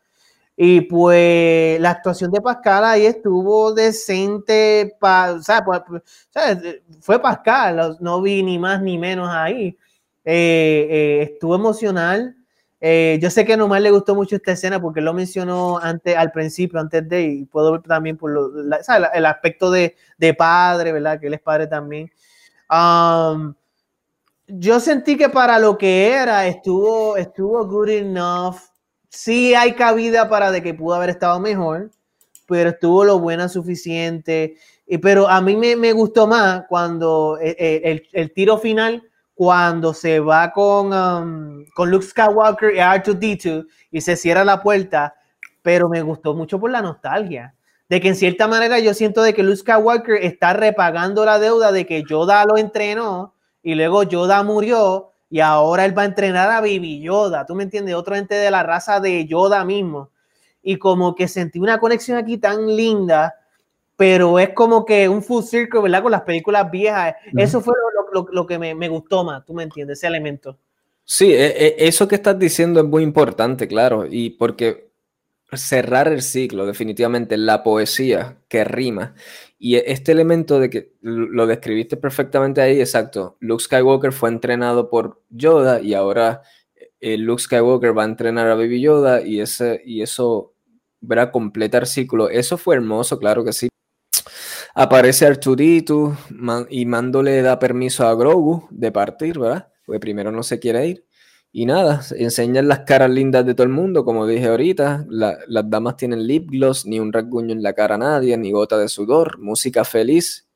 Y pues la actuación de Pascal ahí estuvo decente, o sea, pues, pues, fue Pascal, no vi ni más ni menos ahí. Eh, eh, estuvo emocional. Eh, yo sé que a Nomar le gustó mucho esta escena porque lo mencionó antes, al principio, antes de, y puedo ver también por lo, el aspecto de, de, padre, ¿verdad? Que él es padre también. Um, yo sentí que para lo que era, estuvo, estuvo good enough sí hay cabida para de que pudo haber estado mejor, pero estuvo lo buena suficiente. Y, pero a mí me, gustó más cuando eh, eh, el, tiro final, cuando se va con, um, con Luke Skywalker y R2D2 y se cierra la puerta, pero me gustó mucho por la nostalgia. De que en cierta manera yo siento de que Luke Skywalker está repagando la deuda de que Yoda lo entrenó y luego Yoda murió y ahora él va a entrenar a Baby Yoda, ¿tú me entiendes? Otro ente de la raza de Yoda mismo. Y como que sentí una conexión aquí tan linda, pero es como que un full circle, ¿verdad? Con las películas viejas. Eso fue lo, que me, gustó más, ¿tú me entiendes? Ese elemento. Sí, e, e, eso que estás diciendo es muy importante, claro, y porque cerrar el ciclo, definitivamente, la poesía que rima y este elemento de que lo describiste perfectamente ahí, exacto. Luke Skywalker fue entrenado por Yoda y ahora eh, Luke Skywalker va a entrenar a Baby Yoda y, ese, y eso verá completar ciclo. Eso fue hermoso, claro que sí. Aparece Arturito y Mando le da permiso a Grogu de partir, ¿verdad? Porque primero no se quiere ir. Y nada, enseñan las caras lindas de todo el mundo, como dije ahorita. las damas tienen lip gloss, ni un rasguño en la cara a nadie, ni gota de sudor, música feliz,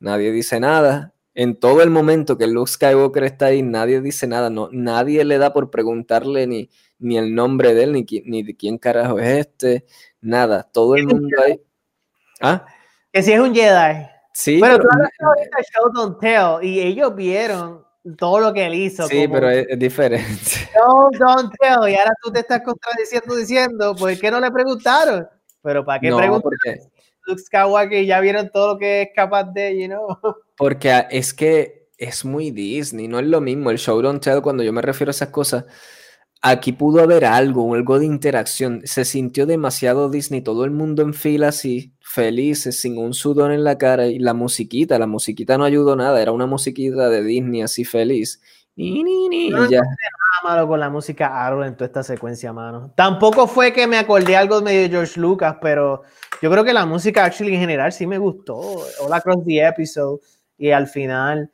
nadie dice nada. En todo el momento que Luke Skywalker está ahí, nadie dice nada, no, nadie le da por preguntarle ni, ni el nombre de él, ni, ni de quién carajo es este, nada. Todo el mundo ahí. ¿Ah? Que si es un Jedi. Sí. Pero, tú hablas ahorita Show Don't Tell y ellos vieron todo lo que él hizo. Sí, pero es, diferente. *laughs* No, don't tell. Y ahora tú te estás contradiciendo diciendo, ¿por qué no le preguntaron? Pero ¿para qué no, preguntar? Luke Skywalker ya vieron todo lo que es capaz de, you know. *laughs* Porque es que es muy Disney, no es lo mismo. El show don't tell, cuando yo me refiero a esas cosas, aquí pudo haber algo, algo de interacción. Se sintió demasiado Disney, todo el mundo en fila así, felices, sin un sudor en la cara. Y la musiquita, la musiquita no ayudó nada, era una musiquita de Disney así feliz. Ni, ni, ni, no ya. nada malo con la música Arrow en toda esta secuencia, mano. Tampoco fue que me acordé algo medio de George Lucas, pero yo creo que la música actually en general sí me gustó. All Across the Episode. Y al final,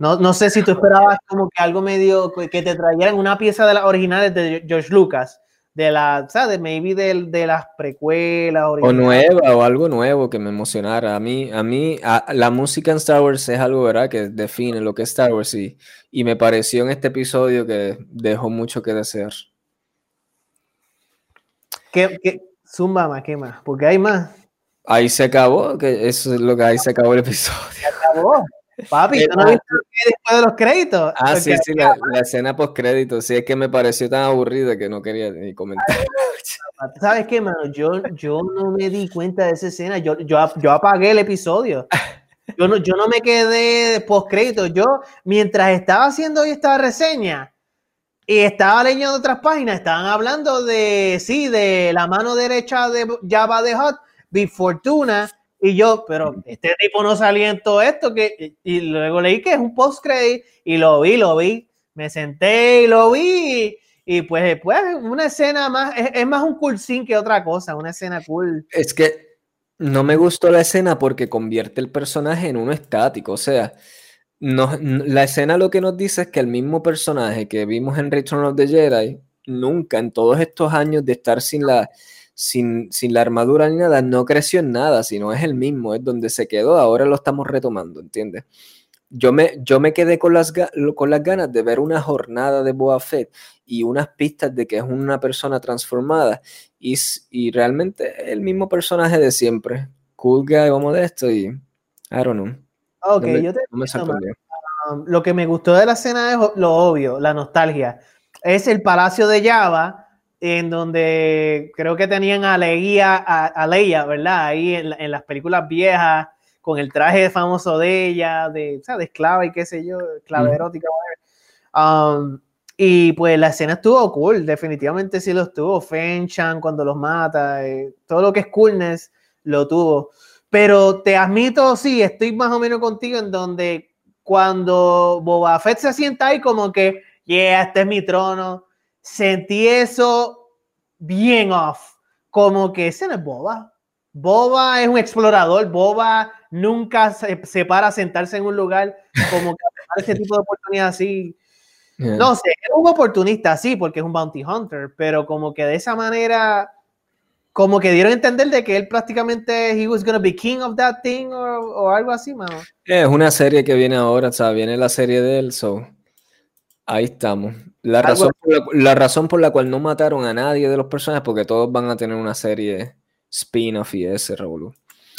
no, no sé si tú esperabas como que algo medio que te trajeran una pieza de las originales de George Lucas, de la, ¿sabes? Maybe de, de las precuelas. O nueva, o algo nuevo que me emocionara. A mí, a mí, la música en Star Wars es algo, ¿verdad? Que define lo que es Star Wars y, y me pareció en este episodio que dejó mucho que desear. ¿Qué, qué? Zumba más, ¿qué más? Porque hay más. Ahí se acabó, que eso es lo que ahí se acabó el episodio. Se acabó. Papi, ¿tú no viste después de los créditos? Ah, sí, sí, la, escena post créditos. Sí, es que me pareció tan aburrida que no quería ni comentar. *laughs* ¿Sabes qué, mano? Yo, yo no me di cuenta de esa escena. Yo, yo, yo apagué el episodio. Yo no, yo no me quedé post créditos. Yo, mientras estaba haciendo hoy esta reseña y estaba leyendo otras páginas, estaban hablando de, sí, de la mano derecha de Java de Hot, Big Fortuna y yo, pero este tipo no salía en todo esto, que, y luego leí que es un post-credit, y lo vi, lo vi, me senté y lo vi, y pues después una escena más, es, más un cool scene que otra cosa, una escena cool. Es que no me gustó la escena porque convierte el personaje en uno estático, o sea, la escena lo que nos dice es que el mismo personaje que vimos en Return of the Jedi, nunca en todos estos años de estar sin la, sin, sin, la armadura ni nada, no creció en nada, sino es el mismo, es donde se quedó, ahora lo estamos retomando, ¿entiendes? Yo me, yo me quedé con las, con las ganas de ver una jornada de Boa Fett y unas pistas de que es una persona transformada y, y realmente el mismo personaje de siempre, cool guy, vamos de esto y I don't know. Ok, yo te um, lo que me gustó de la escena es lo obvio, la nostalgia. Es el Palacio de Java, en donde creo que tenían a Leia, a, Leia ¿verdad? Ahí en, las películas viejas, con el traje famoso de ella, de, de esclava y qué sé yo, esclava erótica. Um, y pues la escena estuvo cool, definitivamente sí lo estuvo. Fenchan cuando los mata, eh, todo lo que es coolness lo tuvo. Pero te admito, sí, estoy más o menos contigo en donde cuando Boba Fett se sienta ahí como que, yeah, este es mi trono, sentí eso bien off, como que ese no es Boba. Boba es un explorador, Boba nunca se, para a sentarse en un lugar como que *laughs* ese tipo de oportunidad así. No sé, es un oportunista, sí, porque es un bounty hunter, pero como que de esa manera como que dieron a entender de que él prácticamente he was gonna be king of that thing o, algo así, mano. Es una serie que viene ahora, o sea, viene la serie de él, so ahí estamos. La razón, por la, razón por la cual no mataron a nadie de los personajes porque todos van a tener una serie spin-off y ese revolú.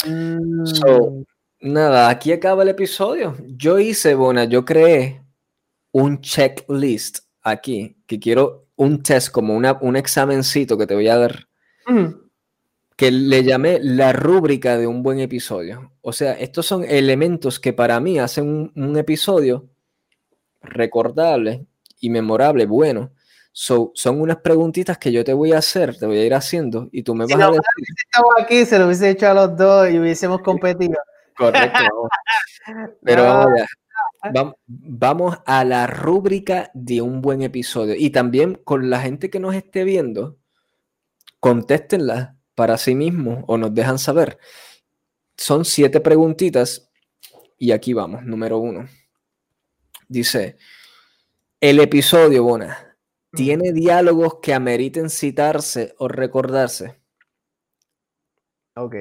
Mm. So, nada, aquí acaba el episodio. Yo hice, Bona, yo creé un checklist aquí, que quiero un test, como una, un examencito que te voy a dar. Mm que le llamé la rúbrica de un buen episodio. O sea, estos son elementos que para mí hacen un, episodio recordable y memorable, bueno. son unas preguntitas que yo te voy a hacer, te voy a ir haciendo y tú me vas a decir. Si estamos aquí, se lo hubiese hecho a los dos y hubiésemos competido. Correcto. *laughs* Pero ahora, vamos a la rúbrica de un buen episodio. Y también con la gente que nos esté viendo, contéstenla para sí mismo o nos dejan saber. Son siete preguntitas y aquí vamos, número uno. Dice, el episodio, Bona, ¿tiene diálogos que ameriten citarse o recordarse? Ok.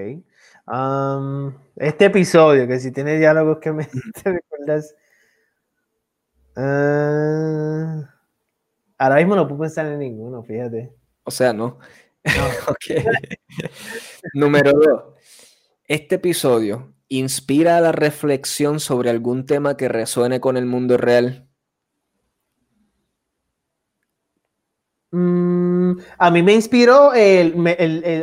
este episodio, que si tiene diálogos que ameriten *laughs* recordarse. Uh, ahora mismo no puedo pensar en ninguno, fíjate. O sea, no. *laughs* Número dos. Este episodio inspira a la reflexión sobre algún tema que resuene con el mundo real. Mm, a mí me inspiró el,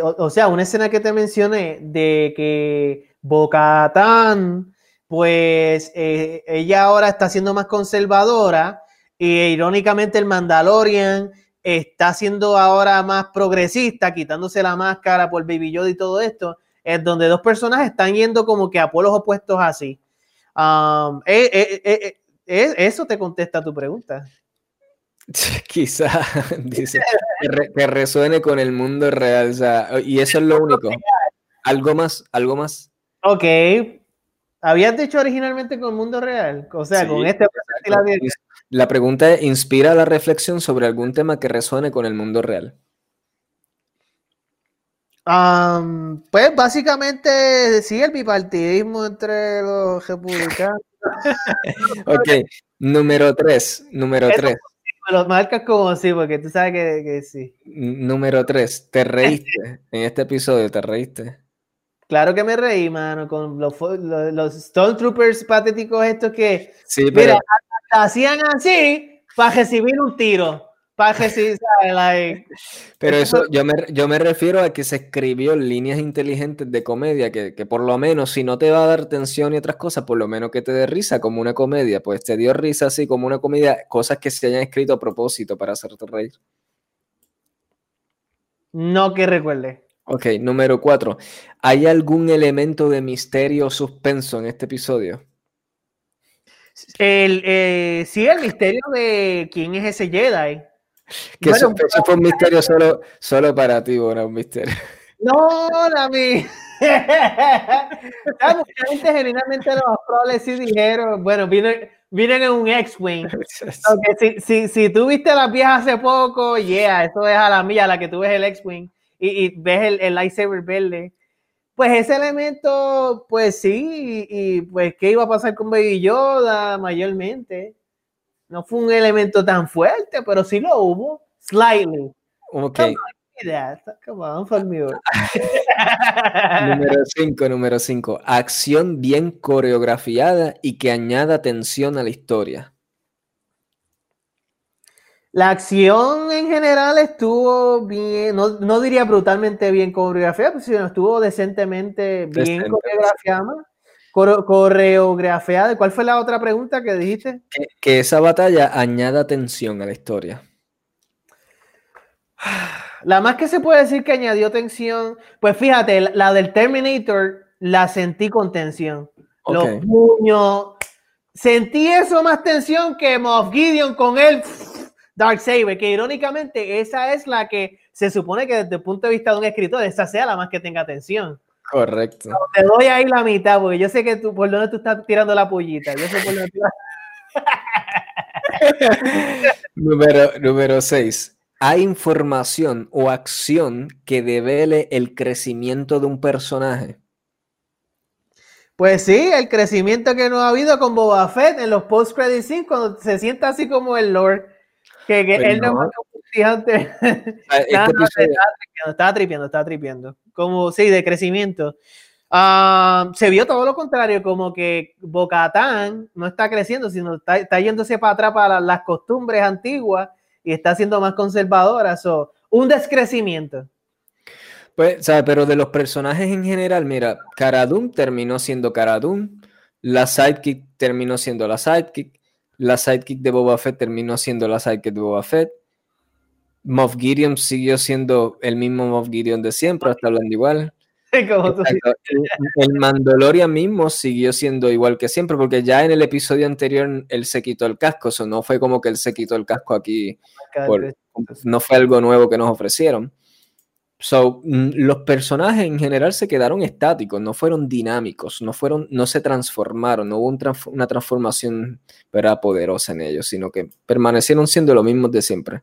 o sea, una escena que te mencioné de que Bocatán, pues eh, ella ahora está siendo más conservadora y irónicamente el Mandalorian está siendo ahora más progresista, quitándose la máscara por Baby Yoda y todo esto, es donde dos personas están yendo como que a polos opuestos así. Um, eh, eh, eh, eso te contesta tu pregunta. *laughs* Quizá, *laughs* dice, que, resuene con el mundo real, y eso es lo único. Algo más, algo más. Ok. Habías dicho originalmente con el mundo real, o sea, con este la pregunta es, ¿inspira la reflexión sobre algún tema que resuene con el mundo real? Pues básicamente sí, el bipartidismo entre los republicanos. *laughs* ok, número tres, número tres. Me lo marcas como sí, porque tú sabes que, sí. Número tres, ¿te reíste en este episodio? ¿Te reíste? Claro que me reí, mano, con los, los, Stormtroopers patéticos estos que... Sí, pero hacían así para recibir un tiro. Para recibir, Pero eso, yo me, yo me refiero a que se escribió líneas inteligentes de comedia, que, por lo menos, si no te va a dar tensión y otras cosas, por lo menos que te dé risa como una comedia. Pues te dio risa así como una comedia, cosas que se hayan escrito a propósito para hacerte reír. No que recuerde. Ok, número cuatro. ¿Hay algún elemento de misterio o suspenso en este episodio? El, eh, sí, el misterio de quién es ese Jedi. Que eso, fue un misterio solo, solo para ti, bueno, un misterio. No, Dami. *laughs* mucha gente genuinamente lo más probable sí dijeron, bueno, vienen, vienen en un X-Wing. *laughs* si, si, si, tú viste las viejas hace poco, yeah, eso es a la mía, la que tú ves el X-Wing y, y, ves el, el lightsaber verde. Pues ese elemento, pues sí, y, y, pues qué iba a pasar con Baby Yoda mayormente. No fue un elemento tan fuerte, pero sí lo hubo, slightly. Ok. *laughs* Número 5, número 5. Acción bien coreografiada y que añada tensión a la historia. La acción en general estuvo bien, no, no diría brutalmente bien coreografiada, sino estuvo decentemente bien coreografiada. Coreografiada. ¿Cuál fue la otra pregunta que dijiste? Que, que esa batalla añada tensión a la historia. La más que se puede decir que añadió tensión, pues fíjate, la, del Terminator la sentí con tensión. Los puños. Sentí eso más tensión que Moff Gideon con el Dark Saber, que irónicamente esa es la que se supone que desde el punto de vista de un escritor, esa sea la más que tenga tensión. Correcto. te doy ahí la mitad, porque yo sé que tú, por dónde tú estás tirando la pollita. Yo sé por dónde *laughs* número, número 6 hay información o acción que devele el crecimiento de un personaje. Pues sí, el crecimiento que no ha habido con Boba Fett en los post credit scenes cuando se sienta así como el Lord, que, pues él no, no antes. Este estaba tripiendo, estaba tripiendo. Como, sí, de crecimiento. Ah, se vio todo lo contrario, como que Bocatán no está creciendo, sino está, está yéndose para atrás para las costumbres antiguas y está siendo más conservadora. So, un descrecimiento. Pues, ¿sabes? Pero de los personajes en general, mira, Cara terminó siendo Cara la Sidekick terminó siendo la Sidekick, la Sidekick de Boba Fett terminó siendo la Sidekick de Boba Fett, Moff Gideon siguió siendo el mismo Moff Gideon de siempre, hasta hablando igual. *laughs* el, Mandalorian mismo siguió siendo igual que siempre, porque ya en el episodio anterior él se quitó el casco, eso no fue como que él se quitó el casco aquí, no fue algo nuevo que nos ofrecieron. So, mm, los personajes en general se quedaron estáticos, no fueron dinámicos, no, fueron, no se transformaron, no hubo una transformación poderosa en ellos, sino que permanecieron siendo lo mismos de siempre.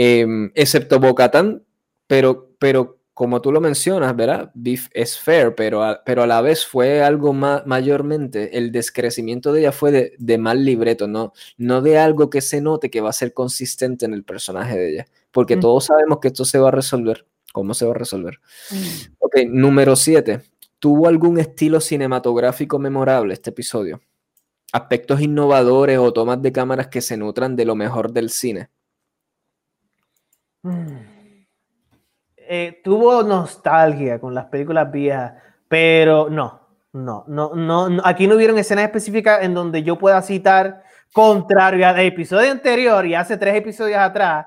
Em, excepto Bocatan, pero, pero como tú lo mencionas, ¿verdad? Beef es fair, pero a, pero a la vez fue algo más, mayormente, el descrecimiento de ella fue de, de, mal libreto, no, no de algo que se note que va a ser consistente en el personaje de ella, porque mm. todos sabemos que esto se va a resolver. ¿Cómo se va a resolver? Mm. Ok, número 7. ¿Tuvo algún estilo cinematográfico memorable este episodio? Aspectos innovadores o tomas de cámaras que se nutran de lo mejor del cine. Eh, tuvo nostalgia con las películas viejas, pero no, no, no, no, aquí no hubieron escenas específicas en donde yo pueda citar, contrario al episodio anterior y hace tres episodios atrás,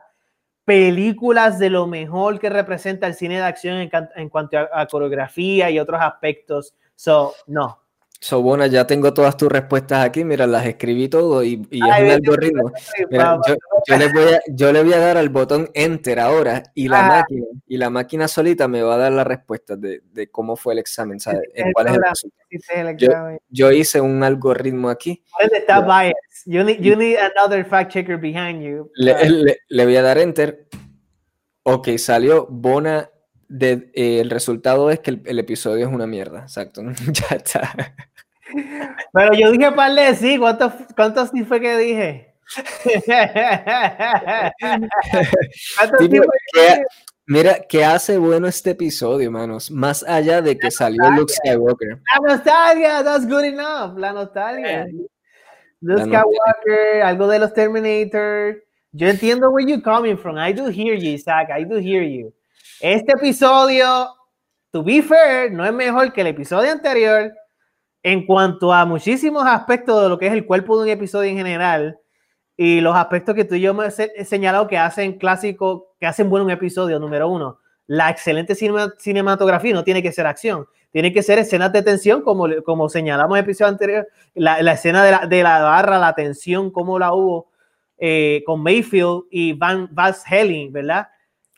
películas de lo mejor que representa el cine de acción en, cuanto a, coreografía y otros aspectos. So, no, Sobona, ya tengo todas tus respuestas aquí, mira, las escribí todo y, y es un algoritmo. yo, le voy a, yo, le voy a, dar al botón Enter ahora y la, máquina, y la máquina solita me va a dar las respuestas de, de cómo fue el examen, ¿sabes? ¿Cuál es el yo, yo, hice un algoritmo aquí. Está bias. You need, you need another fact checker behind you. Le, le, le voy a dar Enter. Ok, salió Bona eh, el resultado es que el, episodio es una mierda, exacto. *laughs* ya está. Pero yo dije par de sí, ¿cuántos, cuántos sí fue que dije? mira, ¿qué hace bueno este episodio, manos? Más allá de que salió Luke Skywalker. La nostalgia, that's good enough. La nostalgia. Luke Skywalker, algo de los Terminator. Yo entiendo where you're coming from. I do hear you, Isaac. I do hear you. Este episodio, to be fair, no es mejor que el episodio anterior en cuanto a muchísimos aspectos de lo que es el cuerpo de un episodio en general y los aspectos que tú y yo me he señalado que hacen clásico, que hacen bueno un episodio, número uno. La excelente cinematografía no tiene que ser acción, tiene que ser escenas de tensión, como, como señalamos en el episodio anterior, la, escena de la, de la, barra, la tensión, como la hubo eh, con Mayfield y Van Vas Helling, ¿verdad?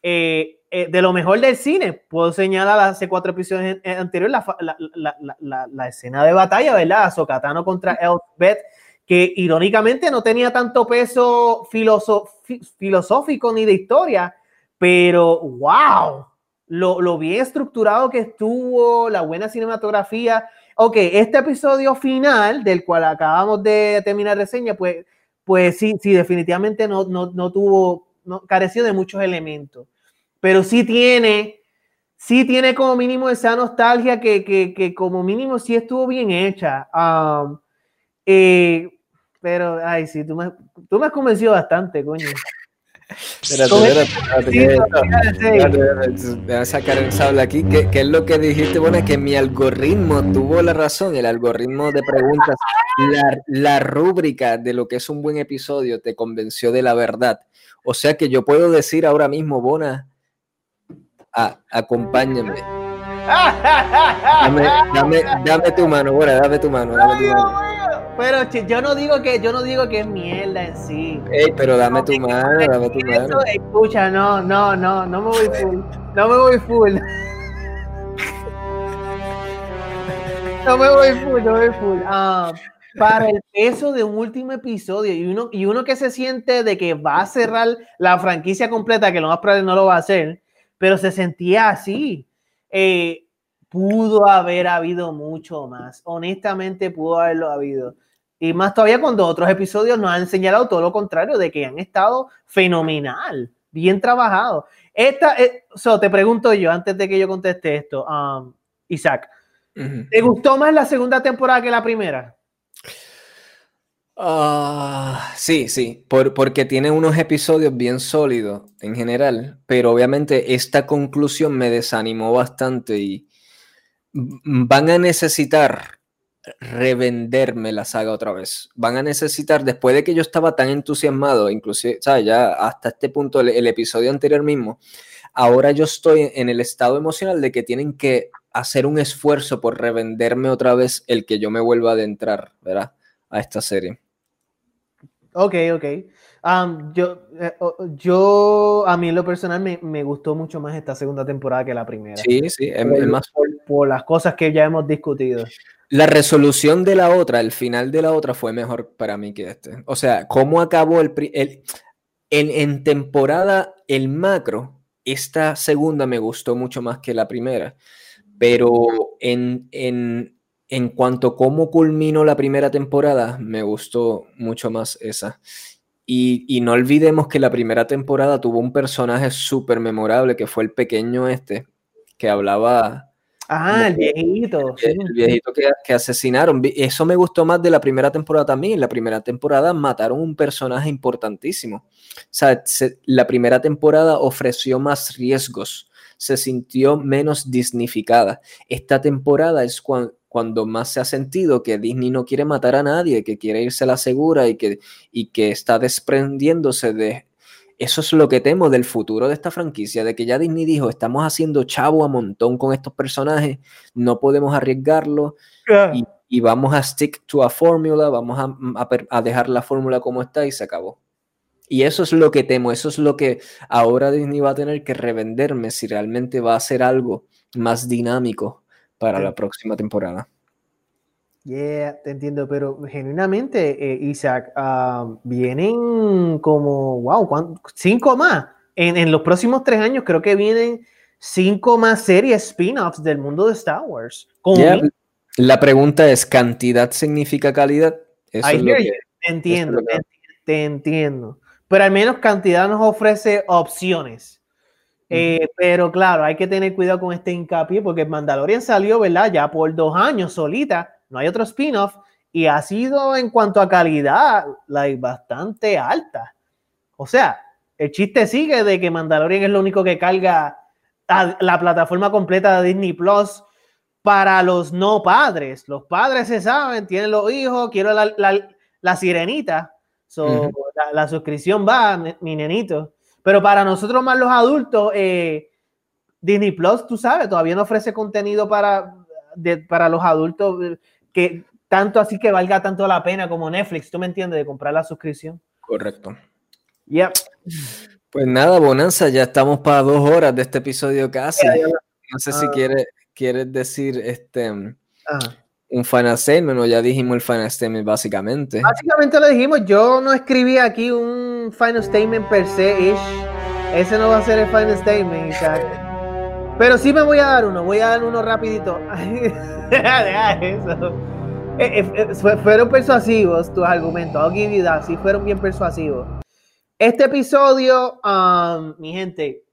Eh, eh, de lo mejor del cine, puedo señalar hace cuatro episodios anteriores la, la, la, la, escena de batalla, ¿verdad? Sokatano contra Elbeth, que irónicamente no tenía tanto peso filosófico ni de historia, pero wow, lo, lo, bien estructurado que estuvo, la buena cinematografía. Ok, este episodio final, del cual acabamos de terminar reseña, pues, pues sí, sí, definitivamente no, no, no tuvo, no, careció de muchos elementos pero sí tiene, sí tiene como mínimo esa nostalgia que, que, que como mínimo sí estuvo bien hecha. Um, eh, pero, ay, sí, tú me, tú me has convencido bastante, coño. Espérate, espérate, a sacar el sable aquí. ¿Qué, ¿Qué, es lo que dijiste? Bueno, es que mi algoritmo tuvo la razón. El algoritmo de preguntas, la, la rúbrica de lo que es un buen episodio te convenció de la verdad. O sea que yo puedo decir ahora mismo, Bona, Ah, acompáñame. Dame, dame, dame, tu mano, bueno, dame tu mano, dame tu mano. Pero yo no digo que yo no digo que es mierda en sí. Ey, pero dame tu mano, dame tu mano. Escucha, no, no, no, no me voy full. No me voy full. *laughs* No me voy full, no me voy full. Ah, para el peso de un último episodio y uno, y uno que se siente de que va a cerrar la franquicia completa, que lo más probable no lo va a hacer, pero se sentía así. Eh, pudo haber habido mucho más. Honestamente, pudo haberlo habido. Y más todavía cuando otros episodios nos han señalado todo lo contrario, de que han estado fenomenal, bien trabajado. Esta, eh, te pregunto yo, antes de que yo conteste esto, um, Isaac, ¿te gustó más la segunda temporada que la primera? Ah, sí, sí, porque tiene unos episodios bien sólidos en general, pero obviamente esta conclusión me desanimó bastante y van a necesitar revenderme la saga otra vez. Van a necesitar, después de que yo estaba tan entusiasmado, inclusive, ¿sabes? Ya hasta este punto, el, episodio anterior mismo, ahora yo estoy en el estado emocional de que tienen que hacer un esfuerzo por revenderme otra vez el que yo me vuelva a adentrar, ¿verdad? A esta serie. Ok, ok. yo, eh, yo, a mí en lo personal me, me, gustó mucho más esta segunda temporada que la primera. Sí, sí, es, más por, las cosas que ya hemos discutido. La resolución de la otra, el final de la otra fue mejor para mí que este. O sea, cómo acabó el, el en, en temporada el macro, esta segunda me gustó mucho más que la primera, pero en, en en cuanto a cómo culminó la primera temporada, me gustó mucho más esa. Y, no olvidemos que la primera temporada tuvo un personaje súper memorable, que fue el pequeño este, que hablaba... Ah, el viejito. El, viejito que, asesinaron. Eso me gustó más de la primera temporada también. En la primera temporada mataron un personaje importantísimo. O sea, la primera temporada ofreció más riesgos. Se sintió menos dignificada. Esta temporada es cuando cuando más se ha sentido que Disney no quiere matar a nadie, que quiere irse a la segura y que, y que está desprendiéndose de... Eso es lo que temo del futuro de esta franquicia, de que ya Disney dijo, estamos haciendo chavo a montón con estos personajes, no podemos arriesgarlo y, vamos a stick to a fórmula, vamos a, a dejar la fórmula como está y se acabó. Y eso es lo que temo, eso es lo que ahora Disney va a tener que revenderme si realmente va a hacer algo más dinámico para la próxima temporada. Yeah, te entiendo, pero genuinamente, eh, Isaac, ah, vienen como, wow, cinco más. En, los próximos tres años creo que vienen cinco más series spin-offs del mundo de Star Wars. La pregunta es, ¿cantidad significa calidad? Eso te entiendo, te entiendo. Pero al menos cantidad nos ofrece opciones. Eh, pero claro, hay que tener cuidado con este hincapié porque Mandalorian salió, ¿verdad? Ya por dos años solita, no hay otro spin-off y ha sido en cuanto a calidad like, bastante alta. O sea, el chiste sigue de que Mandalorian es lo único que carga la plataforma completa de Disney Plus para los no padres. Los padres se saben, tienen los hijos, quiero la, sirenita. la, la, suscripción va, mi nenito. Pero para nosotros más los adultos, eh, Disney Plus, tú sabes, todavía no ofrece contenido para, para los adultos eh, que tanto así que valga tanto la pena como Netflix, ¿tú me entiendes? De comprar la suscripción. Correcto. Yep. Pues nada, Bonanza, ya estamos para dos horas de este episodio casi. No sé si ah. quieres, quieres decir este un final statement o ya dijimos el final statement básicamente. Básicamente lo dijimos, yo no escribí aquí un final statement per se Ese no va a ser el final statement, Pero sí me voy a dar uno, voy a dar uno rapidito. *laughs* Eh, eh, eh, fueron persuasivos tus argumentos, I'll give you that, sí fueron bien persuasivos. Este episodio, um, mi gente,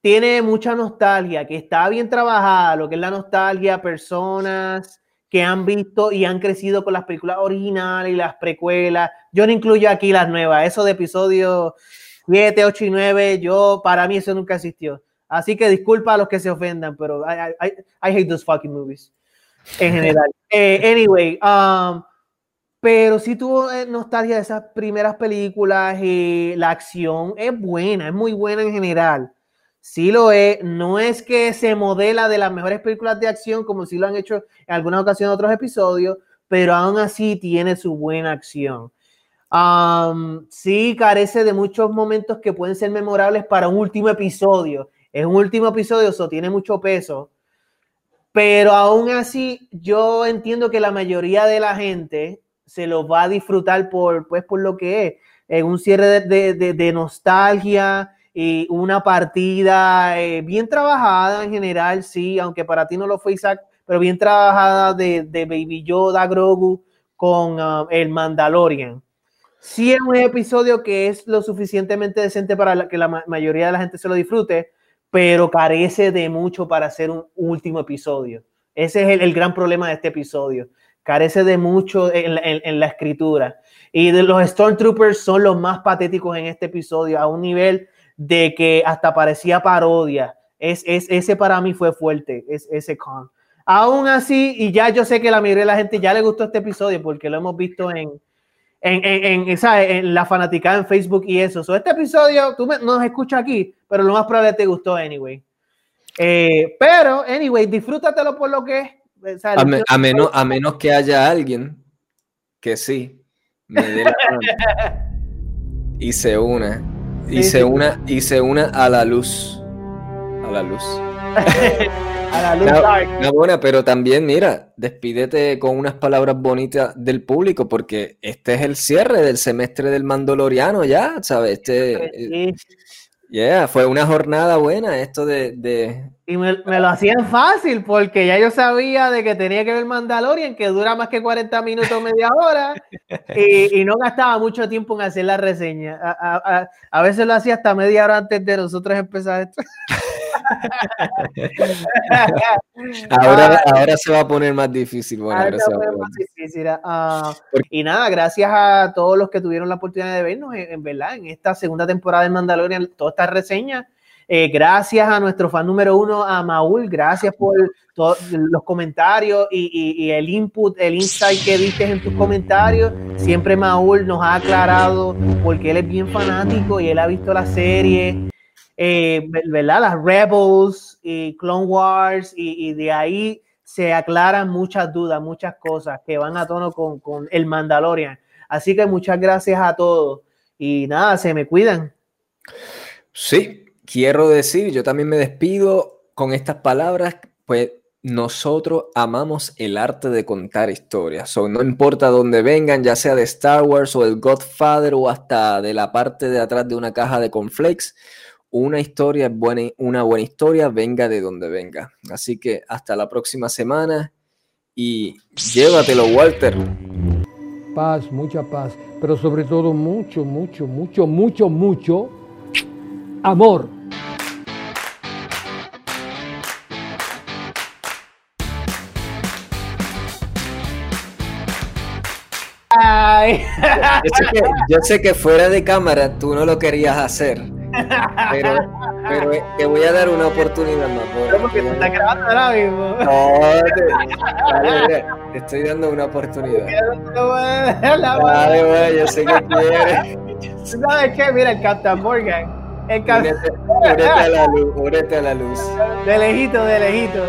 tiene mucha nostalgia, que está bien trabajada, lo que es la nostalgia, personas que han visto y han crecido con las películas originales y las precuelas. Yo no incluyo aquí las nuevas, eso de episodio 7, 8 y 9, yo, para mí eso nunca existió. Así que disculpa a los que se ofendan, pero I, I, I hate those fucking movies en general. *laughs* Eh, anyway, um, pero si tuvo eh, nostalgia de esas primeras películas y la acción es buena, es muy buena en general. Sí lo es, no es que se modela de las mejores películas de acción como si lo han hecho en algunas ocasiones otros episodios, pero aún así tiene su buena acción. Sí carece de muchos momentos que pueden ser memorables para un último episodio. Es un último episodio, eso tiene mucho peso pero aún así, yo entiendo que la mayoría de la gente se lo va a disfrutar por, pues, por lo que es. En un cierre de, de nostalgia y una partida eh, bien trabajada en general, sí, aunque para ti no lo fue Isaac, pero bien trabajada de, de Baby Yoda, Grogu con um, el Mandalorian. Sí es un episodio que es lo suficientemente decente para que la mayoría de la gente se lo disfrute, pero carece de mucho para hacer un último episodio. Ese es el, gran problema de este episodio. Carece de mucho en, la escritura. Y de los Stormtroopers son los más patéticos en este episodio, a un nivel de que hasta parecía parodia. Es, ese para mí fue fuerte, es, ese con. Aún así, y ya yo sé que la mayoría de la gente ya le gustó este episodio porque lo hemos visto en, en, en, esa, en la fanaticada en Facebook y eso. este episodio, tú me, nos escuchas aquí, pero lo más probable te gustó anyway. Eh, pero, anyway, disfrútatelo por lo que es. a, menos, a menos que haya alguien que sí me dé la *laughs* y se una y se una y se una a la luz. A la luz. *laughs* A la luz buena, pero también, mira, despídete con unas palabras bonitas del público, porque este es el cierre del semestre del Mandaloriano ya, ¿sabes? Este, Yeah, fue una jornada buena esto de... Y me, lo hacían fácil porque ya yo sabía de que tenía que ver Mandalorian, que dura más que 40 minutos, media hora, y, no gastaba mucho tiempo en hacer la reseña. A, veces lo hacía hasta media hora antes de nosotros empezar esto. *laughs* *laughs* ahora, ahora se va a poner más difícil. y nada, gracias a todos los que tuvieron la oportunidad de vernos, en, verdad, en esta segunda temporada de Mandalorian, toda esta reseña. Eh, gracias a nuestro fan número uno, a Maul, gracias por todos los comentarios y, y, el input, el insight que diste en tus comentarios. Siempre Maul nos ha aclarado porque él es bien fanático y él ha visto la serie eh. Las Rebels y Clone Wars y, de ahí se aclaran muchas dudas, muchas cosas que van a tono con, con el Mandalorian. Así que muchas gracias a todos y nada, se me cuidan. Sí, quiero decir, yo también me despido con estas palabras, pues nosotros amamos el arte de contar historias. So, no importa dónde vengan, ya sea de Star Wars o el Godfather o hasta de la parte de atrás de una caja de conflex una historia es buena, una buena historia, venga de donde venga. Así que hasta la próxima semana y llévatelo, Walter. Paz, mucha paz, pero sobre todo mucho, mucho, mucho, mucho, mucho amor. yo sé que fuera de cámara tú no lo querías hacer pero, pero te voy a dar una oportunidad más. Porque te está grabando ahora mismo. No, te, te estoy dando una oportunidad. Dale, güey, yo sé que quieres. ¿Sabes qué? Mira, el Captain Morgan. El Captain... Únete, a la luz, únete a la luz. De lejito, de lejito.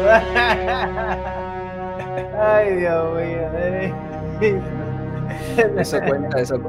Ay, Dios mío. Eso cuenta, eso cuenta.